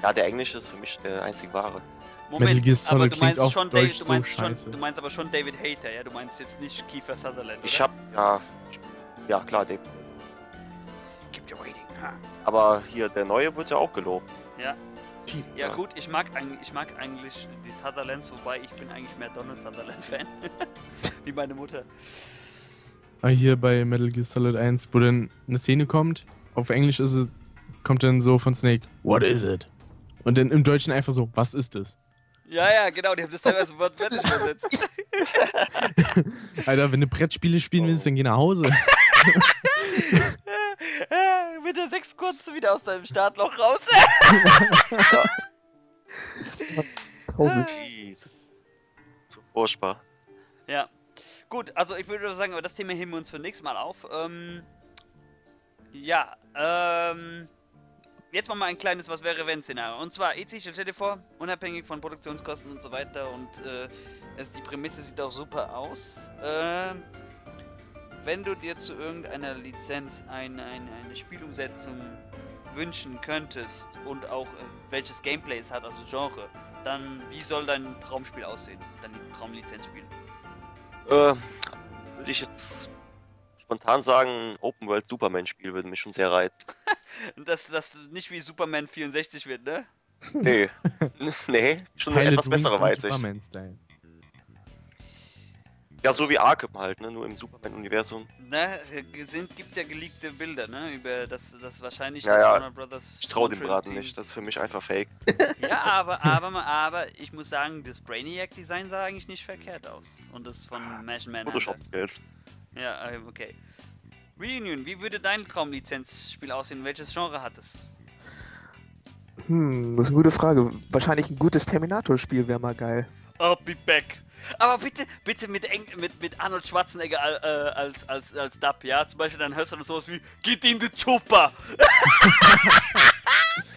S1: Ja, der Englische ist für mich der einzig wahre.
S2: Metal Gear
S3: aber
S2: Solid
S3: du meinst schon
S2: Deutsch
S3: David, du
S2: so
S3: meinst schon,
S2: scheiße.
S3: du meinst aber schon David Hater, ja? Du meinst jetzt nicht Kiefer Sutherland,
S1: Ich
S3: oder?
S1: hab, ja, ja klar, den.
S3: Keep you waiting. Ha.
S1: Aber hier, der neue wird ja auch gelobt.
S3: Ja. Ja gut, ich mag eigentlich, ich mag eigentlich die Sutherlands, wobei ich bin eigentlich mehr Donald Sutherland Fan. [LAUGHS] Wie meine Mutter.
S2: Ah, hier bei Metal Gear Solid 1, wo dann eine Szene kommt, auf Englisch ist es, kommt dann so von Snake, what is it? Und dann im Deutschen einfach so, was ist es?
S3: Ja, ja, genau, die haben das teilweise wortwörtlich übersetzt. [LAUGHS]
S2: Alter, wenn du Brettspiele spielen willst, dann geh nach Hause. [LAUGHS]
S3: Äh, Mit der 6 kurz wieder aus deinem Startloch raus. [LAUGHS]
S4: Traurig.
S1: Jesus. So furchtbar.
S3: Ja. Gut, also ich würde sagen, aber das Thema heben wir uns für nächstes Mal auf. Ähm, ja, ähm, jetzt machen wir ein kleines Was wäre wenn Szenario. Und zwar, EC, stell dir vor, unabhängig von Produktionskosten und so weiter und äh, es, die Prämisse sieht auch super aus. Ähm, wenn du dir zu irgendeiner Lizenz eine, eine, eine Spielumsetzung wünschen könntest und auch äh, welches Gameplay es hat, also Genre, dann wie soll dein Traumspiel aussehen? Dein Traumlizenzspiel?
S1: Äh, würde ich jetzt spontan sagen, ein Open World Superman Spiel würde mich schon sehr reizen. [LAUGHS]
S3: Dass das nicht wie Superman 64 wird, ne?
S1: Nee. [LAUGHS] nee, schon eine etwas bessere
S2: im
S1: Weitsicht.
S2: Superman-Style.
S1: Ja, so wie Arkham halt, ne? Nur im Superman-Universum.
S3: Ne, sind, gibt's ja geleakte Bilder, ne? Über das, das wahrscheinlich
S1: Ja,
S3: das
S1: ja.
S3: Warner Brothers.
S1: Ich traue dem Braten
S3: Team-
S1: nicht, das ist für mich einfach fake. [LAUGHS]
S3: Ja, aber, aber, aber, ich muss sagen, das Brainiac-Design sah eigentlich nicht verkehrt aus. Und das von Mashing Man.
S1: Photoshop-Skills.
S3: Ja, äh, okay. Reunion, wie würde dein Traumlizenzspiel aussehen? Welches Genre hat es?
S4: Hm, das ist eine gute Frage. Wahrscheinlich ein gutes Terminator-Spiel wäre mal geil.
S3: I'll be back. Aber bitte, bitte mit, Eng mit, mit Arnold Schwarzenegger äh, als, als, als Dub, ja? Zum Beispiel dann hörst du dann sowas wie Get in the Chopper! [LAUGHS]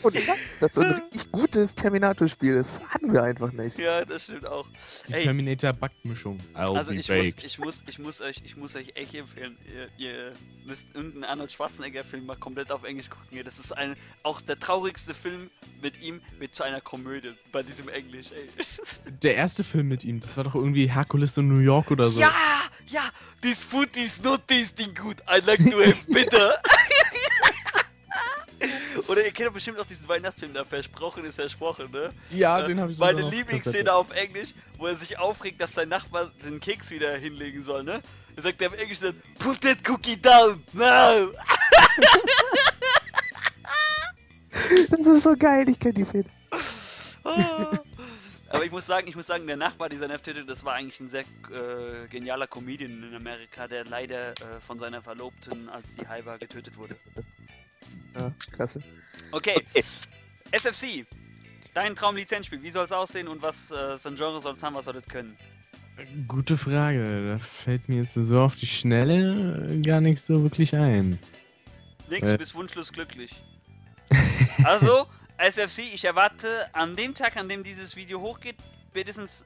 S4: Und das ist so ein richtig gutes Terminator-Spiel. Das hatten wir einfach nicht.
S3: Ja, das stimmt auch.
S2: Die. Terminator-Backmischung.
S3: Also ich muss, ich muss, ich muss euch, ich muss euch echt empfehlen, ihr, ihr müsst irgendeinen Arnold Schwarzenegger Film mal komplett auf Englisch gucken. Das ist ein, auch der traurigste Film mit ihm wird zu einer Komödie bei diesem Englisch, ey. [LAUGHS]
S2: Der erste Film mit ihm, das war doch irgendwie Herkules in New York oder so.
S3: Ja, ja, this food is not tasting good. I like to have bitter. [LAUGHS] bestimmt auch diesen Weihnachtsfilm da, Versprochen ist versprochen, ne?
S2: Ja,
S3: Äh,
S2: den habe ich
S3: Meine Lieblingsszene auf Englisch, wo er sich aufregt, dass sein Nachbar den Keks wieder hinlegen soll, ne? Er sagt er auf Englisch dann, put that cookie down, no! [LAUGHS]
S4: Das ist so geil, ich kenne die Szene.
S3: Ah. Aber ich muss sagen, ich muss sagen, der Nachbar dieser Nervtöte, das war eigentlich ein sehr äh, genialer Comedian in Amerika, der leider äh, von seiner Verlobten, als die war, getötet wurde.
S4: Ja, klasse.
S3: Okay, SFC. Dein Traumlizenzspiel, wie soll es aussehen und was äh, für ein Genre soll es haben, was soll es können?
S2: Gute Frage. Da fällt mir jetzt so auf die Schnelle äh, gar nicht so wirklich ein.
S3: Nix,
S2: Äh.
S3: du bist wunschlos glücklich. [LAUGHS] also, SFC, ich erwarte an dem Tag, an dem dieses Video hochgeht, spätestens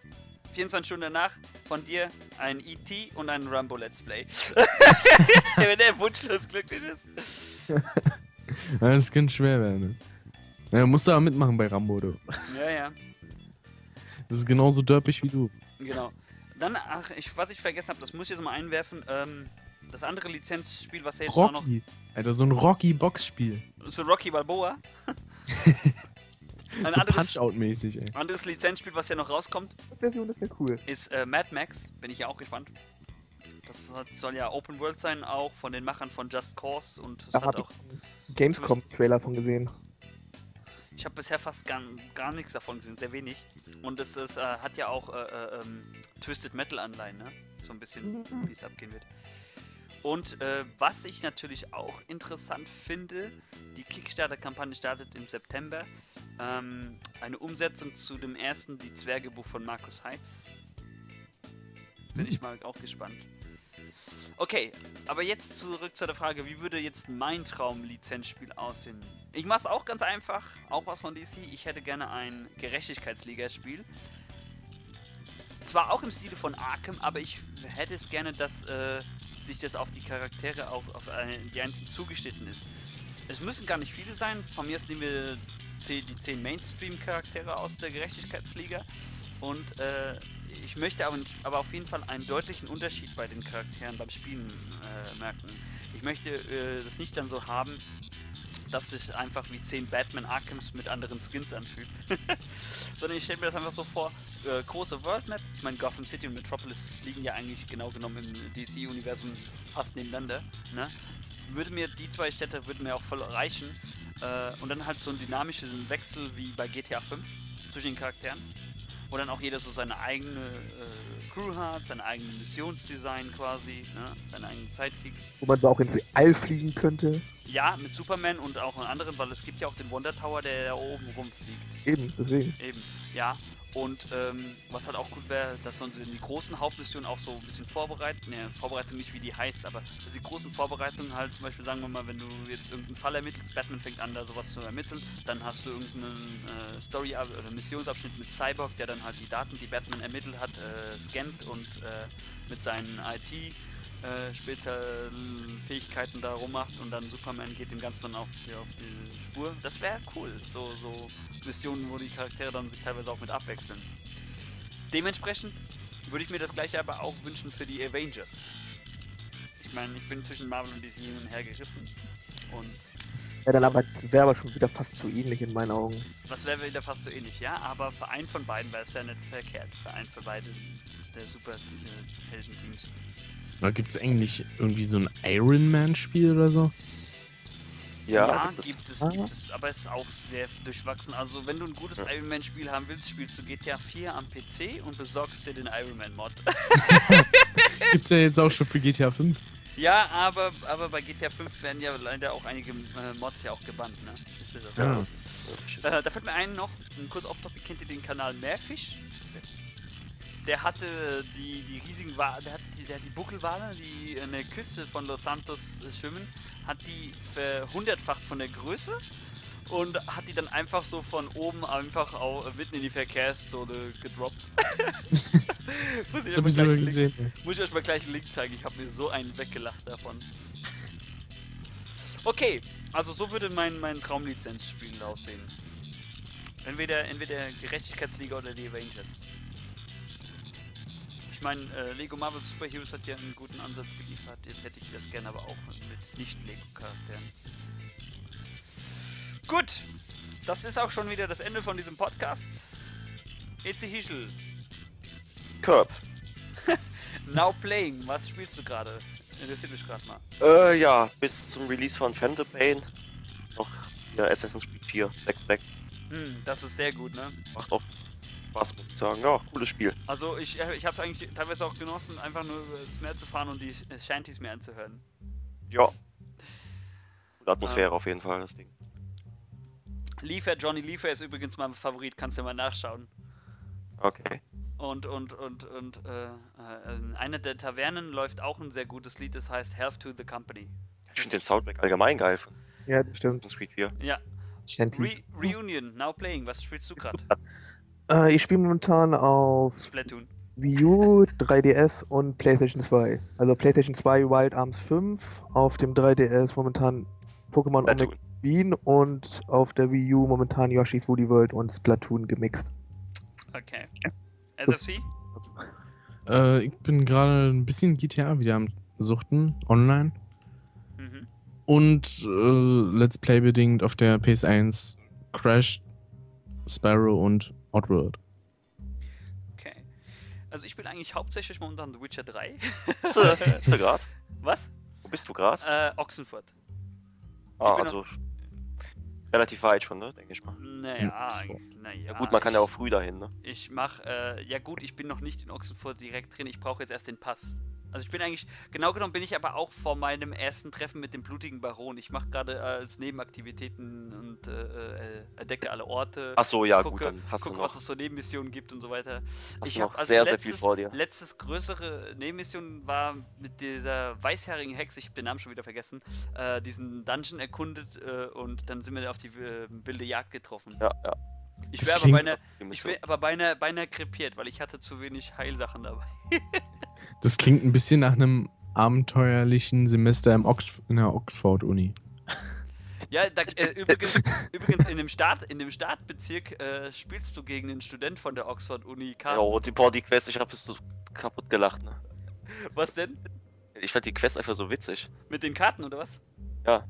S3: 24 Stunden danach von dir ein ET und ein Rambo Let's Play. [LAUGHS] Wenn der wunschlos glücklich ist. [LAUGHS] [LAUGHS]
S2: Das könnte schwer werden. Ne? Ja, musst du aber mitmachen bei Rambo, du.
S3: Ja, ja,
S2: Das ist genauso dörpig wie du.
S3: genau. Dann, ach, ich, was ich vergessen habe, das muss ich jetzt mal einwerfen. Ähm, das andere Lizenzspiel, was ja jetzt auch noch.
S2: Rocky. Alter, so ein Rocky-Box-Spiel.
S3: So Rocky Balboa. [LAUGHS] Ein
S2: So
S3: anderes,
S2: Punch-Out-mäßig, ey.
S3: anderes Lizenzspiel, was ja noch rauskommt,
S4: das wäre cool.
S3: ist äh, Mad Max. Bin ich ja auch gespannt. Das soll ja Open World sein, auch von den Machern von Just Cause und es
S4: Da
S3: hat auch.
S4: Gamescom-Trailer von gesehen.
S3: Ich habe bisher fast gar, gar nichts davon gesehen, sehr wenig. Und es ist, äh, hat ja auch äh, äh, ähm, Twisted Metal Anleihen, ne? So ein bisschen, wie es abgehen wird. Und äh, was ich natürlich auch interessant finde, die Kickstarter-Kampagne startet im September. Ähm, eine Umsetzung zu dem ersten Die Zwergebuch von Markus Heitz. Bin ich mal auch gespannt. Okay, aber jetzt zurück zu der Frage, wie würde jetzt mein Traum-Lizenzspiel aussehen? Ich mache es auch ganz einfach, auch was von DC. Ich hätte gerne ein Gerechtigkeitsliga-Spiel. Zwar auch im Stile von Arkham, aber ich hätte es gerne, dass äh, sich das auf die Charaktere, auf, auf die einzelnen zugeschnitten ist. Es müssen gar nicht viele sein. Von mir aus nehmen wir die 10 Mainstream-Charaktere aus der Gerechtigkeitsliga. Und äh, ich möchte aber, aber auf jeden Fall einen deutlichen Unterschied bei den Charakteren beim Spielen äh, merken. Ich möchte äh, das nicht dann so haben, dass sich einfach wie 10 Batman Arkhams mit anderen Skins anfühlt. [LAUGHS] Sondern ich stelle mir das einfach so vor, äh, große World Map, ich meine Gotham City und Metropolis liegen ja eigentlich genau genommen im DC-Universum fast nebeneinander, ne? Würde mir, die zwei Städte würden mir auch voll reichen. Äh, und dann halt so ein dynamischen Wechsel wie bei GTA 5 zwischen den Charakteren. Wo dann auch jeder so seine eigene äh, Crew hat, sein eigenes Missionsdesign quasi, ne? seine eigenen Sidekicks.
S4: Wo man so auch ins All fliegen könnte.
S3: Ja, mit Superman und auch in anderen, weil es gibt ja auch den Wonder Tower, der da oben rumfliegt.
S4: Eben, deswegen.
S3: Eben, ja. Und ähm, was halt auch gut wäre, dass man die großen Hauptmissionen auch so ein bisschen vorbereiten. Ne, Vorbereitung nicht wie die heißt, aber dass die großen Vorbereitungen halt zum Beispiel, sagen wir mal, wenn du jetzt irgendeinen Fall ermittelst, Batman fängt an, da sowas zu ermitteln, dann hast du irgendeinen äh, Story- oder Missionsabschnitt mit Cyborg, der dann halt die Daten, die Batman ermittelt hat, äh, scannt und äh, mit seinen IT äh, später Fähigkeiten da rummacht und dann Superman geht dem Ganzen dann auf die, auf die Spur. Das wäre cool. So, so Missionen, wo die Charaktere dann sich teilweise auch mit abwechseln. Dementsprechend würde ich mir das gleiche aber auch wünschen für die Avengers. Ich meine, ich bin zwischen Marvel und DC hin und her gerissen. Und
S4: Ja, dann aber wäre aber schon wieder fast zu ähnlich in meinen Augen.
S3: das wäre wieder fast so ähnlich, ja? Aber für einen von beiden wäre es ja nicht verkehrt. Für einen für beide der super
S2: Da gibt's eigentlich irgendwie so ein Iron Man-Spiel oder so?
S1: Ja,
S3: Ja,
S1: gibt es.
S3: gibt es,
S4: Ah.
S3: gibt es, aber es ist auch sehr durchwachsen. Also wenn du ein gutes
S1: Ja.
S3: Iron Man Spiel haben willst, spielst du GTA 4 am PC und besorgst dir den Iron Man Mod. [LAUGHS] [LAUGHS]
S2: Gibt's ja jetzt auch schon für GTA 5.
S3: ja, aber, aber bei GTA 5 werden ja leider auch einige äh, Mods ja auch gebannt, ne? Ihr das?
S1: Ja, das ist äh,
S3: da fällt mir ein noch, ein kurz auf Topic, kennt ihr den Kanal Meerfisch? Der hatte die, die riesigen Wale, der hat die, der hat die Buckelwale, die in der Küste von Los Santos schwimmen, hat die verhundertfacht von der Größe und hat die dann einfach so von oben einfach auch mitten in die Verkehrszone gedroppt. [LAUGHS] muss, ich
S2: Das
S3: euch
S2: hab
S3: mal
S2: ich sogar
S3: gleich einen Link,
S2: gesehen. ey.
S3: muss ich euch mal gleich einen Link zeigen, ich habe mir so einen weggelacht davon. Okay, also so würde mein, mein Traumlizenzspiel aussehen. Entweder, entweder Gerechtigkeitsliga oder die Avengers. Ich meine, äh, Lego Marvel Super Heroes hat ja einen guten Ansatz geliefert. Jetzt hätte ich das gerne aber auch mit Nicht-Lego-Charakteren. Gut, das ist auch schon wieder das Ende von diesem Podcast. EC Hischel,
S1: Curb. [LAUGHS]
S3: now playing. Was spielst du gerade? Interessiert mich gerade mal.
S1: Äh, ja, bis zum Release von Phantom Pain noch ja, Assassin's Creed 4 Black Black.
S3: Hm, das ist sehr gut, ne?
S1: Macht auch Spaß, muss ich sagen. Ja, cooles Spiel.
S3: Also ich, äh, ich habe es eigentlich teilweise auch genossen, einfach nur ins Meer zu fahren und die äh, Shanties mir anzuhören.
S1: Ja. Coole Atmosphäre auf jeden Fall, das Ding.
S3: Liefer, Johnny Liefer ist übrigens mein Favorit, kannst du mal nachschauen.
S1: Okay.
S3: Und, und, und, und äh, äh, in einer der Tavernen läuft auch ein sehr gutes Lied, das heißt Health to the Company.
S1: Ich finde den Soundtrack allgemein geil von
S4: Ja, das stimmt.
S1: Creed 4.
S3: Ja,
S4: Shanties.
S3: Re Reunion, now playing. Was spielst du gerade? [LAUGHS]
S4: Äh, ich spiele momentan auf
S3: Splatoon.
S4: Wii U, 3DS und PlayStation 2. Also PlayStation 2 Wild Arms 5, auf dem 3DS momentan Pokémon Omega. Bean und auf der Wii U momentan Yoshi's Woolly World und Splatoon gemixt.
S3: Okay. SFC?
S2: Äh, ich bin gerade ein bisschen GTA wieder am Suchten, online.
S3: Mhm.
S2: Und äh, Let's Play bedingt auf der PS1 Crash, Sparrow und Outworld.
S3: Okay. Also ich bin eigentlich hauptsächlich momentan The Witcher 3.
S1: Bist du, bist du grad?
S3: Was?
S1: Wo bist du grad?
S3: Äh, Oxenfurt.
S1: Ah, also relativ weit schon, ne? Denke ich mal.
S3: Naja,
S2: so.
S3: naja.
S1: Ja gut, man kann ja auch früh dahin, ne?
S3: Ich mach, äh, ja gut, ich bin noch nicht in Oxenfurt direkt drin, ich brauche jetzt erst den Pass. Also ich bin eigentlich, genau genommen bin ich aber auch vor meinem ersten Treffen mit dem blutigen Baron. Ich mache gerade als Nebenaktivitäten und äh, äh, entdecke alle Orte.
S1: Ach so, ja
S3: gucke,
S1: gut, dann hast
S3: gucke,
S1: du
S3: was
S1: noch,
S3: es so Nebenmissionen gibt und so weiter.
S1: hast
S3: ich
S1: noch
S3: als
S1: sehr, sehr viel vor dir.
S3: Letztes größere Nebenmission war mit dieser weißhaarigen Hexe, ich habe den Namen schon wieder vergessen, äh, diesen Dungeon erkundet äh, und dann sind wir auf die äh, wilde Jagd getroffen.
S1: Ja, ja.
S3: Ich wäre aber beinahe, ich wär aber beinahe, beinahe krepiert, weil ich hatte zu wenig Heilsachen dabei. [LAUGHS]
S2: Das klingt ein bisschen nach einem abenteuerlichen Semester im Ox in der Oxford-Uni. [LAUGHS]
S3: Ja, da, äh, übrigens, übrigens in dem Staat, in dem Startbezirk äh, spielst du gegen einen Student von der Oxford Uni.
S1: Ja, oh, die, boah, die Quest, ich hab es so kaputt gelacht, ne? [LAUGHS]
S3: Was denn?
S1: Ich fand die Quest einfach so witzig.
S3: Mit den Karten oder was?
S1: Ja.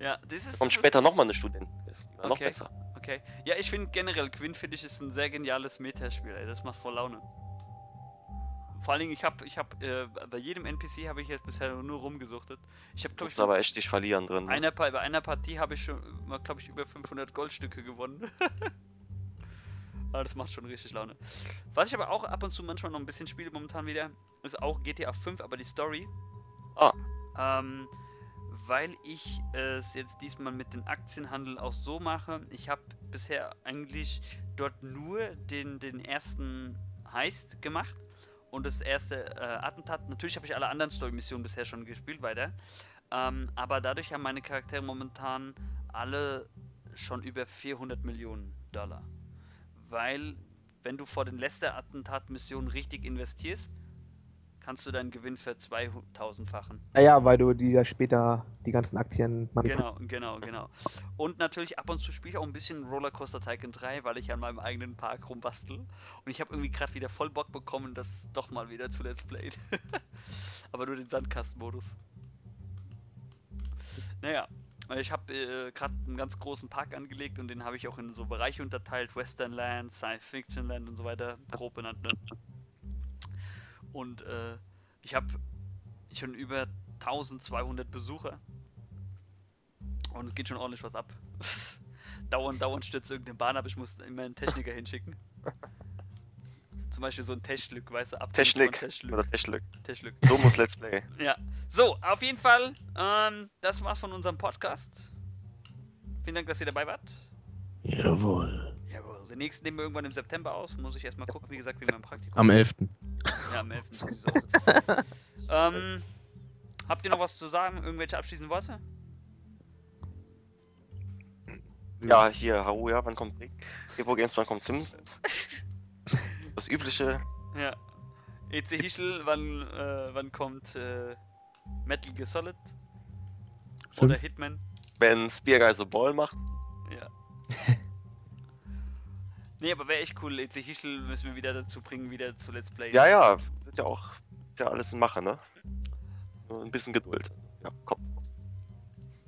S3: Ja, das ist.
S1: Kommt
S3: das
S1: später nochmal eine Studentenquest. Die war noch
S3: Okay.
S1: besser.
S3: Okay. Ja, ich finde generell Quinn finde ich ist ein sehr geniales Metaspiel, ey. Das macht voll Laune. Vor allen Dingen, ich habe, ich habe, äh, bei jedem NPC habe ich jetzt bisher nur rumgesuchtet. Ich habe, glaube ich,
S1: aber echt dich verlieren drin. Ne?
S3: einer, bei einer Partie habe ich schon, glaube ich, über 500 Goldstücke gewonnen. aber [LAUGHS] das macht schon richtig Laune. Was ich aber auch ab und zu manchmal noch ein bisschen spiele momentan wieder, ist auch GTA 5, aber die Story.
S1: Ah.
S3: Ähm, weil ich es jetzt diesmal mit dem Aktienhandel auch so mache. Ich habe bisher eigentlich dort nur den, den ersten Heist gemacht und das erste äh, Attentat. Natürlich habe ich alle anderen Story-Missionen bisher schon gespielt weiter. Ähm, aber dadurch haben meine Charaktere momentan alle schon über 400 Millionen Dollar. Weil, wenn du vor den Lester-Attentat-Missionen richtig investierst, kannst du deinen Gewinn für 2000-fachen.
S4: Naja, weil du die ja später die ganzen Aktien
S3: Genau, genau, genau. Und natürlich ab und zu spiele ich auch ein bisschen Rollercoaster Tycoon 3, weil ich an meinem eigenen Park rumbastel. Und ich habe irgendwie gerade wieder voll Bock bekommen, das doch mal wieder zu Let's Play. [LAUGHS] Aber nur den Sandkastenmodus. Naja, ich habe äh, gerade einen ganz großen Park angelegt und den habe ich auch in so Bereiche unterteilt: Western Land, Science Fiction Land und so weiter, grob benannt. Ne? Und äh, ich habe schon über 1200 Besucher. Und es geht schon ordentlich was ab. [LAUGHS] dauernd, dauernd stürzt irgendeine Bahn ab, ich muss immer einen Techniker hinschicken. [LAUGHS] Zum Beispiel so ein Technik, weißt du, ab
S1: Technik.
S3: Technik.
S1: Oder Technik.
S3: Technik.
S1: So muss Let's Play. [LAUGHS]
S3: Ja. So, auf jeden Fall, ähm, das war's von unserem Podcast. Vielen Dank, dass ihr dabei wart.
S2: Jawohl.
S3: Jawohl. Den nächsten nehmen wir irgendwann im September aus. Muss ich erstmal gucken, wie gesagt, wie mein Praktikum.
S2: Am 11.
S3: Ja, am 11. so sieht's aus. ähm, habt ihr noch was zu sagen? Irgendwelche abschließenden Worte?
S1: Ja, hier, Haruja, wann kommt Brick? Evo Games, wann kommt Simpsons? [LAUGHS] Das übliche.
S3: Ja. EC Hischel, wann, äh, wann kommt äh, Metal Gear Solid? Oder. Hitman?
S1: Wenn Spearguy so Ball macht.
S3: Ja. [LAUGHS] nee, aber wäre echt cool. EC Hischel müssen wir wieder dazu bringen, wieder zu Let's Play.
S1: Ja, ja, wird ja auch. Ist ja alles in Mache, ne? Nur ein bisschen Geduld. Ja, kommt.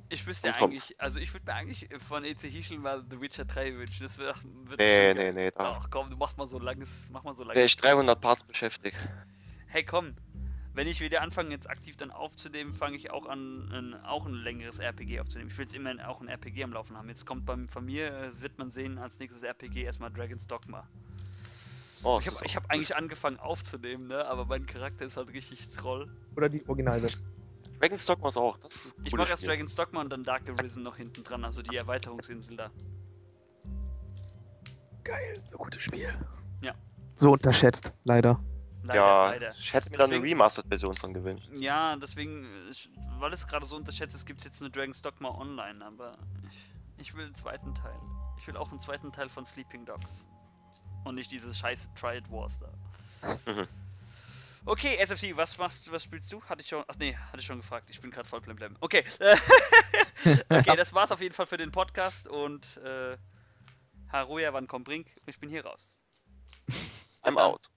S3: Ich wüsste
S1: kommt.
S3: eigentlich, also ich würde mir eigentlich von EC Hischel mal The Witcher 3 wünschen. Das wär, wird
S1: Nee, nee, nee,
S3: Ach komm, du mach mal so langes, mach mal so
S1: wäre
S3: langes.
S1: ich 300 Parts beschäftigt.
S3: Hey komm, wenn ich wieder anfange jetzt aktiv dann aufzunehmen, fange ich auch an, ein, auch ein längeres RPG aufzunehmen. Ich will jetzt immer auch ein RPG am Laufen haben. Jetzt kommt beim, von mir, äh, wird man sehen, als nächstes RPG erstmal Dragon's Dogma.
S1: Oh,
S3: Ich habe hab eigentlich angefangen aufzunehmen, ne? aber mein Charakter ist halt richtig Troll.
S4: Oder die Originalversion.
S1: auch- Dragon's Dogma ist auch. Das ist
S3: Ich mache erst. Dragon's Dogma und dann Dark Arisen noch hinten dran, also die Erweiterungsinsel da.
S4: Geil, so gutes Spiel.
S3: Ja.
S4: So unterschätzt, leider.
S3: Leider,
S1: ja,
S3: leider.
S1: ich hätte mir da eine Remastered-Version von gewünscht.
S3: Ja, deswegen, weil es gerade so unterschätzt ist, gibt es jetzt eine Dragon's Dogma Online, aber ich, ich will einen zweiten Teil. Ich will auch einen zweiten Teil von Sleeping Dogs. Und nicht dieses scheiße Triad Wars da.
S1: Mhm. [LAUGHS]
S3: Okay, SFC, was machst du, was spielst du? Hatte ich schon, ach nee, hatte ich schon gefragt. Ich bin gerade voll blemblem. Okay, [LAUGHS] okay, das war's auf jeden Fall für den Podcast und äh, Haruya, wann kommt Brink? Ich bin hier raus.
S1: I'm out.